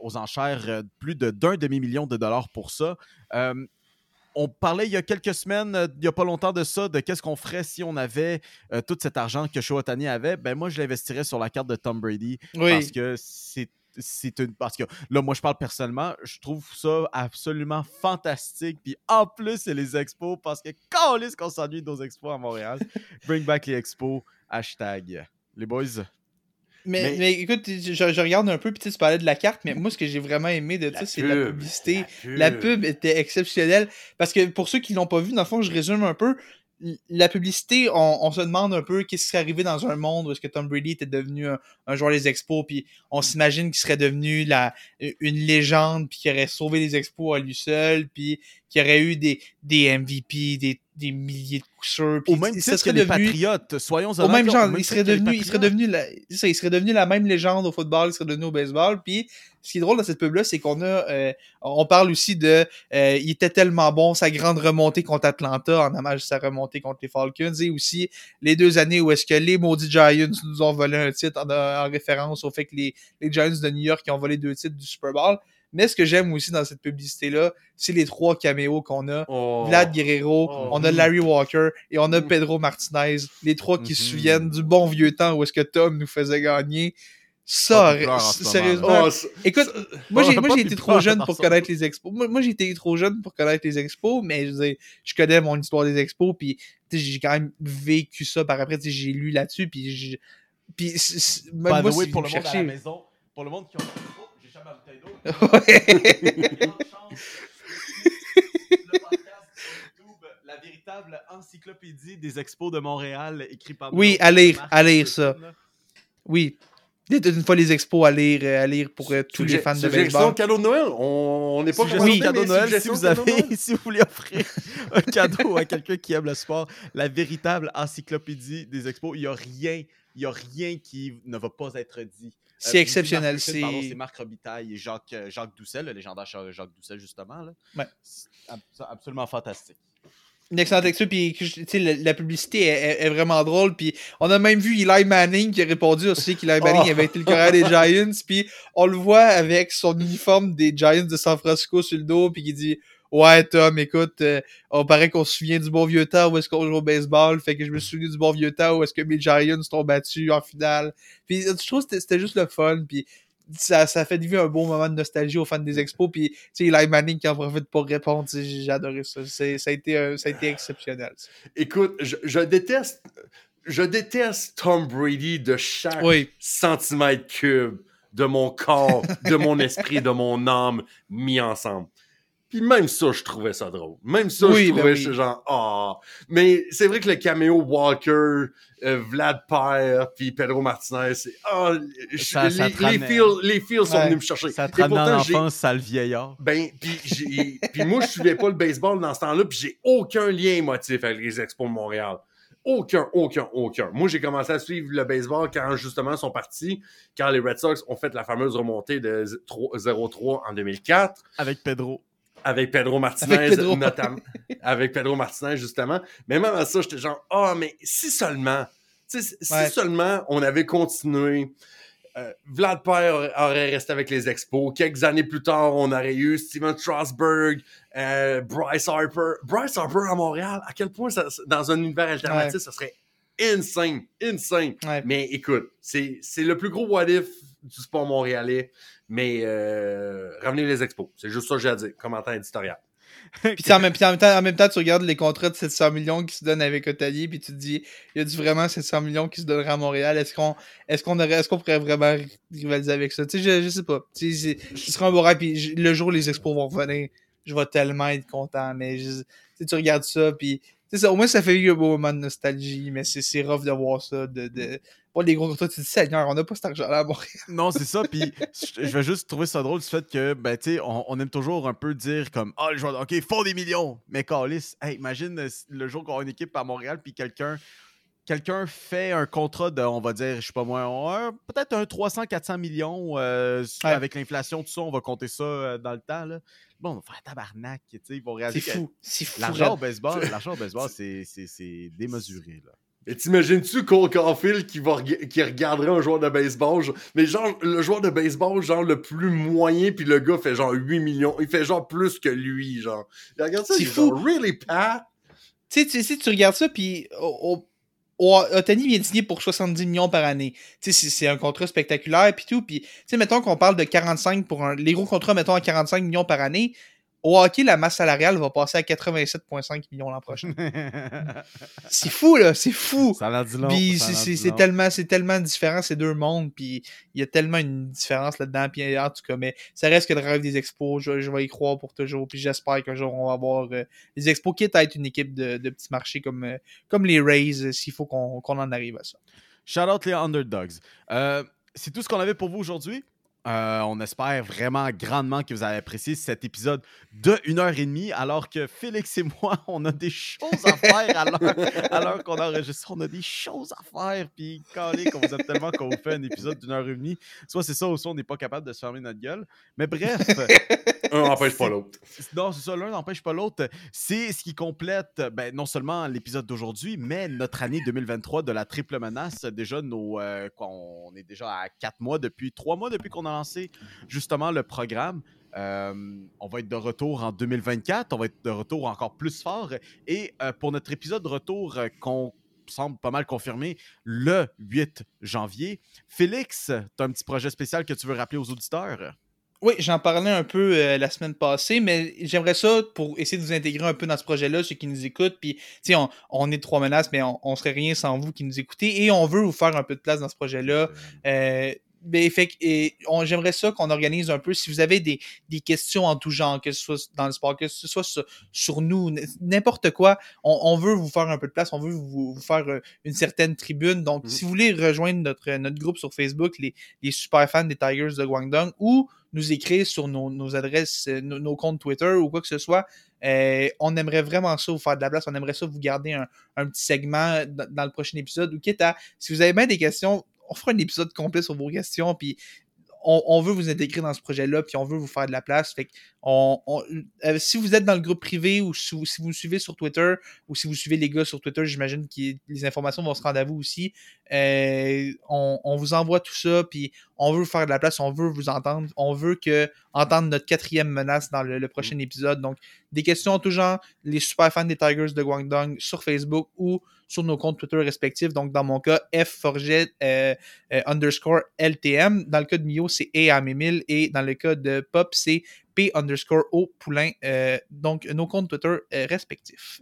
aux enchères plus de d'un demi-million de dollars pour ça. On parlait il y a quelques semaines, il n'y a pas longtemps de ça, de qu'est-ce qu'on ferait si on avait tout cet argent que Shohei avait. Ben moi, je l'investirais sur la carte de Tom Brady Oui. parce que c'est c'est une parce que là moi je parle personnellement je trouve ça absolument fantastique puis en plus c'est les expos parce que quand qu'on s'ennuie de nos expos à Montréal *laughs* bring back les expos hashtag les boys Mais, Mais- mais écoute, je, je regarde un peu, puis tu parlais de la carte, mais moi, ce que j'ai vraiment aimé de ça, c'est la pub, publicité. la La pub était exceptionnelle. Parce que pour ceux qui l'ont pas vu, dans le fond, je résume un peu. La publicité, on, on se demande un peu qu'est-ce qui serait arrivé dans un monde où est-ce que Tom Brady était devenu un, un joueur des expos, puis on s'imagine qu'il serait devenu la, une légende, puis qu'il aurait sauvé les expos à lui seul, puis qu'il qui aurait eu des, des MVP, des, des milliers de coups sûrs. puis Au même titre que les devenu- Patriotes, soyons au honnêtes, même genre, au même il serait devenu, il serait devenu la, c'est ça, il serait devenu la même légende au football, il serait devenu au baseball. Puis, ce qui est drôle dans cette pub-là, c'est qu'on a, euh, on parle aussi de, euh, il était tellement bon, sa grande remontée contre Atlanta, en hommage à sa remontée contre les Falcons, et aussi les deux années où est-ce que les maudits Giants nous ont volé un titre en, en référence au fait que les, les Giants de New York qui ont volé deux titres du Super Bowl. Mais ce que j'aime aussi dans cette publicité-là, c'est les trois caméos qu'on a. Oh. Vlad Guerrero, Oh. on a Larry Walker et on a Pedro Martinez, les trois qui se Mhm. souviennent du bon vieux temps où est-ce que Tom nous faisait gagner. Ah, Ça, moment, sérieusement. Oh, Écoute, moi j'ai, *laughs* moi été trop jeune pour connaître les expos. Moi, moi j'ai été trop jeune pour connaître les expos, mais je, veux dire, je connais mon histoire des expos, puis j'ai quand même vécu ça par après, j'ai lu là-dessus, puis moi, si vous pour le monde à la cherchez- maison, pour le monde qui ont... *laughs* Ouais. La véritable encyclopédie des expos de Montréal, écrit par Oui, à lire, à lire ça. Oui. Une fois les expos à lire, euh, à lire pour euh, tous les fans de suggestion baseball. cadeau de Noël. On n'est pas de cadeau de Noël, si vous de cadeau de avez, Noël. *laughs* si vous voulez offrir un cadeau à quelqu'un qui aime le sport, la véritable encyclopédie des expos, il n'y a rien, il y a rien qui ne va pas être dit. C'est Euh, Marc exceptionnel. C'est C'est Marc Robitaille et Jacques, euh, Jacques Doucet, le légendaire Jacques Doucet, justement. Là. Ouais. C'est ab- absolument fantastique. une excellente lecture. Puis, la, la publicité est, est- est vraiment drôle. Puis, on a même vu Eli Manning qui a répondu aussi qu'Eli Manning Oh. avait été le coureur des *laughs* Giants. Puis, on le voit avec son uniforme des Giants de San Francisco sur le dos. Puis, qui dit Ouais, Tom, écoute, euh, on paraît qu'on se souvient du bon vieux temps où est-ce qu'on joue au baseball. Fait que je me souviens du bon vieux temps où est-ce que mes Giants t'ont battu en finale. Puis, je trouve que c'était- juste le fun. Puis, ça, ça fait vivre un beau moment de nostalgie aux fans des expos. Puis, tu sais, Eli Manning qui en profite pour répondre. J'ai adoré ça. Ça a, été, euh, ça a été exceptionnel. ça. Écoute, je, je déteste. Je déteste Tom Brady de chaque Oui. centimètre cube de mon corps, de mon esprit, de mon âme mis ensemble. Puis même ça, je trouvais ça drôle. Même ça, Oui, je ben trouvais oui. ça genre ah. Mais c'est vrai que le caméo Walker, euh, Vlad Père, puis Pedro Martinez, c'est ah, les, les feels, les feels sont venus me chercher. Ça te Et ramène en pourtant, j'ai- enfance, sale vieillard. ben, puis j'ai- puis moi, je suivais pas le baseball dans ce temps-là, puis j'ai aucun lien émotif avec les Expos de Montréal. Aucun, aucun, aucun. Moi, j'ai commencé à suivre le baseball quand, justement, ils sont partis, quand les Red Sox ont fait la fameuse remontée de 0-3 en 2004, Avec Pedro. Avec Pedro Martinez, Avec Pedro. notamment. avec Pedro Martinez, justement. Mais même à ça, j'étais genre, ah, mais si seulement, si Ouais. seulement on avait continué, euh, Vlad Père aurait, resté avec les Expos. Quelques années plus tard, on aurait eu Steven Strasberg, euh, Bryce Harper. Bryce Harper à Montréal, à quel point, ça- dans un univers alternatif, Ouais. ça serait insane, insane. Ouais. Mais écoute, c'est c'est le plus gros what if du sport montréalais. Mais euh, revenez les expos. C'est juste ça que j'ai à dire. Commentaire éditorial. *laughs* Puis en même, puis en, même temps, en même temps, tu regardes les contrats de 700 millions qui se donnent avec Otalier, puis tu te dis, y a-tu vraiment 700 millions qui se donneraient à Montréal? Est-ce qu'on est-ce qu'on est-ce qu'on pourrait vraiment rivaliser avec ça? Tu sais, je, je sais pas. Tu sais, ce serait un beau rêve, puis le jour où les expos vont revenir, je vais tellement être content, mais je- tu tu regardes ça, puis sais, ça, au moins ça fait un beau moment de nostalgie, mais c'est c'est rough de voir ça, de... de pas des gros contrats, tu dis, Seigneur, on n'a pas cet argent-là à Montréal. *laughs* Non, c'est ça. Puis je vais juste trouver ça drôle du fait que, ben, tu sais, on, on aime toujours un peu dire comme, ah, les joueurs, OK, font des millions. Mais Calis, hey, imagine euh, le jour qu'on a une équipe à Montréal, puis quelqu'un. Quelqu'un fait un contrat de, on va dire, je sais pas moi, peut-être un 300-400 millions euh, Ouais. avec l'inflation, tout ça, on va compter ça euh, dans le temps. Là. Bon, on va faire tabarnak, tu sais, ils vont C'est réaliser. que fou. C'est fou. L'argent au baseball, l'argent au *laughs* baseball, c'est- c'est c'est démesuré. Là. Et t'imagines-tu Cole Caulfield qui, va qui regarderait un joueur de baseball, genre- mais genre le joueur de baseball, genre le plus moyen, puis le gars fait genre 8 millions. Il fait genre plus que lui, genre. Regarde ça, C'est fou. genre, really, Pat? Tu sais, tu sais, tu regardes ça, puis oh, Otani vient de signer pour 70 millions par année. C'est- un contrat spectaculaire, puis tout. Puis, mettons qu'on parle de 45 pour un. Les gros contrats, mettons, à 45 millions par année. Au hockey, la masse salariale va passer à 87,5 millions l'an prochain. *laughs* c'est fou, là, c'est fou. ça en a dit long. C'est- tellement, c'est tellement différent ces deux mondes, puis il y a tellement une différence là-dedans, puis en tout cas, mais ça reste que le rêve des expos, je, je vais y croire pour toujours, puis j'espère qu'un jour on va avoir euh, les expos, quitte à être une équipe de, de petits marchés comme, euh, comme les Rays, euh, s'il faut qu'on qu'on en arrive à ça. Shout out les underdogs. Euh, c'est tout ce qu'on avait pour vous aujourd'hui. Euh, on espère vraiment grandement que vous avez apprécié cet épisode de 1 heure et demie, alors que Félix et moi, *laughs* on a des choses à faire alors qu'on enregistre. On a des choses à faire, puis calé qu'on vous aime tellement qu'on vous fait un épisode d'une heure et demie. Soit c'est ça, ou soit on n'est pas capable de se fermer notre gueule. Mais bref. *laughs* un n'empêche pas l'autre. Non, c'est ça, l'un n'empêche pas l'autre. C'est ce qui complète ben, non seulement l'épisode d'aujourd'hui, mais notre année 2023 de la triple menace. Déjà, nos, euh, quoi, on est déjà à quatre mois depuis, trois mois depuis qu'on a justement le programme. Euh, on va être de retour en 2024. On va être de retour encore plus fort. Et euh, pour notre épisode de retour qu'on semble pas mal confirmé le 8 janvier, Félix, tu as un petit projet spécial que tu veux rappeler aux auditeurs? Oui, j'en parlais un peu euh, la semaine passée, mais j'aimerais ça pour essayer de vous intégrer un peu dans ce projet-là, ceux qui nous écoutent. Puis, tu sais, on, on, est trois menaces, mais on, on serait rien sans vous qui nous écoutez. Et on veut vous faire un peu de place dans ce projet-là. Euh, ben, fait, et j'aimerais ça qu'on organise un peu. Si vous avez des, des, questions en tout genre, que ce soit dans le sport, que ce soit sur, sur nous, n'importe quoi, on, on, veut vous faire un peu de place, on veut vous, vous faire euh, une certaine tribune. Donc, mmh. si vous voulez rejoindre notre, notre groupe sur Facebook, les, les super fans des Tigers de Guangdong, ou nous écrire sur nos, nos adresses, euh, nos, nos, comptes Twitter ou quoi que ce soit, euh, on aimerait vraiment ça vous faire de la place. On aimerait ça vous garder un, un petit segment dans, dans, le prochain épisode. Ou quitte à, si vous avez bien des questions, on fera un épisode complet sur vos questions, puis on, on, veut vous intégrer dans ce projet-là, puis on veut vous faire de la place. Fait on, on euh, si vous êtes dans le groupe privé ou si vous, si vous, suivez sur Twitter ou si vous suivez les gars sur Twitter, j'imagine que les informations vont se rendre à vous aussi. Euh, on, vous envoie tout ça, puis on veut vous faire de la place, on veut vous entendre, on veut que entendre notre quatrième menace dans le, le prochain épisode. Donc, des questions en tout genre, les super fans des Tigers de Guangdong sur Facebook ou sur nos comptes Twitter respectifs. Donc, dans mon cas, F Forget euh, euh, underscore LTM. Dans le cas de Mio, c'est E à et dans le cas de Pop, c'est P underscore O Poulain. Euh, donc, nos comptes Twitter respectifs.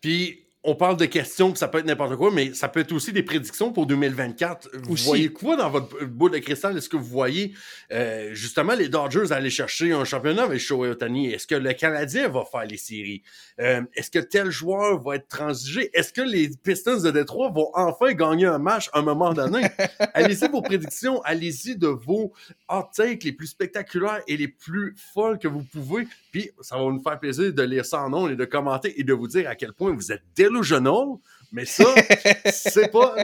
Puis, on parle de questions, que ça peut être n'importe quoi, mais ça peut être aussi des prédictions pour 2024. Vous aussi. voyez quoi dans votre boule de cristal? Est-ce que vous voyez euh, justement les Dodgers aller chercher un championnat avec Shohei Otani? Est-ce que le Canadien va faire les séries? Euh, Est-ce que tel joueur va être transigé? Est-ce que les Pistons de Détroit vont enfin gagner un match à un moment donné? *laughs* allez-y vos prédictions, allez-y de vos hot takes les plus spectaculaires et les plus folles que vous pouvez. Puis ça va nous faire plaisir de lire ça en nom et de commenter et de vous dire à quel point vous êtes delusional. Mais ça, *laughs* c'est pas.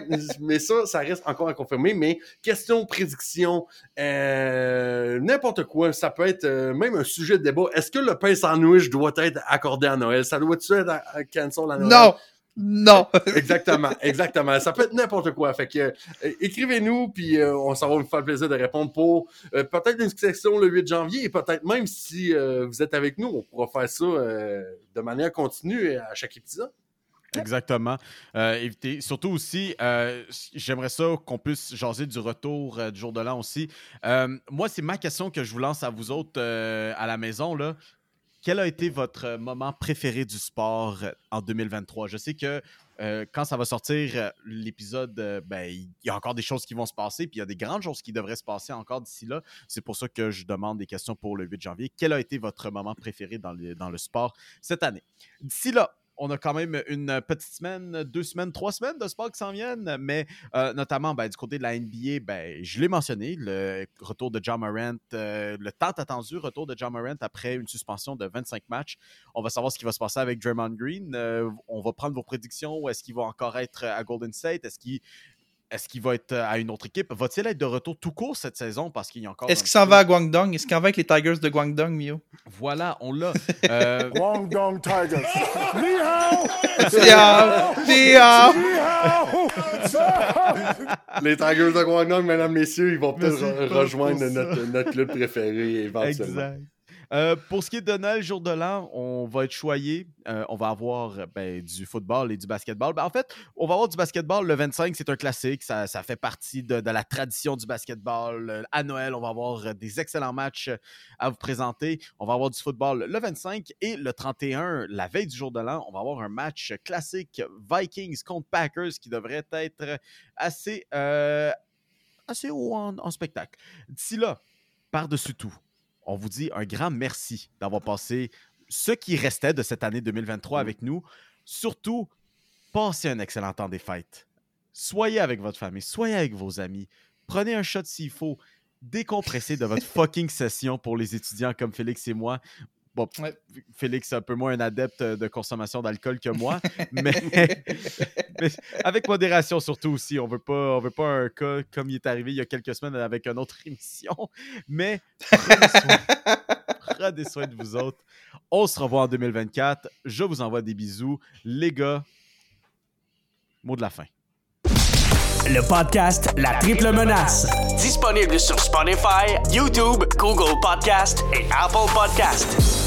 Mais ça, ça reste encore à confirmer. Mais question, prédiction, euh, n'importe quoi. Ça peut être euh, même un sujet de débat. Est-ce que le pain sandwich doit être accordé à Noël? Ça doit-tu être à, à cancel à Noël? Non! Non. *laughs* exactement, exactement. Ça peut être n'importe quoi. Fait que euh, écrivez-nous, puis euh, on s'en va vous faire plaisir de répondre pour euh, peut-être une section le 8 janvier, et peut-être même si vous êtes avec nous, on pourra faire ça de manière continue à chaque épisode. Exactement. Euh, éviter. Surtout aussi, euh, j'aimerais ça qu'on puisse jaser du retour euh, du jour de l'an aussi. moi, c'est ma question que je vous lance à vous autres à la maison. Là. Quel a été votre moment préféré du sport en 2023? Je sais que quand ça va sortir l'épisode, ben, il y a encore des choses qui vont se passer, puis il y a des grandes choses qui devraient se passer encore d'ici là. C'est pour ça que je demande des questions pour le 8 janvier. Quel a été votre moment préféré dans le, dans le sport cette année? D'ici là, on a quand même une petite semaine, deux semaines, trois semaines de sport qui s'en viennent, mais euh, notamment ben, du côté de la NBA, ben, je l'ai mentionné, le retour de John Morant, euh, le tant attendu retour de John Morant après une suspension de 25 matchs. On va savoir ce qui va se passer avec Draymond Green. Euh, on va prendre vos prédictions. Est-ce qu'il va encore être à Golden State? Est-ce qu'il est-ce qu'il va être à une autre équipe? Va-t-il être de retour tout court cette saison parce qu'il y a encore. Est-ce qu'il s'en va à Guangdong? Est-ce qu'il va avec les Tigers de Guangdong, Mio? Voilà, on l'a. *laughs* Euh... Guangdong Tigers. *laughs* *laughs* les Tigers de Guangdong, mesdames, messieurs, ils vont peut-être rejoindre notre, notre, club préféré éventuellement. Exact. Euh, pour ce qui est de Noël, jour de l'an, on va être choyé. Euh, on va avoir ben, du football et du basketball. Ben, en fait, on va avoir du basketball. Le 25, c'est un classique. Ça, fait partie de, la tradition du basketball. À Noël, on va avoir des excellents matchs à vous présenter. On va avoir du football le 25 et le 31, la veille du jour de l'an, on va avoir un match classique Vikings contre Packers qui devrait être assez, euh, assez haut en spectacle. D'ici là, par-dessus tout, on vous dit un grand merci d'avoir passé ce qui restait de cette année 2023 mmh. avec nous. Surtout, passez un excellent temps des fêtes. Soyez avec votre famille, soyez avec vos amis. Prenez un shot s'il faut. décompresser de votre *laughs* fucking session pour les étudiants comme Félix et moi. Bon, Ouais. Félix est un peu moins un adepte de consommation d'alcool que moi, *laughs* mais, mais avec modération surtout aussi. On veut pas, on veut pas un cas comme il est arrivé il y a quelques semaines avec une autre *laughs* émission. Mais prenez soin, prenez soin de vous autres. On se revoit en 2024. Je vous envoie des bisous. Les gars, mot de la fin. Le podcast La Triple Menace. Disponible sur Spotify, YouTube, Google Podcast et Apple Podcast.